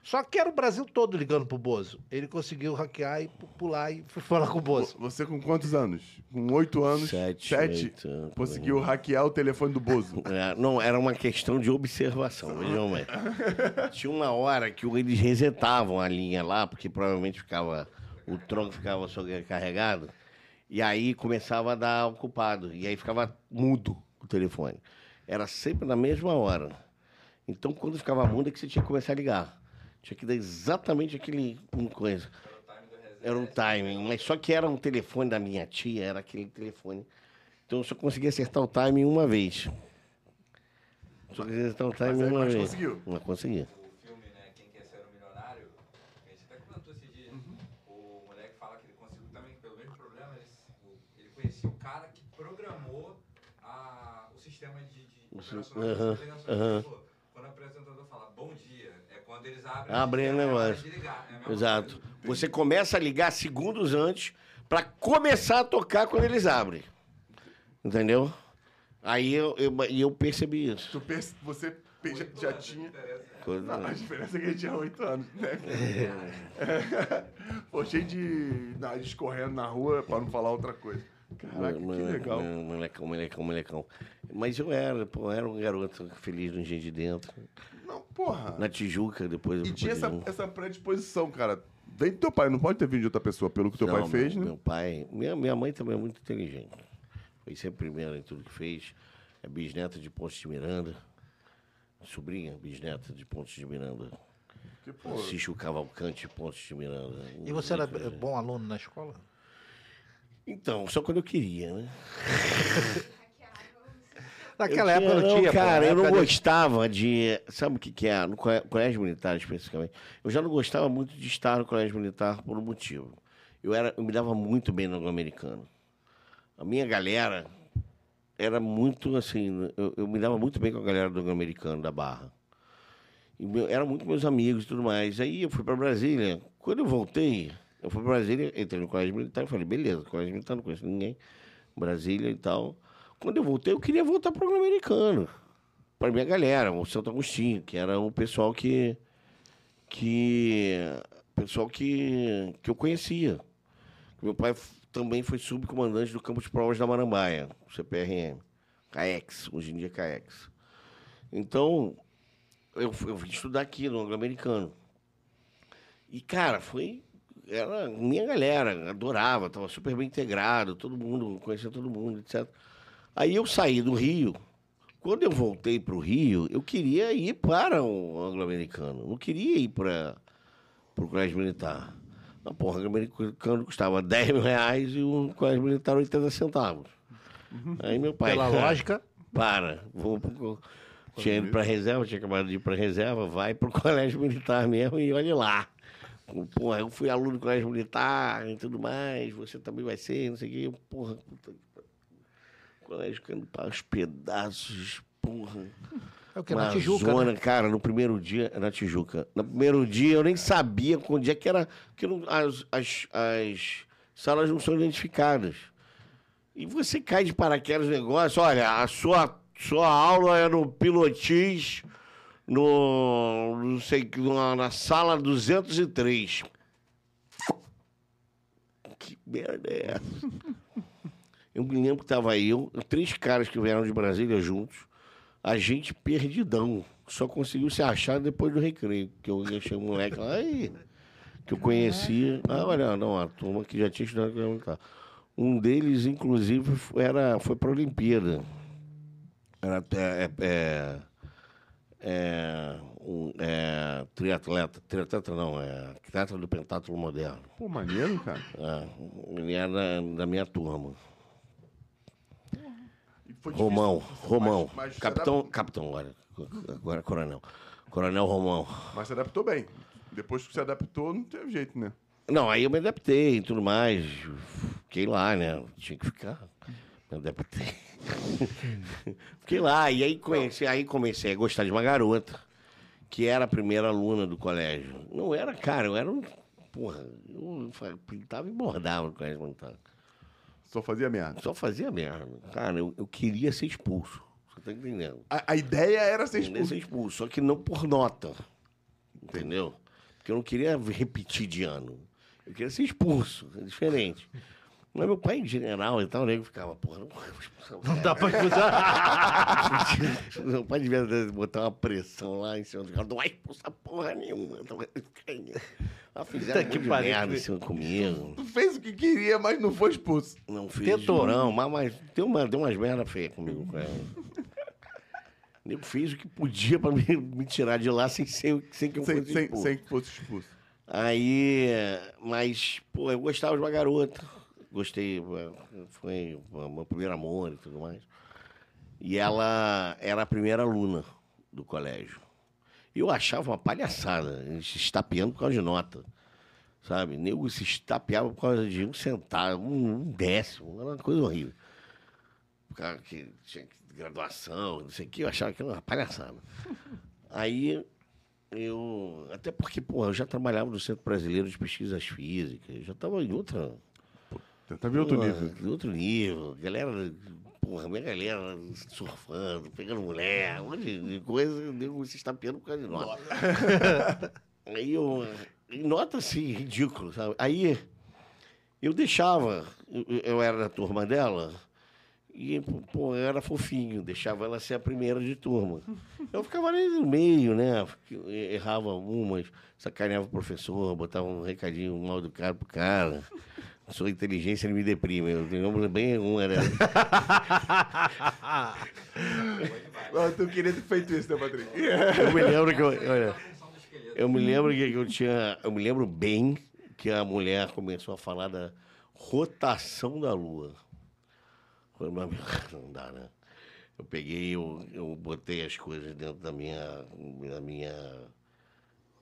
Só que era o Brasil todo ligando pro Bozo. Ele conseguiu hackear e pu- pular e foi falar com o Bozo. Você com quantos anos? Com oito anos? Sete, Sete? oito conseguiu hackear o telefone do Bozo. É, não, era uma questão de observação, vejam bem. Tinha uma hora que eles resetavam a linha lá, porque provavelmente ficava, o tronco ficava sobrecarregado, e aí começava a dar ocupado, e aí ficava mudo o telefone. Era sempre na mesma hora. Então, quando ficava mudo, é que você tinha que começar a ligar. Tinha que dar exatamente aquele uma coisa. Era um timing, mas só que era um telefone da minha tia, era aquele telefone. Então eu só conseguia acertar o timing uma vez. Só conseguia acertar o timing aí- uma mas vez. conseguiu? Mas conseguia. O filme, Quem Quer Ser Milionário, a gente até comentou esse dia, o moleque fala que ele conseguiu também, pelo mesmo problema, ele, o- ele conhecia o cara que programou a, o sistema de, de O si- operacional aham, das ligações. aham. Ele falou, Quando o apresentador fala bom dia, é quando eles abrem, Abrem o é negócio. ligar, é a mesma Exato. coisa. Você começa a ligar segundos antes pra começar a tocar quando eles abrem. Entendeu? Aí eu, eu, eu percebi isso. Tu perce- você pe- já, já tinha. Coisa- Não, a diferença é que ele tinha oito anos, né? Pô, cheio de nariz escorrendo na rua pra não falar outra coisa. Caraca, que Mole- legal. mole- Molecão, molecão, molecão. Mas eu era, pô, eu era um garoto feliz no Engenho de Dentro. Não, porra. Na Tijuca, depois eu E tinha essa, essa predisposição, cara. Vem do teu pai, não pode ter vindo de outra pessoa, pelo que teu pai Não, fez, meu, né? Meu pai. Minha, minha mãe também é muito inteligente. Foi sempre primeira em tudo que fez. É bisneta de Pontes de Miranda. Sobrinha, bisneta de Pontes de Miranda. Porque, pô, Cício Cavalcante Pontes de Miranda. E você era bom aluno na escola? Então, só quando eu queria, né? Naquela época não não, tinha. Cara, eu não gostava de. Sabe o que, que é? No co- colégio militar, especificamente. Eu já não gostava muito de estar no colégio militar por um motivo. Eu, era, eu me dava muito bem no anglo-americano. A minha galera era muito assim. Eu, eu me dava muito bem com a galera do anglo-americano, da Barra. E meu, eram muito meus amigos e tudo mais. Aí eu fui para Brasília. Quando eu voltei, eu fui para Brasília, entrei no colégio militar e falei: beleza, colégio militar não conheço ninguém. Brasília e tal. Quando eu voltei, eu queria voltar para o americano. Para minha galera, o Santo Agostinho, que era o pessoal que. que pessoal que, que eu conhecia. Meu pai também foi subcomandante do campo de provas da Marambaia, CPRM. CAEX, hoje em dia é CAEX. Então, eu, eu vim estudar aqui no anglo-americano. E, cara, foi. era minha galera, adorava, estava super bem integrado, todo mundo, conhecia todo mundo, etc. Aí eu saí do Rio. Quando eu voltei para o Rio, eu queria ir para o anglo-americano, não queria ir para o colégio militar. A porra, o anglo-americano custava 10 mil reais e o colégio militar 80 centavos. Aí meu pai. Pela lógica, Para, vou pro... Tinha ido pra reserva, tinha acabado de ir pra reserva, vai pro colégio militar mesmo e olhe lá. Porra, eu fui aluno do colégio militar e tudo mais, você também vai ser, não sei o quê. Porra, puta que. Colégio caindo para os pedaços, porra. é o que? Uma Na Tijuca, zona, né? cara, no primeiro dia, na Tijuca. No primeiro dia eu nem sabia onde é que era, porque não- as, as, as salas não são identificadas. E você cai de paraquedas no negócio, olha, a sua, sua aula é no Pilotis, no, não sei, que- na, na sala 203. Que merda é essa? Eu me lembro que tava eu, três caras que vieram de Brasília juntos, a gente perdidão. Só conseguiu se achar depois do recreio. Que eu deixei o moleque lá, aí, que eu conhecia. Ah, olha, não, a turma que já tinha estudado com militar. Um deles, inclusive, foi- era, foi para a Olimpíada. Era é, é, é, um, é, triatleta. Triatleta não, é atleta do pentatlo moderno. Pô, maneiro, cara. É, ele era da minha turma. Foi Romão, Romão. capitão, capitão agora. Agora coronel. Coronel Romão. Mas se adaptou bem. Depois que se adaptou, não teve jeito, né? Não, aí eu me adaptei e tudo mais. Fiquei lá, né? Tinha que ficar. Me adaptei. Fiquei lá. E aí, conheci, aí comecei a gostar de uma garota, que era a primeira aluna do colégio. Não era, cara, eu era um. Porra, eu pintava e bordava no colégio militar. Só fazia merda. Só fazia merda. Cara, eu, eu queria ser expulso. Você tá entendendo? A, a ideia era ser expulso. ser expulso, só que não por nota. Entendeu? Porque eu não queria repetir de ano. Eu queria ser expulso. É diferente. Mas meu pai, em general, e tal, o nego ficava, porra, não expulsar o Não dá pra escutar. Meu pai devia botar uma pressão lá em cima do cara. Não vai expulsar porra nenhuma. Então, Ah, fizeram Puta que merda em cima comigo. Tu fez o que queria, mas não foi expulso. Não fiz. Tentou. Não, mas, mas deu, uma, deu umas merda feias comigo com ela. Eu fiz o que podia pra me, me tirar de lá sem, sem, sem que eu Sem, fosse sem, expulso. sem que fosse expulso. Aí, mas, pô, eu gostava de uma garota. Gostei, foi meu primeiro amor e tudo mais. E ela era a primeira aluna do colégio. Eu achava uma palhaçada, eles se estapeando por causa de nota. Sabe? Nego se estapeava por causa de um centavo, um, décimo, era uma coisa horrível. O cara que tinha graduação, não sei o que, eu achava que era uma palhaçada. Aí eu. Até porque, porra, eu já trabalhava no Centro Brasileiro de Pesquisas Físicas, já estava em outra. Tá vendo outro nível. Outro nível. Galera, porra, minha galera surfando, pegando mulher, um monte de coisa, nego se estapeando por causa de nota. Aí eu. Nota assim, ridículo, sabe? Aí eu deixava, eu, era da turma dela, e, pô, eu era fofinho, deixava ela ser a primeira de turma. Eu ficava ali no meio, né? Errava umas, sacaneava o professor, botava um recadinho mal do cara pro cara. Sua inteligência me deprime. Eu lembro bem uma, né? Ah, tu queria ter feito isso, né, Patrick? Eu me lembro que eu, olha, eu me lembro que eu tinha, eu me lembro bem que a mulher começou a falar da rotação da Lua. Falei, amigo, não dá, né? Eu peguei, eu, eu botei as coisas dentro da minha, da minha,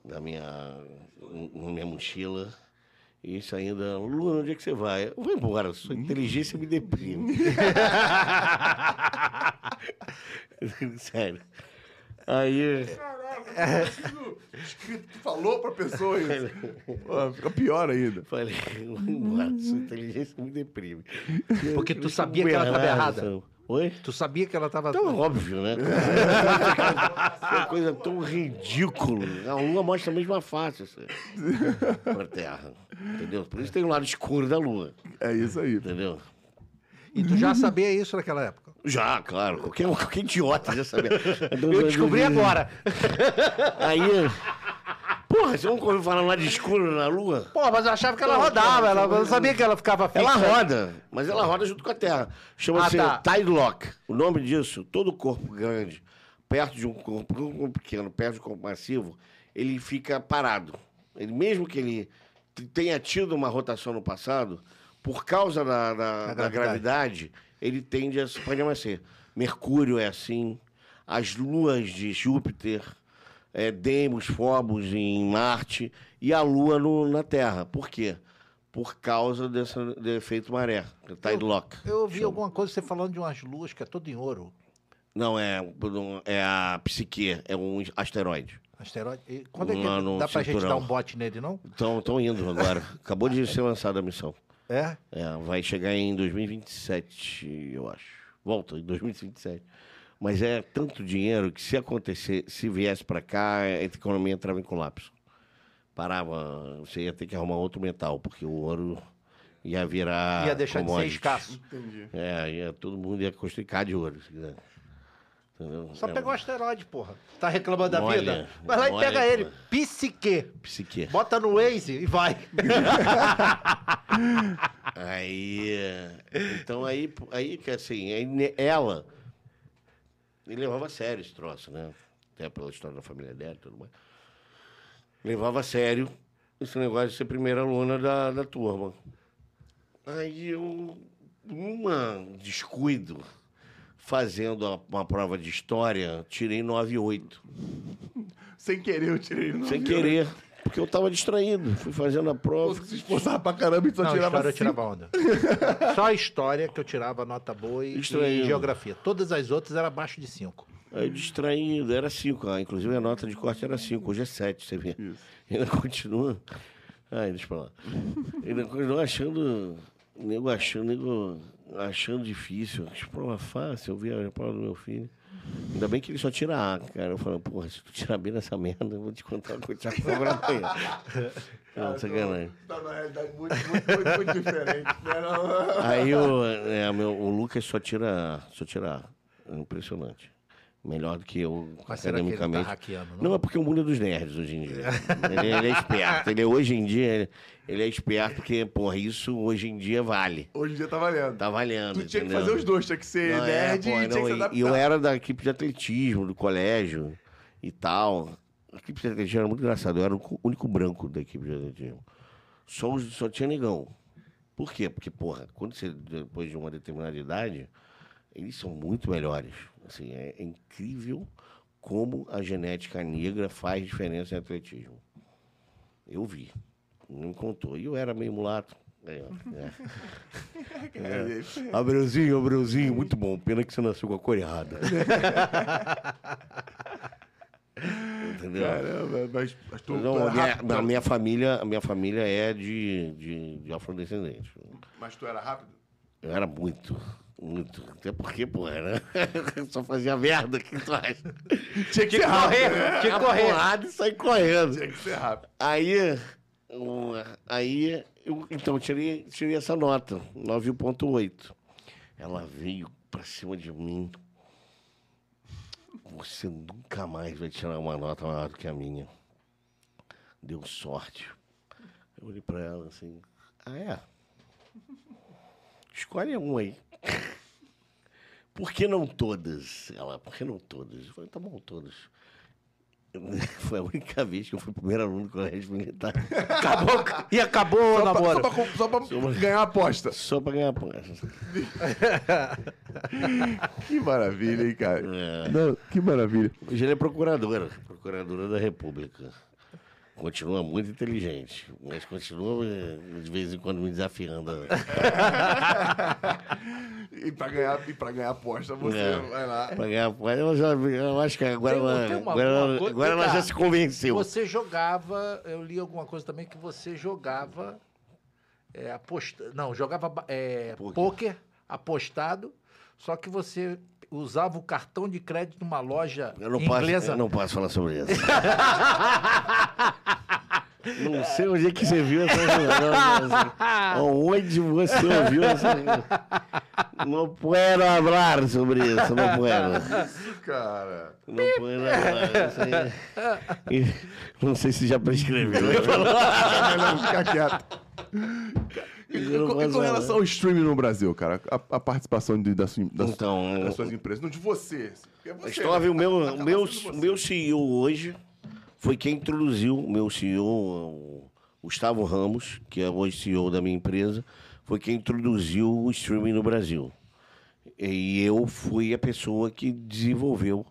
da minha, na minha mochila. Isso ainda, Lua, onde é que você vai? Eu vou embora, sua inteligência me deprime. Sério. Aí. Caralho, escrito, tu falou pra pessoa isso. Pô, fica pior ainda. Falei, vou embora, sua inteligência me deprime. Porque tu sabia que ela estava errada. Oi? Tu sabia que ela estava. Então, óbvio, né? Uma coisa tão ridícula. A Lua mostra a mesma face assim, pra Terra. Entendeu? Por isso tem o lado escuro da Lua. É isso aí. Entendeu? E tu já sabia isso naquela época. Já, claro. Qualquer, qualquer idiota já sabia. Eu descobri agora. Aí. Porra, você nunca ouviu falar lá de escuro na Lua? Pô, mas eu achava que ela rodava, ela, eu não sabia que ela ficava fixa. Ela roda, mas ela roda junto com a Terra. Chama-se Ah, tá. Tide Lock. O nome disso, todo corpo grande, perto de um corpo, um corpo pequeno, perto de um corpo massivo, ele fica parado. Ele, mesmo que ele tenha tido uma rotação no passado, por causa da, da- Da da gravidade. ele tende a se permanecer. Mercúrio é assim, as luas de Júpiter, é, Deimos, Phobos em Marte e a Lua no- na Terra. Por quê? Por causa desse, do efeito maré, tide lock. Eu ouvi Chama. alguma coisa você falando de umas luas que é tudo em ouro. Não, é, é a Psique, é um asteroide. Asteroide. E Quando é que dá pra gente dar cinturão. um bote nele, não? Estão indo agora. Acabou de ser lançada a missão. É? É, vai chegar em 2027, eu acho. Volta em 2027. Mas é tanto dinheiro que se acontecer, se viesse para cá, a economia entrava em colapso. Parava, você ia ter que arrumar outro metal, porque o ouro ia virar. Ia deixar de ser commodity. escasso. Entendi. É, ia, todo mundo ia costricar de ouro. se quiser. Entendeu? Só É, pegou o asteroide, porra. Tá reclamando da vida? Vai lá e pega ele. Psique. Psique. Bota no Waze e vai. Aí. Então aí, aí que assim, aí ela. Ele levava a sério esse troço, né? Até pela história da família dela e tudo mais. Levava a sério esse negócio de ser primeira aluna da, da turma. Aí eu, uma descuido, fazendo uma prova de história, tirei 9,8. Sem querer, eu tirei no Sem querer. Porque eu tava distraído. Fui fazendo a prova. você se esforçava pra caramba e só Não, tirava história eu cinco. tirava onda. Só a história que eu tirava nota boa e, e geografia. Todas as outras eram abaixo de 5. Aí distraído, era 5. Ah, inclusive a nota de corte era 5, hoje é 7, você vê. Isso. Ainda continua. Ai, deixa pra lá. Ainda continua achando. Nego achando, nego achando difícil. As provas fácil, eu vi a prova do meu filho. Ainda bem que ele só tira A, cara. Eu falei, porra, se tu tirar B nessa merda, eu vou te contar uma coisa que cobra amanhã. Não, sacanagem. Tá numa realidade muito, muito, muito, muito diferente. Né? Não- Aí o, é, meu, o Lucas só tira, só tira A. Impressionante. Melhor do que eu Mas será que ele tá academicamente. hackeando, não? Não, é porque o mundo é dos nerds hoje em dia. ele, ele é esperto. Ele, hoje em dia, ele, ele é esperto porque, porra, isso hoje em dia vale. Hoje em dia tá valendo. Tá valendo. tu tinha que entendeu? fazer os dois, tinha que ser Não, é, nerd pô, e tinha não, que se e- adaptar. E eu era da equipe de atletismo, do colégio e tal. A equipe de atletismo era muito engraçado. Eu era o único branco da equipe de atletismo. Só, só tinha negão. Por quê? Porque, porra, quando você, depois de uma determinada idade, eles são muito melhores. Assim, é, é incrível como a genética negra faz diferença em atletismo. Eu vi. Não contou. E eu era meio mulato. É, é. É, Abreuzinho, Abreuzinho, muito bom. Pena que você nasceu com a cor errada. Entendeu? Caramba, mas, mas era a, minha, rápido, a minha família, a minha família é de, de, de afrodescendentes. mas tu era rápido? Eu era muito, muito. Até porque, pô, era... só fazia merda, que tu acha? Tinha que ser rápido. correr, né? tinha que correr. porrada e sair correndo. Tinha que ser rápido. Aí, aí eu, então, eu tirei, tirei essa nota, 9.8. Ela veio pra cima de mim. Você nunca mais vai tirar uma nota maior do que a minha. Deu sorte. Eu olhei pra ela assim. Ah, é? Escolhe um aí. Por que não todas? Ela, por que não todas? Eu falei, tá bom, todas. Foi a única vez que eu fui primeiro aluno do colégio militar. Acabou, e acabou o Só pra, namoro. só pra, só pra ganhar a aposta. Só pra ganhar ponto. Que maravilha, hein, cara? É. Não, que maravilha. Hoje ele é procuradora, procuradora da República. Continua muito inteligente, mas continua eh, de vez em quando me desafiando. E pra ganhar, e pra ganhar aposta, você É. vai lá. Pra ganhar ponto. Ela já, eu acho que agora, Tem- ela, tem uma- agora, uma ela- coisa- agora ela Tá. já se convenceu. Você jogava, eu li alguma coisa também que você jogava é, aposta, não, jogava é, Pôquer. pôquer apostado, só que você usava o cartão de crédito numa loja Eu não, posso, inglesa. eu não posso falar sobre isso. não sei onde é que você viu essa. não, Onde você ouviu essa. Não puedo hablar sobre isso, não puedo. Isso, cara. Não puedo. Isso aí. Não sei se já prescreveu. É melhor ficar quieto. E, com- relação ao streaming no Brasil, cara, a, a participação de, da sua- das, Então, das suas empresas, não de você. é você, História, o meu, Acaba meu, você. meu CEO hoje foi quem introduziu, o meu CEO, o Gustavo Ramos, que é hoje CEO da minha empresa, foi quem introduziu o streaming no Brasil. E eu fui a pessoa que desenvolveu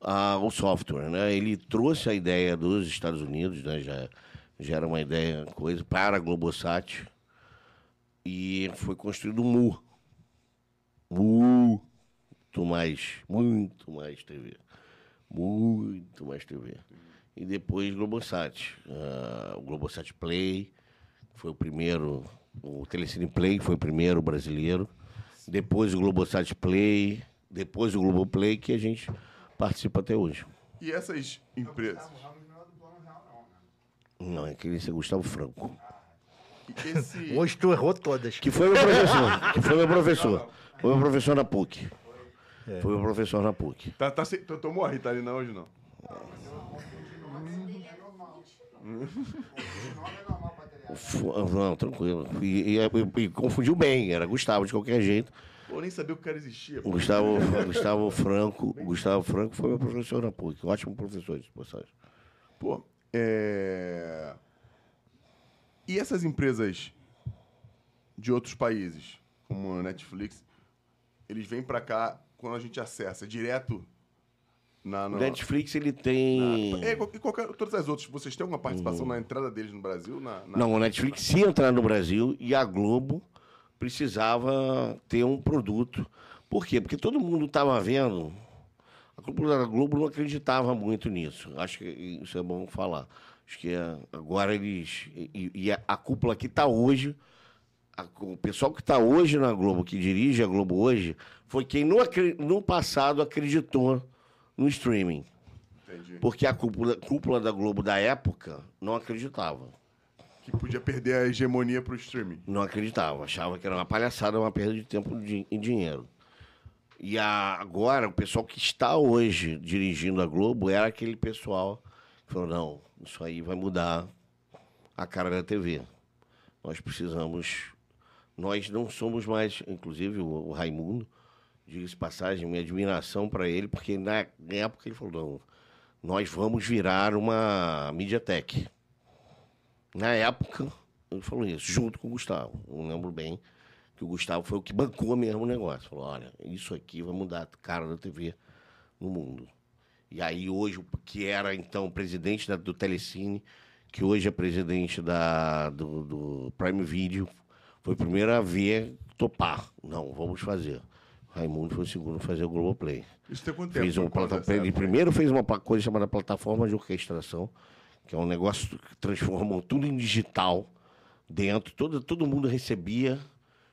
ah, o software, né? Ele trouxe a ideia dos Estados Unidos, né? Já, já era uma ideia, coisa, para a Globosat. E foi construído um MU. Muito mais, muito mais TV. Muito mais TV. E depois Globosat. Ah, o Globosat Play foi o primeiro, o Telecine Play foi o primeiro brasileiro. Depois o Globosat Play, depois o Globoplay, que a gente participa até hoje. E essas empresas. Gustavo Ramos não é do plano real, não, né? Não, é aquele é Gustavo Franco. Esse, Hoje tu errou todas. Que foi meu professor. que foi meu professor. Foi meu professor na PUC. Foi meu professor na PUC. tá, tá, se- tomou a Ritalina hoje, não? O nome é normal pra ter Fu- Não, tranquilo. E, e- e confundiu bem, era Gustavo de qualquer jeito. Pô, nem sabia que o cara existia. O pô. Gustavo, Gustavo Franco, Gustavo Franco foi meu professor na PUC, um ótimo professor de passagem. Pô, é... E essas empresas de outros países, como a Netflix, eles vêm pra cá quando a gente acessa direto na... O na- Netflix ele tem. É, e qualquer, todas as outras. Vocês têm alguma participação na entrada deles no Brasil? Na, na- Uhum. Não, o Netflix se entrar no Brasil e a Globo precisava ter um produto. Por quê? Porque todo mundo estava vendo. A Globo, a Globo não acreditava muito nisso. Acho que isso é bom falar. Acho que é, agora eles. E, e a, a cúpula que está hoje. a- o pessoal que está hoje na Globo, que dirige a Globo hoje, foi quem no, no passado acreditou no streaming. Entendi. Porque a cúpula, cúpula da Globo da época não acreditava. Que podia perder a hegemonia pro streaming. Não acreditava, achava que era uma palhaçada, uma perda de tempo e dinheiro. E a- agora, o pessoal que está hoje dirigindo a Globo era aquele pessoal que falou: não, isso aí vai mudar a cara da TV. Nós precisamos. Nós não somos mais, inclusive o, o Raimundo, diga-se passagem, minha admiração para ele, porque na época ele falou: não, nós vamos virar uma MediaTek. Na época, ele falou isso, junto com o Gustavo. Eu lembro bem que o Gustavo foi o que bancou mesmo o negócio. Falou, olha, isso aqui vai mudar a cara da TV no mundo. E aí hoje, que era então presidente da- do Telecine, que hoje é presidente da, do, do Prime Video, foi o primeiro a ver, topar. Não, vamos fazer. Raimundo foi o segundo a fazer o Globoplay. Isso tem quanto tempo? Fez uma plataforma, ele primeiro fez uma coisa chamada plataforma de orquestração, que é um negócio que transformou tudo em digital dentro. Todo, todo mundo recebia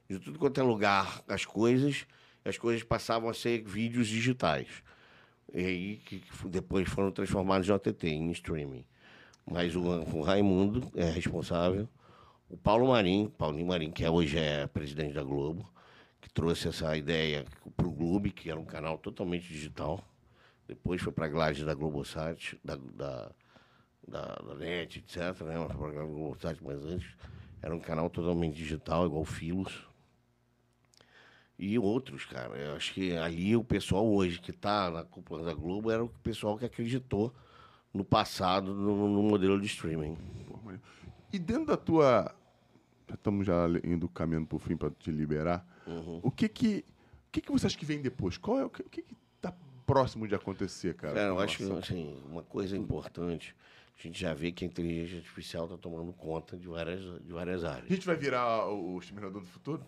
de tudo quanto é lugar as coisas, e as coisas passavam a ser vídeos digitais. E aí que depois foram transformados em OTT, em streaming. Mas o, o Raimundo é responsável. O Paulo Marim, Paulinho Marim, que hoje é presidente da Globo, que trouxe essa ideia para o Globo, que era um canal totalmente digital. Depois foi para a grade da Globosat, da, da, da, da NET, etc. Né? Mas foi para a Globosat, mas antes era um canal totalmente digital, igual o Filos. E outros, cara. Eu acho que ali o pessoal hoje que está na cúpula da Globo era o pessoal que acreditou no passado no, no modelo de streaming. E dentro da tua. Estamos já indo caminhando pro fim para te liberar. Uhum. O que que. O que que você acha que vem depois? Qual é o que, o que, que tá próximo de acontecer, cara? Cara, eu acho que assim, uma coisa importante, a gente já vê que a inteligência artificial está tomando conta de várias, de várias A áreas. gente vai virar o o Exterminador do Futuro?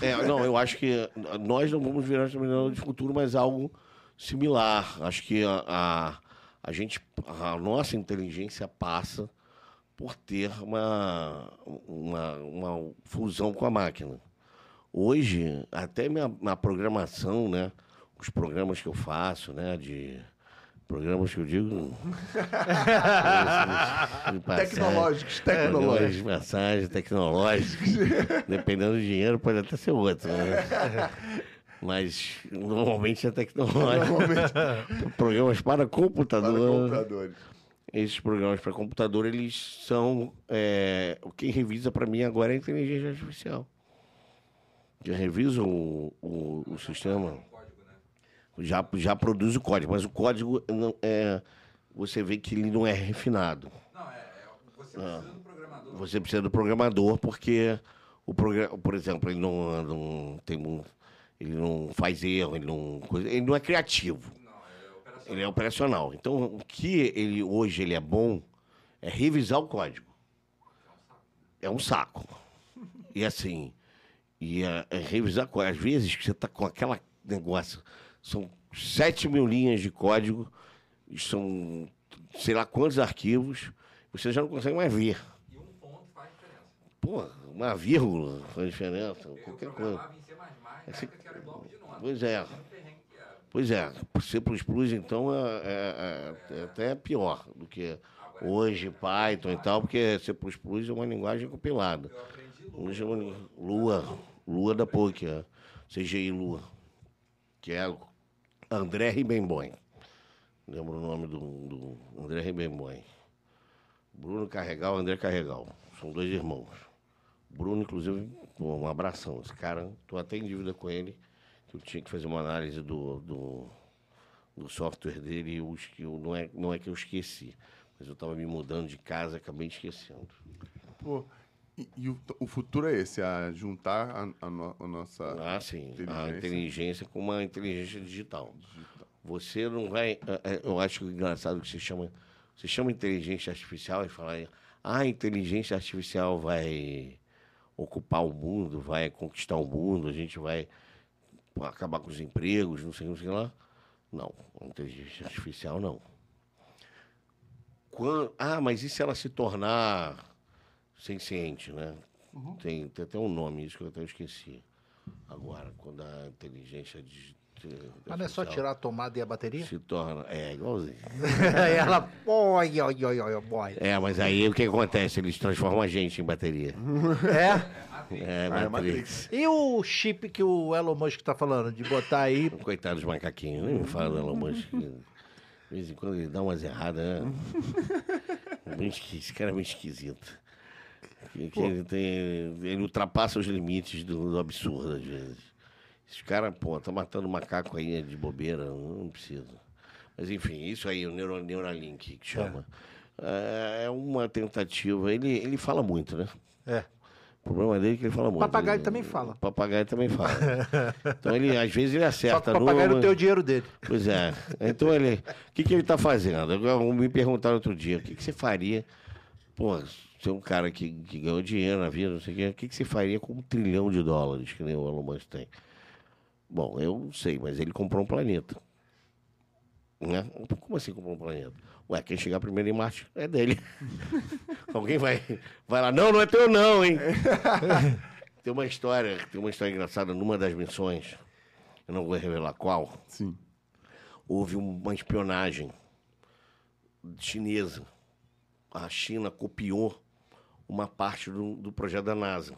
É, não, eu acho que nós não vamos virar terminal de futuro, mas algo similar. Acho que a, a, a gente, a nossa inteligência passa por ter uma, uma, uma fusão com a máquina. Hoje, até minha, minha programação, né, os programas que eu faço, né, de, Programas que eu digo. Tecnológicos, Programas tecnológicos. de massagem, tecnológicos. Dependendo do dinheiro, pode até ser outro. Né? Mas normalmente é tecnológico. Programas para Para computador. computadores. Esses programas para computador, eles são. É, quem revisa para mim agora é a inteligência artificial. Quem revisa o, o, o sistema? Já, já produz o código, mas o código não é. Você vê que ele não é refinado. Não, é, é você precisa do programador. Você precisa do programador, porque o programa, por exemplo, ele não, não tem um- ele não faz erro, ele não, ele não é criativo. Não, é operacional. Ele é operacional. Então, o que ele hoje ele é bom é revisar o código. É um saco. E assim, e é, é revisar código. Às vezes você está com aquela negócio, são 7 mil linhas de código, são sei lá quantos arquivos, você já não consegue mais ver. E um ponto faz diferença. Pô, uma vírgula faz diferença, Eu qualquer coisa. em C++, época que era bloco de nota. Pois é. Pois é, C++, então, é, é- é até pior do que hoje Python e tal, porque C++ é uma linguagem compilada. Eu aprendi Lua. Hoje é uma Lua, Lua da PUC, é. CGI Lua, que é André Ribemboim. Lembro o nome do, do André Ribemboim. Bruno Carregal, André Carregal. São dois irmãos. Bruno, inclusive, um abração. Esse cara, tô até em dívida com ele, que eu tinha que fazer uma análise do, do, do software dele e eu, eu- não, é, não é que eu esqueci, mas eu estava me mudando de casa acabei esquecendo. Pô, e, e o, o futuro é esse, a juntar a, a no- a nossa. Ah, sim. A Inteligência. inteligência com uma inteligência digital. Você não vai. é, é, Eu acho engraçado que você chama. Você chama inteligência artificial e fala. Ah, a inteligência artificial vai ocupar o mundo, vai conquistar o mundo, a gente vai acabar com os empregos, não sei, não sei lá. Não, inteligência artificial não. Quan- ah, mas e se ela se tornar senciente, né? Tem, tem até um nome, isso que eu até esqueci. Agora, quando a inteligência digi- Mas não é só tirar a tomada e a bateria? Se torna. É, igualzinho. Ela. Oi, oi, oi, oi, oi. É, mas aí o que acontece? Eles transformam a gente em bateria. É? É, Ah, é Matrix. E o chip que o Elon Musk tá falando, de botar aí. Coitado dos macaquinhos, nem me fala do Elon Musk. De vez em quando ele dá umas erradas, né? Esqui- Esse cara é meio esquisito. Que- que ele, tem, ele ultrapassa os limites do, do absurdo, às vezes. Esse cara, pô, tá matando macaco aí de bobeira, não precisa. Mas enfim, isso aí, o Neuro, Neuralink que chama. É, é uma tentativa. Ele, ele fala muito, né? É. O problema dele é que ele fala muito. Papagaio Ele- também fala. Papagaio também fala. então ele, às vezes, ele Só acerta que o papagaio não tem o dinheiro dele. Pois é. Então ele. O que, que ele está fazendo? Agora, Me perguntaram outro dia, o que, que você faria? Pô, é um cara que, que ganhou dinheiro na vida, não sei o quê. O que, que você faria com um trilhão de dólares que nem o Elon Musk tem? Bom, eu não sei, mas ele comprou um planeta. Né? Como assim comprou um planeta? Ué, quem chegar primeiro em Marte é dele. Alguém vai, vai lá, não, não é teu não, hein? tem uma história, tem uma história engraçada numa das missões, eu não vou revelar qual, Sim. houve uma espionagem chinesa. A China copiou uma parte do, do projeto da NASA.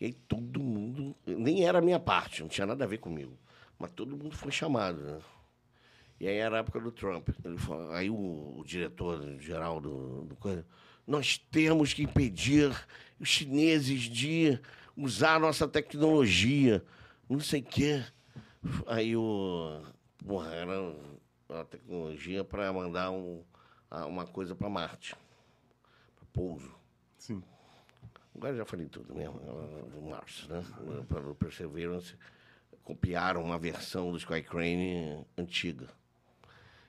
E aí todo mundo. Nem era a minha parte, não tinha nada a ver comigo. Mas todo mundo foi chamado, né? E aí era a época do Trump. Ele falou- aí o, o diretor geral do, do coisa. Nós temos que impedir os chineses de usar a nossa tecnologia. Não sei o quê. Aí o. Porra, era uma tecnologia para mandar um, a- uma coisa para Marte. Para pouso. Sim. Agora já falei tudo mesmo. Do Mars, né? Para o Perseverance, copiaram uma versão do Skycrane antiga.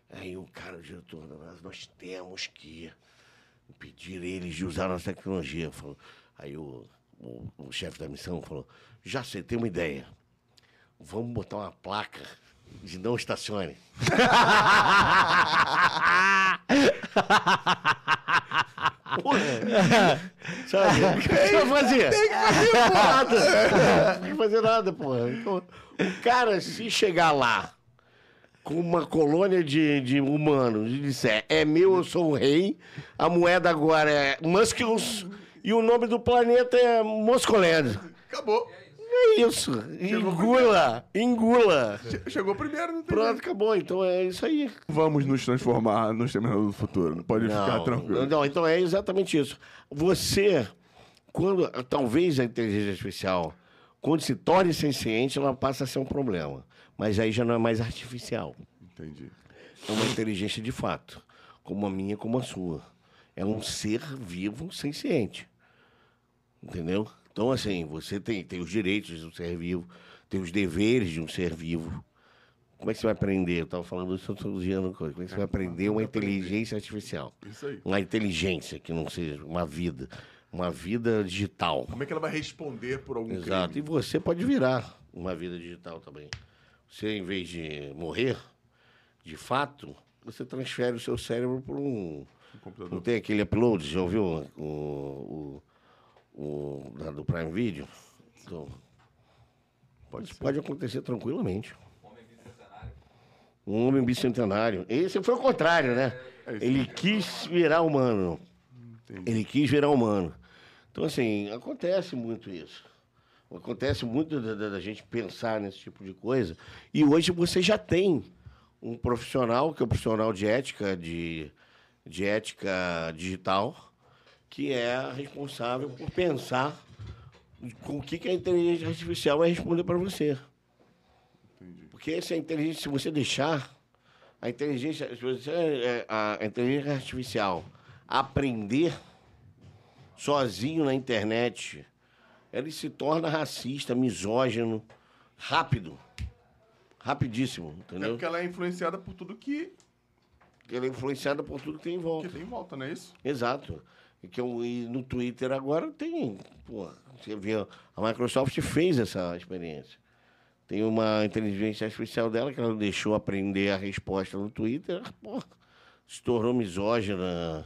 Aí o cara, o diretor da NASA, nós temos que impedir eles de usar nossa tecnologia. Falou. Aí o, o, o chefe da missão falou, já sei, tem uma ideia. Vamos botar uma placa de não estacione. Sabe? O que você vai fazer? Tem que fazer nada. Não tem que fazer nada, porra. Então, o cara, se chegar lá com uma colônia de, de humanos e disser, é meu, eu sou o rei, a moeda agora é Muscles e o nome do planeta é Moscoland. Acabou. É isso. Engula, engula. Che- Chegou primeiro, não tem Pronto, jeito. acabou. Então é isso aí. Vamos nos transformar no Exterminador do Futuro. Pode ficar Não, tranquilo. não, então é exatamente isso. Você, quando talvez a inteligência artificial, quando se torne senciente, ela passa a ser um problema. Mas aí já não é mais artificial. Entendi. É uma inteligência de fato, como a minha, como a sua. É um ser vivo senciente. Entendeu? Então, assim, você tem, tem os direitos de um ser vivo, tem os deveres de um ser vivo. Como é que você vai aprender? Eu estava falando isso outro dia, coisa. como é que você vai aprender uma inteligência artificial? Isso aí. Uma inteligência que não seja uma vida, uma vida digital. Como é que ela vai responder por algum Exato. E crime? você pode virar uma vida digital também. Você, em vez de morrer, de fato, você transfere o seu cérebro para um. Um Não computador. tem aquele upload, já ouviu o, o, o da- do Prime Video? Então, Pode pode acontecer tranquilamente. Homem bicentenário. Um homem bicentenário. Esse foi o contrário, né? É isso. Ele quis virar humano. Ele quis virar humano. Então, assim, acontece muito isso. Acontece muito da, da- da gente pensar nesse tipo de coisa. E hoje você já tem um profissional, que é o profissional de ética, de, de ética digital, que é responsável por pensar com o que, que a inteligência artificial vai responder para você. Entendi. Porque se a inteligência, se você deixar a inteligência, se você, é, a inteligência artificial aprender sozinho na internet, ele se torna racista, misógino, rápido. Rapidíssimo, É entendeu? porque ela é influenciada por tudo que, Ele é influenciado por tudo que tem em que volta. tem em volta, não é isso? Exato. Que eu, e no Twitter agora tem. Pô, você vê, a Microsoft fez essa experiência. Tem uma inteligência artificial dela que ela deixou aprender a resposta no Twitter, pô, se tornou misógina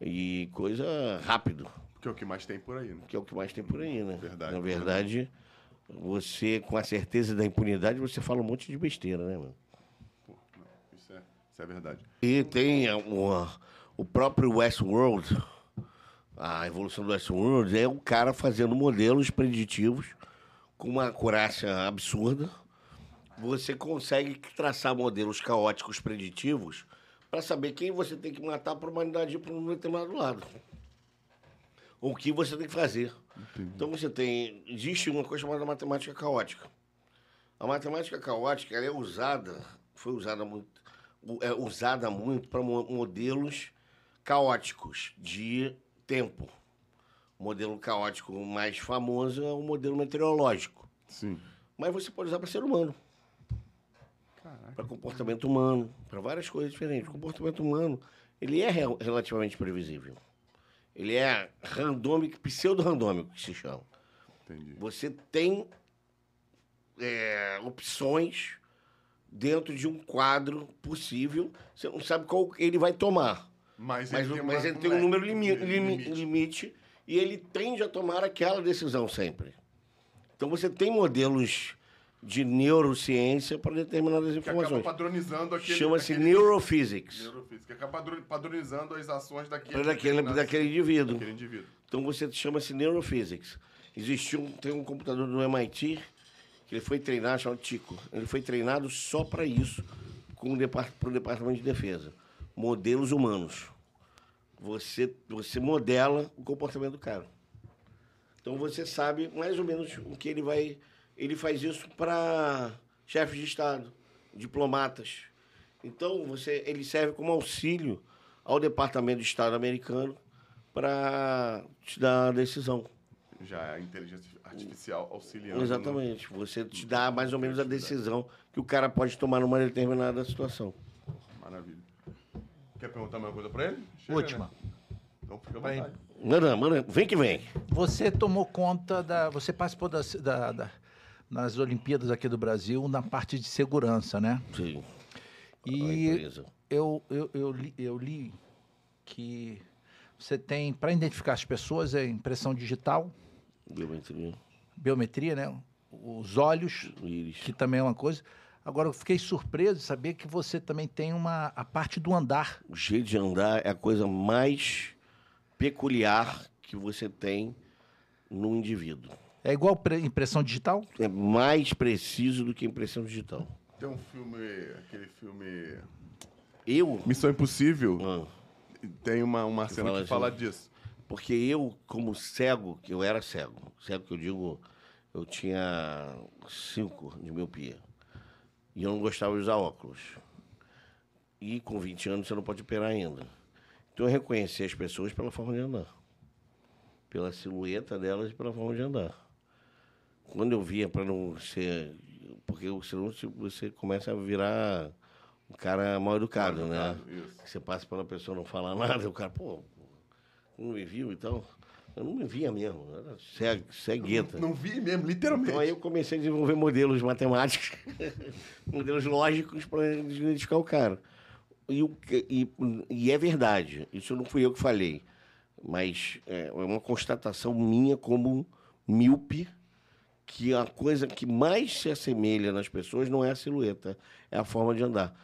e coisa rápido, Que é o que mais tem por aí, né? que é o que mais tem por aí, né? Verdade. Na verdade, você, com a certeza da impunidade, você fala um monte de besteira, né, mano? Pô, não, isso, é, isso é verdade. E tem o, o próprio Westworld, a evolução do Westworld, é o cara fazendo modelos preditivos com uma acurácia absurda. Você consegue traçar modelos caóticos preditivos para saber quem você tem que matar para a humanidade ir para um determinado lado. O que você tem que fazer. Então você tem. Existe uma coisa chamada matemática caótica. A matemática caótica é usada, foi usada muito, é usada muito para modelos caóticos de tempo. O modelo caótico mais famoso é o modelo meteorológico. Sim. Mas você pode usar para ser humano, para comportamento humano, para várias coisas diferentes. O comportamento humano, ele é rel- relativamente previsível. Ele é randômico, pseudo-randômico, que se chama. Entendi. Você tem é, opções dentro de um quadro possível. Você não sabe qual ele vai tomar. Mas, Mas, ele tem, mas ele tem um número limi- limite. limi- limite e ele tende a tomar aquela decisão sempre. Então você tem modelos de neurociência para determinadas Que acaba informações. padronizando aquele... Chama-se aquele- neurophysics. Neurofísica. Que acaba padro- padronizando as ações daquele... Para daquele, daquele indivíduo. daquele indivíduo. Então você chama-se Neurophysics. Existiu um, tem um computador do MIT que ele foi treinado, chamado Tico. Ele foi treinado só para isso, com o depart, pro Departamento de Defesa. Modelos humanos. Você, você modela o comportamento do cara. Então você sabe mais ou menos o que ele vai. Ele faz isso para chefes de Estado, diplomatas. Então você, ele serve como auxílio ao Departamento de Estado americano para te dar a decisão. Já é a inteligência artificial auxiliando. Exatamente. Você te dá mais ou menos a decisão que o cara pode tomar numa determinada situação. Maravilha. Quer perguntar mais coisa pra ele? Chega, Última. né? Então fica vontade. Manda, manda, vem que vem. Você tomou conta da. Você participou das, da, da- nas Olimpíadas aqui do Brasil na parte de segurança, né? Sim. E eu, eu, eu, li, eu li que você tem, para identificar as pessoas, é impressão digital, Biometria, biometria, né? Os olhos, íris. que também é uma coisa. Agora, eu fiquei surpreso de saber que você também tem uma a parte do andar. O jeito de andar é a coisa mais peculiar que você tem no indivíduo. É igual pre- impressão digital? É mais preciso do que impressão digital. Tem um filme, aquele filme Eu, Missão Impossível, ah, tem uma, uma Que cena fala que assim. fala disso. porque eu, como cego, que eu era cego, cego que eu digo, eu tinha cinco de miopia. E eu não gostava de usar óculos. E com 20 anos você não pode operar ainda. Então eu reconheci as pessoas pela forma de andar. Pela silhueta delas e pela forma de andar. Quando eu via para não ser. Porque senão você- começa a virar um cara mal educado, né? Isso. Você passa pela pessoa não fala nada, o cara, pô, não me viu e tal. Eu não via mesmo, era cegueta. Não vi mesmo, literalmente. Então aí eu comecei a desenvolver modelos matemáticos, modelos lógicos para identificar o cara. E, e, e é verdade, isso não fui eu que falei, mas é uma constatação minha como míope, que a coisa que mais se assemelha nas pessoas não é a silhueta, é a forma de andar.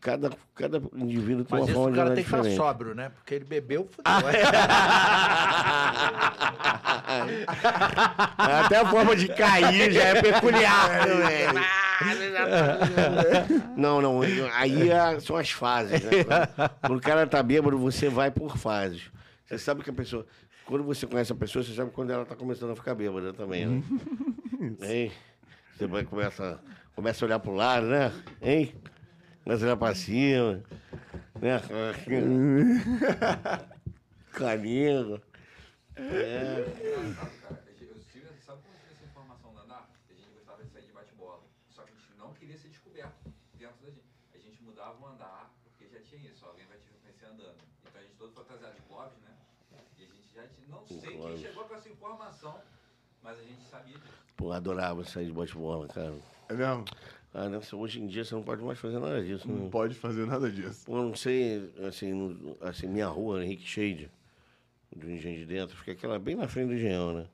Cada, cada indivíduo tem Mas uma isso forma o de cara andar tem que ficar diferente. sóbrio, né? Porque ele bebeu, fudeu. Até a forma de cair já é peculiar também. Não, não. Aí é- são as fases. Né? Quando o cara tá bêbado, você vai por fases. Você sabe que a pessoa. Quando você conhece a pessoa, você sabe quando ela tá começando a ficar bêbada também, né? Hein? Você vai, começa, começa a olhar pro lado, né? Hein? Começa a olhar pra cima. Né? Caninho. É. Sabe como eu tive essa informação da a gente gostava de sair de bate-bola. Só que a gente não queria ser descoberto dentro da gente. A gente mudava o andar, porque já tinha isso. Alguém vai te reconhecer andando. Então a gente todo fantasiado de né? E a gente já tinha. Não sei quem chegou com essa informação, mas a gente sabia disso. Pô, adorava sair de bate-bola, cara. É mesmo? Ah, hoje em dia você não pode mais fazer nada disso. Não Né? pode fazer nada disso. Pô, eu não sei, assim, no- assim, minha rua, Henrique Shade, do Engenho de Dentro, fica aquela bem na frente do Engenhão, né?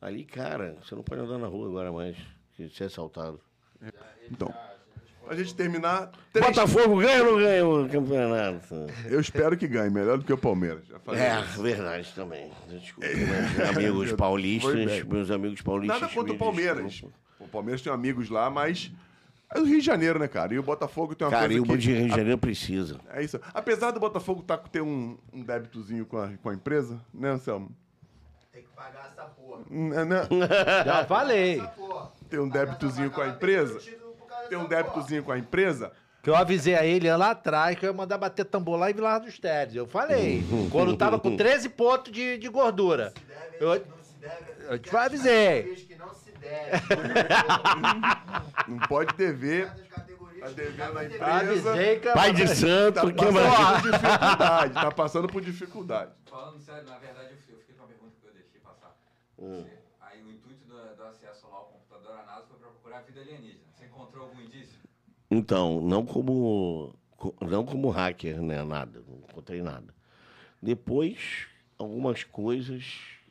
Ali, cara, você não pode andar na rua agora mais, que você é assaltado. Então, pra gente terminar, três- Botafogo ganha ou não ganha o campeonato? eu espero que ganhe, melhor do que o Palmeiras. É, isso. verdade também. Desculpa, meus amigos Foi paulistas, meus amigos paulistas. Nada contra o me Palmeiras. desculpam. O Palmeiras tem amigos lá, mas é do Rio de Janeiro, né, cara? E o Botafogo tem uma Cara, e coisa o que... Rio de Janeiro precisa. É isso. Apesar do Botafogo tá, ter um, um débitozinho com a, com a empresa, né, Anselmo? Tem que pagar essa porra. N- né? Já falei. Tem um débitozinho com a empresa. tem um débitozinho com a empresa. Que eu avisei a ele lá atrás que eu ia mandar bater tambor lá em Vilar dos Teres. Eu falei. quando tava com 13 pontos de, de gordura. Se deve, Eu- não se deve. eu te avisei. Que não se. Não pode dever. Tá devendo a empresa. Avisei que Pai de santo, Tá que por dificuldade. Tá passando por dificuldade. Falando sério, na verdade eu, fiquei com uma pergunta que eu deixei passar. Hum. Aí o intuito do, do acesso lá ao computador, a NASA, foi para procurar a vida alienígena. Você encontrou algum indício? Então, não como co- não como hacker, né? Nada, não encontrei nada. Depois, algumas coisas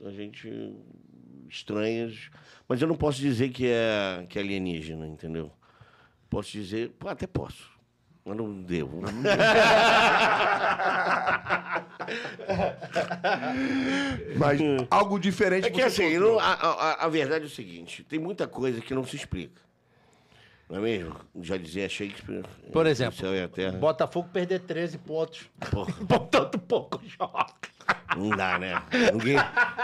a gente estranhas, mas eu não posso dizer que é que é alienígena, entendeu? Posso dizer, pô, até posso, mas não devo. Mas algo diferente É que você assim, não- a, a, a verdade é o seguinte: tem muita coisa que não se explica. Não é mesmo? Já dizia Shakespeare. Por exemplo, O céu e a terra. Botafogo perder 13 pontos. Porra, Botando pouco joga. Não dá, né? Ninguém,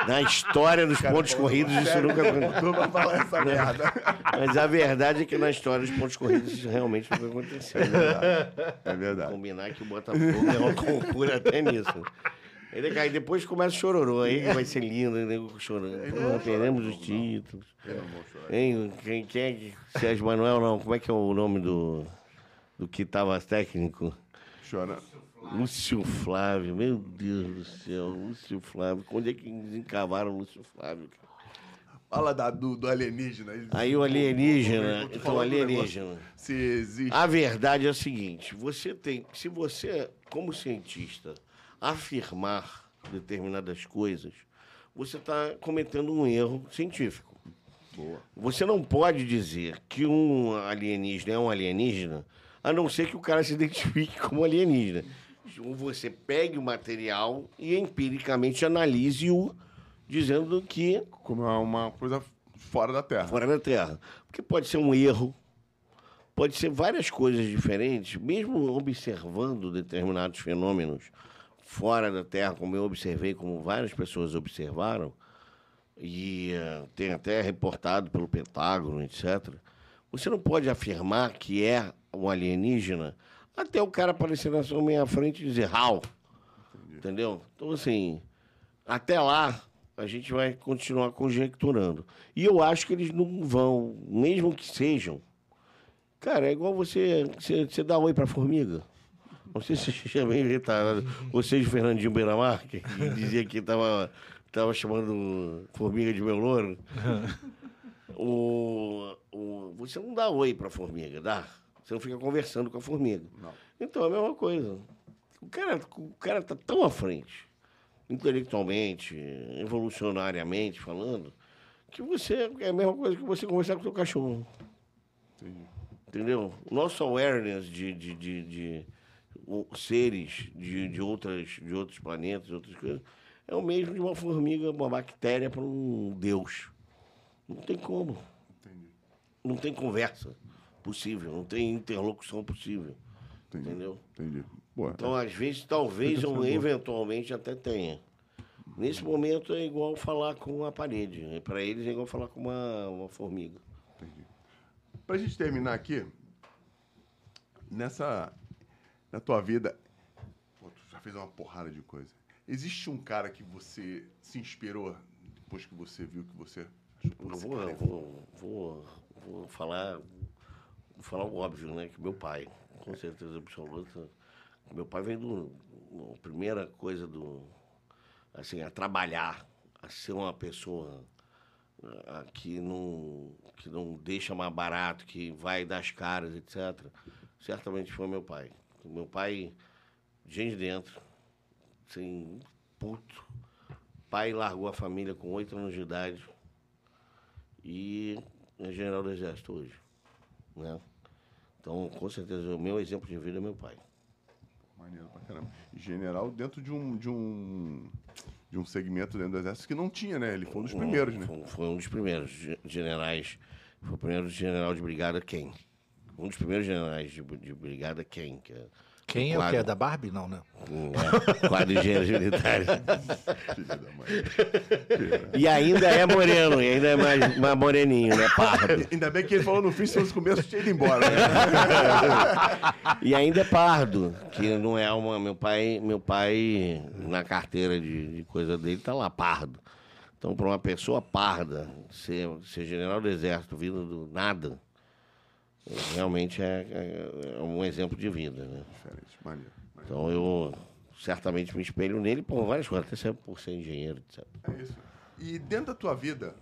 na história dos pontos corridos, isso nunca aconteceu. Não vai falar essa merda. Mas a verdade é que na história dos pontos corridos isso realmente nunca aconteceu. Né? É verdade. Combinar que o Botafogo é uma concura até nisso. Ele cai, depois começa o chororô, aí vai ser lindo, né? chorando. Pô, perdemos os títulos. Hein, quem, quem é que. Sérgio Manuel, não. Como é que é o nome do, do que tava técnico? Chora. Lúcio Flávio, meu Deus do céu, Lúcio Flávio. Onde é que desencavaram o Lúcio Flávio? Fala da, do, do alienígena. Aí o alienígena, então alienígena. Se existe. A verdade é a seguinte: você tem, se você, como cientista, afirmar determinadas coisas, você está cometendo um erro científico. Boa. Você não pode dizer que um alienígena é um alienígena, a não ser que o cara se identifique como alienígena. Ou Você pegue o material e empiricamente analise-o, dizendo que Como é uma coisa fora da Terra. fora da Terra. Porque pode ser um erro, pode ser várias coisas diferentes, mesmo observando determinados fenômenos fora da Terra, como eu observei, como várias pessoas observaram, e eh, tem até reportado pelo Pentágono, etc. Você não pode afirmar que é um alienígena até o cara aparecer na sua minha frente e dizer how. Entendeu? Então, assim, até lá a gente vai continuar conjecturando. E eu acho que eles não vão, mesmo que sejam. Cara, é igual você, você, você dá oi pra formiga. Não sei se você já bem retardado. Vocês, Fernandinho Beiramar, que que dizia que tava, tava chamando formiga de meu louro. o, o, você não dá oi pra formiga, dá? Você não fica conversando com a formiga. Não. Então é a mesma coisa. O cara, o cara tá tão à frente, intelectualmente, evolucionariamente falando, que você é a mesma coisa que você conversar com o seu cachorro. Entendi. Entendeu? Nosso awareness de, de, de, de o- seres de, de, outras, de outros planetas, de outras coisas, é o mesmo de uma formiga, uma bactéria para um deus. Não tem como. Entendi. Não tem conversa possível, não tem interlocução possível. Entendi. Entendeu? Entendi. Boa. Então, às vezes, talvez, ou eventualmente até tenha. Nesse momento é igual falar com a parede. Para eles é igual falar com uma, uma formiga. Entendi. Pra gente terminar aqui, nessa. Na tua vida. Pô, tu já fez uma porrada de coisa. Existe um cara que você se inspirou depois que você viu que você. achou, pô, Eu vou, é vou, vou, vou falar, vou falar o óbvio, né? Que meu pai, com certeza absoluta, meu pai veio do. A primeira coisa do. Assim, a trabalhar, a ser uma pessoa ah, que não, que não deixa mais barato, que vai das caras, etc. Certamente foi meu pai. Meu pai, gente de dentro, assim, puto. Pai largou a família com oito anos de idade e é general do Exército hoje. Né? Então, com certeza, o meu exemplo de vida é meu pai. Maneiro pra caramba. General dentro de um, de um. De um segmento dentro do exército que não tinha, né? Ele foi um dos primeiros, né? Foi, foi um dos primeiros ge- generais. Foi o primeiro general de brigada quem? Um dos primeiros generais de, de brigada quem? Que é, Quem é o quadro- que? É da Barbie? Não, né? um, é, quadro de da mãe. E ainda é moreno, e ainda é mais, mais moreninho, né? Pardo. Ainda bem que ele falou no fim, se fosse começo, tinha ido embora. Né? E ainda é pardo, que não é uma. Meu pai, meu pai na carteira de, de coisa dele, tá lá, pardo. Então, para uma pessoa parda, ser, ser general do exército vindo do nada, realmente é, é- é um exemplo de vida, né? Diferente, maneiro. Então eu certamente me espelho nele por várias coisas, até sempre por ser engenheiro, etc. É isso. E dentro da tua vida,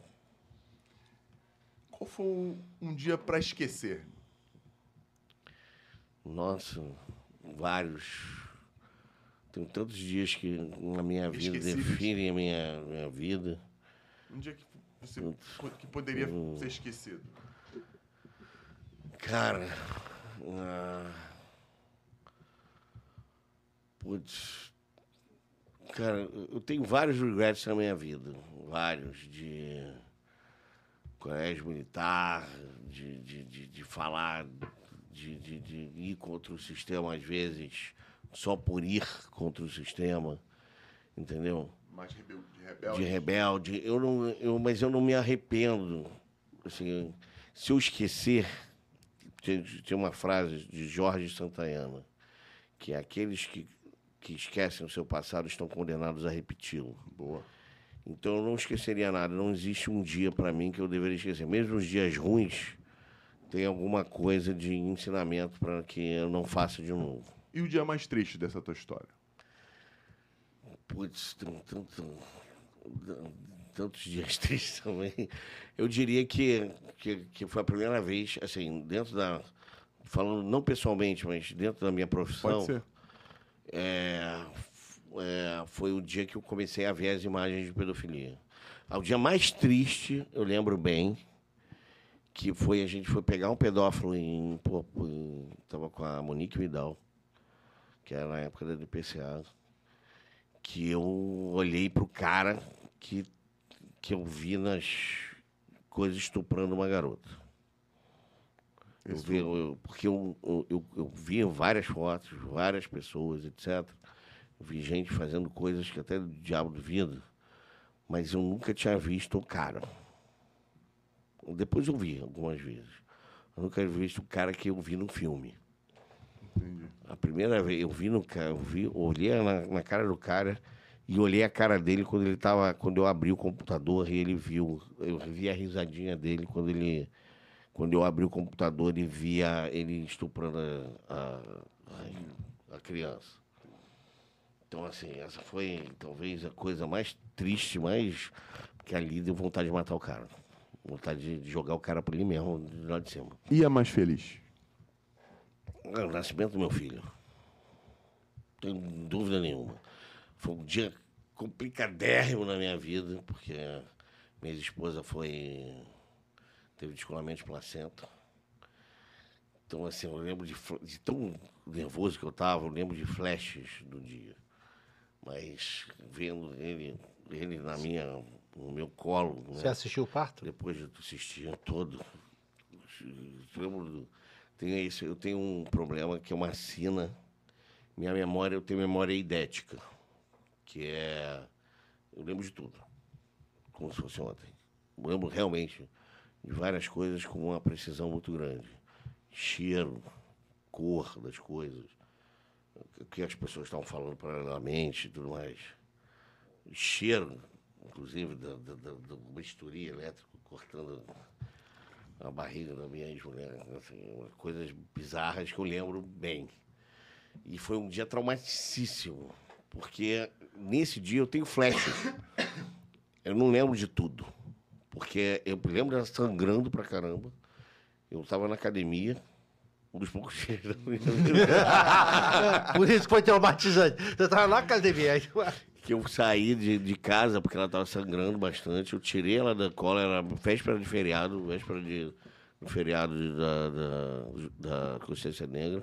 qual foi um, um dia pra esquecer? Nossa, vários. Tem tantos dias que na minha vida definem a minha, minha vida. Um dia que você que poderia ser esquecido. Cara. ah, Putz. Cara, eu tenho vários regrets na minha vida. Vários. De colégio militar, de, de, de, de falar, de, de, de ir contra o sistema às vezes, só por ir contra o sistema. Entendeu? Mais rebel, de de rebelde. rebelde. Eu não, eu, mas eu não me arrependo. Assim, se eu esquecer, tem, tem uma frase de Jorge Santayana, que é aqueles que, que esquecem o seu passado estão condenados a repeti-lo. Boa. Então eu não esqueceria nada. Não existe um dia para mim que eu deveria esquecer. Mesmo os dias ruins, tem alguma coisa de ensinamento para que eu não faça de novo. E o dia mais triste dessa tua história? Putz, tem tanto, tantos dias tristes também. Eu diria que, que, que foi a primeira vez, assim, dentro da. Falando não pessoalmente, mas dentro da minha profissão. É, é, foi o dia que eu comecei a ver as imagens de pedofilia. O dia mais triste, eu lembro bem, que foi a gente foi pegar um pedófilo em, pô, em tava com a Monique Vidal, que era na época da DPCA, que eu olhei pro cara que que eu vi nas coisas estuprando uma garota. Eu vi, eu- porque eu, eu, eu, via várias fotos, várias pessoas, etc. Eu vi gente fazendo coisas que até o diabo duvida, mas eu nunca tinha visto o cara. Depois eu vi algumas vezes. Eu nunca tinha visto o cara que eu vi no filme. Entendi. A primeira vez eu vi no cara, eu vi, olhei na, na cara do cara e olhei a cara dele quando ele tava, quando eu abri o computador e ele viu, eu vi a risadinha dele quando ele quando eu abri o computador e via ele estuprando a, a, a criança. Então assim, essa foi talvez a coisa mais triste, mais que ali deu vontade de matar o cara. Vontade de, jogar o cara por ali mesmo, lá de cima. E a mais feliz? É o nascimento do meu filho. Não tenho dúvida nenhuma. Foi um dia complicadérrimo na minha vida, porque minha esposa foi. teve descolamento de placenta. Então, assim, eu lembro de, de tão nervoso que eu estava, eu lembro de flashes do dia. Mas vendo ele, ele na minha, no meu colo, né? Você assistiu o parto? depois de assistir todo. Eu lembro tenho esse, eu tenho um problema que é uma sina. Minha memória, eu tenho memória idética, que é. Eu lembro de tudo, como se fosse ontem. Eu lembro realmente de várias coisas com uma precisão muito grande. Cheiro, cor das coisas, o que as pessoas estavam falando paralelamente e tudo mais. Cheiro, inclusive, da, da, da, do bisturi elétrico cortando a barriga da minha ex-mulher. Assim, coisas bizarras que eu lembro bem. E foi um dia traumaticíssimo, porque nesse dia eu tenho flashes. Eu não lembro de tudo. Porque eu lembro dela sangrando pra caramba. Eu estava na academia, um dos poucos vida. Por isso que foi traumatizante. Você estava na academia. que eu saí de, de casa porque ela estava sangrando bastante. Eu tirei ela da cola, era véspera de feriado, véspera de do feriado de- da, da, da Consciência Negra.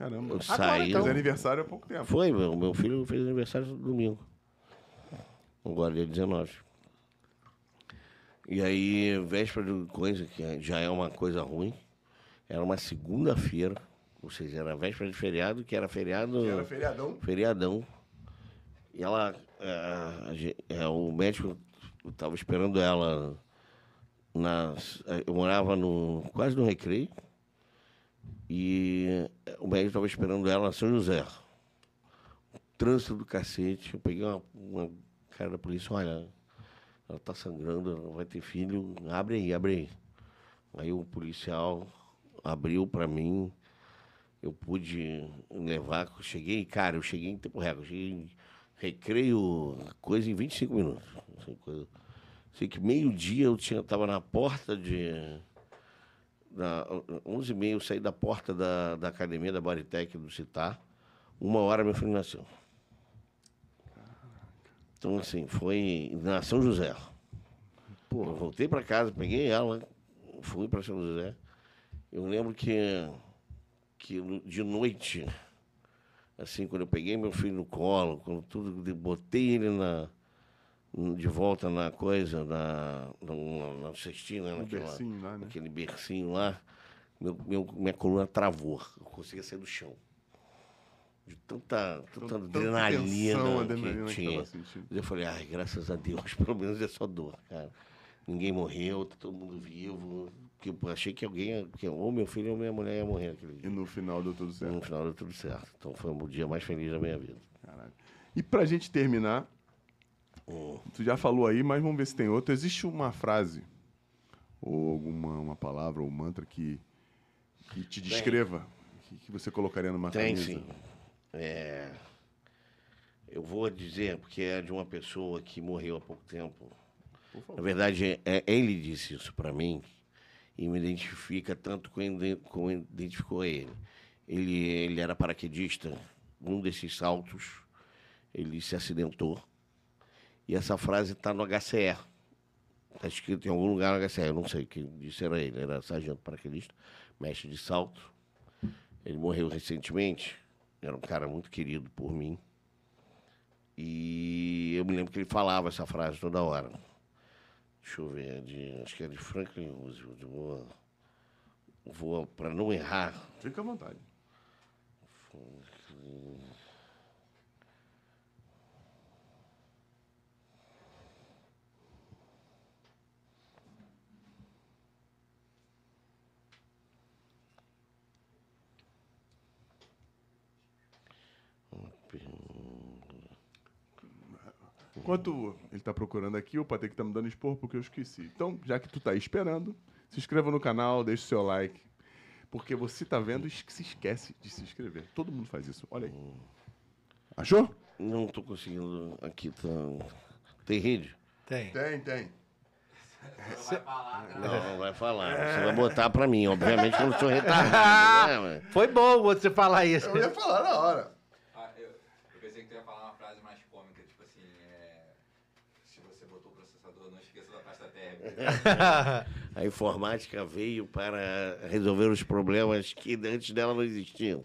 Caramba. Eu saí. Fez aniversário há pouco tempo. Foi, meu, meu filho fez aniversário no domingo. Agora dia 19. E aí, véspera de coisa, que já é uma coisa ruim, era uma segunda-feira, ou seja, era véspera de feriado, que era feriado. Que era feriadão. feriadão. E ela, é, é, o médico estava esperando ela nas, eu morava no quase no recreio e é, o médico estava esperando ela na São José. Trânsito do cacete. Eu peguei uma, uma cara da polícia, olha, ela está sangrando, ela vai ter filho, abre aí, abre aí. Aí o policial abriu para mim, eu pude levar, cheguei, cara, eu cheguei em tempo recorde, cheguei em recreio, coisa em 25 minutos. Assim, coisa- sei que meio-dia eu tinha, na porta de. Na, 11 e meia eu saí da porta da, da academia da Baritec do Citar. Uma hora meu filho nasceu. Então, assim, foi na São José. Pô, eu voltei para casa, peguei ela, fui para São José. Eu lembro que, que de noite, assim, quando eu peguei meu filho no colo, quando tudo, botei ele na, de volta na coisa, na, na, na cestinha, Um naquela, bercinho lá, né? naquele bercinho lá, meu, meu- minha coluna travou, eu conseguia sair do chão. De tanta, tanta Tanta adrenalina, tensão, adrenalina que que tinha. sentindo. Eu falei, ai, graças a Deus, pelo menos é só dor, cara. Ninguém morreu, tá todo mundo vivo. Que eu achei que alguém, que ou meu filho ou minha mulher ia morrer naquele E dia. no final deu tudo E certo. no final deu tudo certo. Então foi o dia mais feliz da minha vida. Caralho. E pra gente terminar, tu já falou aí, mas vamos ver se tem outro. Existe uma frase, ou alguma uma palavra, ou mantra que, que te descreva, que, que você colocaria numa Tem camisa? sim. É, eu vou dizer, porque é de uma pessoa que morreu há pouco tempo. Na verdade, é, ele disse isso para mim e me identifica tanto como identificou ele. ele. Ele era paraquedista, um desses saltos, ele se acidentou. E essa frase está no HCR, Tá escrito em algum lugar no HCR, eu não sei quem disse era ele, era sargento paraquedista, mestre de salto. Ele morreu recentemente, era um cara muito querido por mim. E eu me lembro que ele falava essa frase toda hora. Deixa eu ver, de, acho que é de Franklin Roosevelt. Vou, vou para não errar, Fica à vontade. Enquanto ele tá procurando aqui, o Patrick tá me dando expor porque eu esqueci. Então, já que tu tá aí esperando, se inscreva no canal, deixe o seu like. Porque você tá vendo e se esquece de se inscrever. Todo mundo faz isso. Olha aí. Achou? Não estou conseguindo. Aqui tá. Tem rede? Tem. Tem, tem. Você vai falar, cara. Não, não vai falar. Você vai botar pra mim. Obviamente que eu não sou retardado. né, Foi bom você falar isso. Eu ia falar na hora. Ah, eu, eu pensei que tu ia falar uma frase mais cômica, tipo assim, é, se você botou o processador, não esqueça da pasta térmica. A informática veio para resolver os problemas que antes dela não existiam.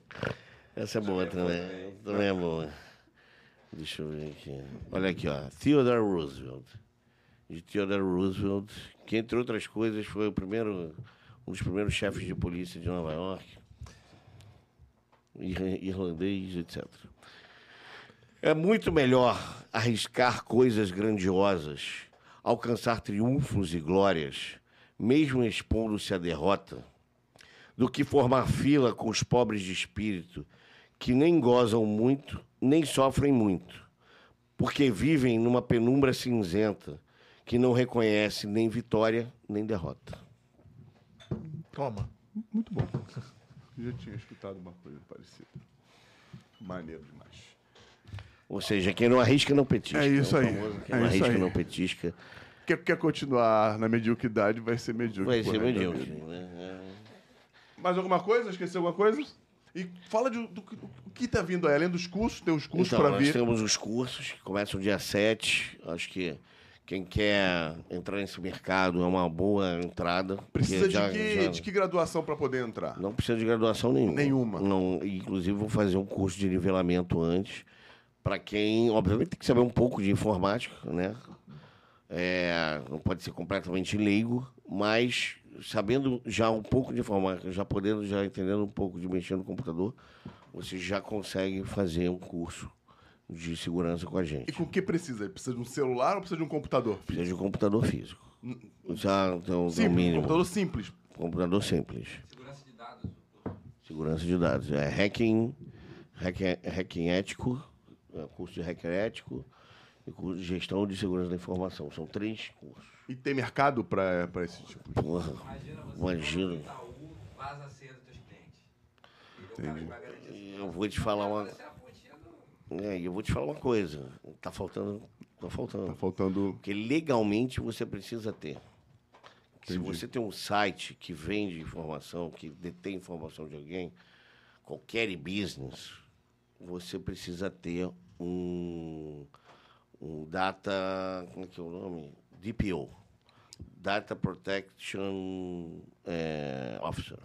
Essa é boa também. Também é boa. Deixa eu ver aqui. Olha aqui, ó. Theodore Roosevelt. De Theodore Roosevelt, que entre outras coisas foi o primeiro, um dos primeiros chefes de polícia de Nova York. Ir- Irlandês, etc. É muito melhor arriscar coisas grandiosas, alcançar triunfos e glórias, mesmo expondo-se à derrota, do que formar fila com os pobres de espírito, que nem gozam muito, nem sofrem muito, porque vivem numa penumbra cinzenta, que não reconhece nem vitória nem derrota. Toma. Muito bom. Eu já tinha escutado uma coisa parecida. Maneiro demais. Ou seja, quem não arrisca não petisca. É isso o aí, famoso Quem é não arrisca aí. não petisca. Quer, quer continuar na mediocridade, vai ser medíocre. Vai ser da medíocre. né? Mais alguma coisa? Esqueceu alguma coisa? E fala de, do, que- o que tá vindo aí. Além dos cursos, tem os cursos Então, para nós vir. temos os cursos que começam dia 7. Acho que quem quer entrar nesse mercado é uma boa entrada. Precisa já- de, que, já- de que graduação para poder entrar? Não precisa de graduação nenhuma. Nenhuma. Não, inclusive, vou fazer um curso de nivelamento antes. Para quem, obviamente, tem que saber um pouco de informática, né? É, não pode ser completamente leigo, mas sabendo já um pouco de informática, já podendo, já entendendo um pouco de mexer no computador, você já consegue fazer um curso de segurança com a E gente. com o que precisa? Precisa de um celular ou precisa de um computador? Precisa de um computador físico. Já então, Simples, no um mínimo. computador simples. computador simples. Segurança de dados. Segurança de dados. É hacking, hacking, hacking ético, curso de hacker ético e curso de gestão de segurança da informação. São três cursos. E tem mercado para esse tipo de... Porra, Imagina você Imagina. Itaú, vaza dos clientes. É eu vou te falar uma. É. É, eu vou te falar uma coisa. Tá faltando. Tá faltando. Tá faltando... Porque legalmente você precisa ter. Se Entendi. você tem um site que vende informação, que detém informação de alguém, qualquer business, você precisa ter um, um data. Como é que é o nome? DPO. Data Protection eh, Officer.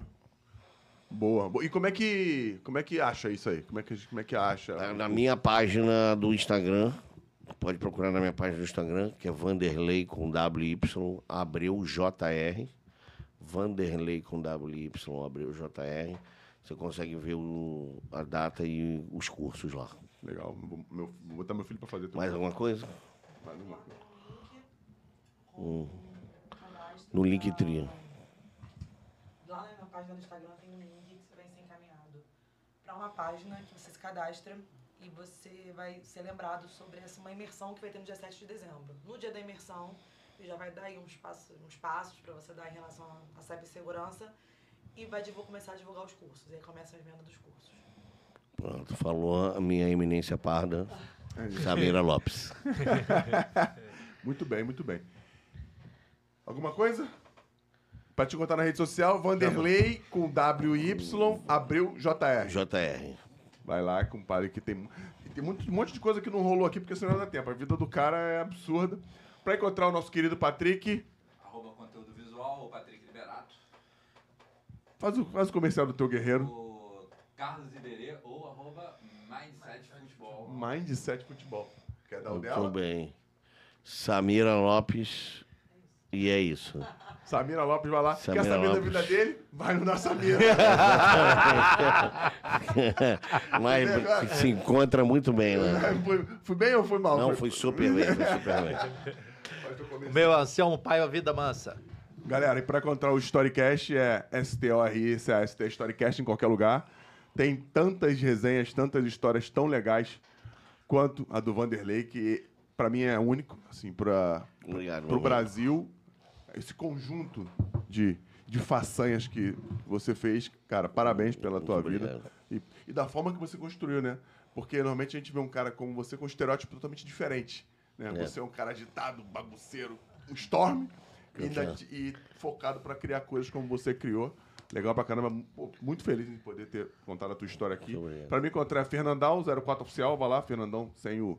Boa. E como é que como é que acha isso aí? Como é que como é que acha? Na, na minha página do Instagram, pode procurar na minha página do Instagram, que é Vanderlei com WY, Abreu JR. Vanderlei com WY, Abreu JR. Você consegue ver o- a data e os cursos lá. Legal. Vou, meu- vou botar meu filho para fazer tudo. Mais alguma coisa? Mais alguma coisa. No Linktree. Lá na página do Instagram tem um link que você vai ser encaminhado para uma página que você se cadastra e você vai ser lembrado sobre essa uma imersão que vai ter no dia 7 de dezembro. No dia da imersão, ele já vai dar aí uns passos, uns passos para você dar em relação à cibersegurança e vai divulgar, começar a divulgar os cursos. E aí começa as vendas dos cursos. Pronto, falou a minha eminência parda, Samira Lopes. Muito bem, muito bem. Alguma coisa? Pra te contar na rede social, Vanderlei com WY, Abreu JR. JR. Vai lá, compadre, que tem, tem muito, um monte de coisa que não rolou aqui, porque senão não dá tempo. A vida do cara é absurda. Pra encontrar o nosso querido Patrick, Arroba conteúdo visual, Patrick Liberato. faz o, faz o comercial do teu guerreiro. O Carlos Iberê ou arroba Mindset Futebol. Mindset Futebol. Quer dar o Muito dela? bem. Samira Lopes. E é isso. Samira Lopes vai lá. Samira Quer saber da Lopes. vida dele? Vai no da Samira. Mas se encontra muito bem lá. fui, fui bem ou fui mal? Não, foi super bem, foi super bem. Comercial. Meu Anselmo Pai, a vida mansa. Galera, e pra encontrar o Storycast é S-T-O-R-I-C-A-S-T Storycast em qualquer lugar. Tem tantas resenhas, tantas histórias tão legais quanto a do Vanderlei, que pra mim é único, assim, pro meu Brasil. Esse conjunto de, de façanhas que você fez, cara, parabéns pela tua vida. obrigado. E, e da forma que você construiu, né? Porque normalmente a gente vê um cara como você com um estereótipo totalmente diferente. Né? É. Você é um cara agitado, bagunceiro, um storm, e, ainda e focado pra criar coisas como você criou. Legal pra caramba. Muito feliz em poder ter contado a tua história aqui. Pra me encontrar é Fernandão, 04 Oficial, vai lá, Fernandão, sem o,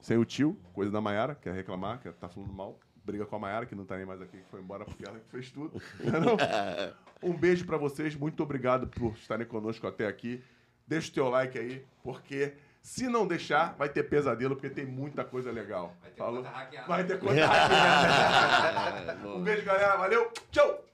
sem o tio, coisa da Maiara, quer reclamar, quer tá falando mal. Briga com a Maiara, que não tá nem mais aqui, que foi embora porque ela que fez tudo. Não? Um beijo pra vocês, muito obrigado por estarem conosco até aqui. Deixa o teu like aí, porque se não deixar, vai ter pesadelo, porque tem muita coisa legal. Vai ter Falou? conta hackeada. Vai ter coisa hackeada. Um beijo, galera. Valeu. Tchau.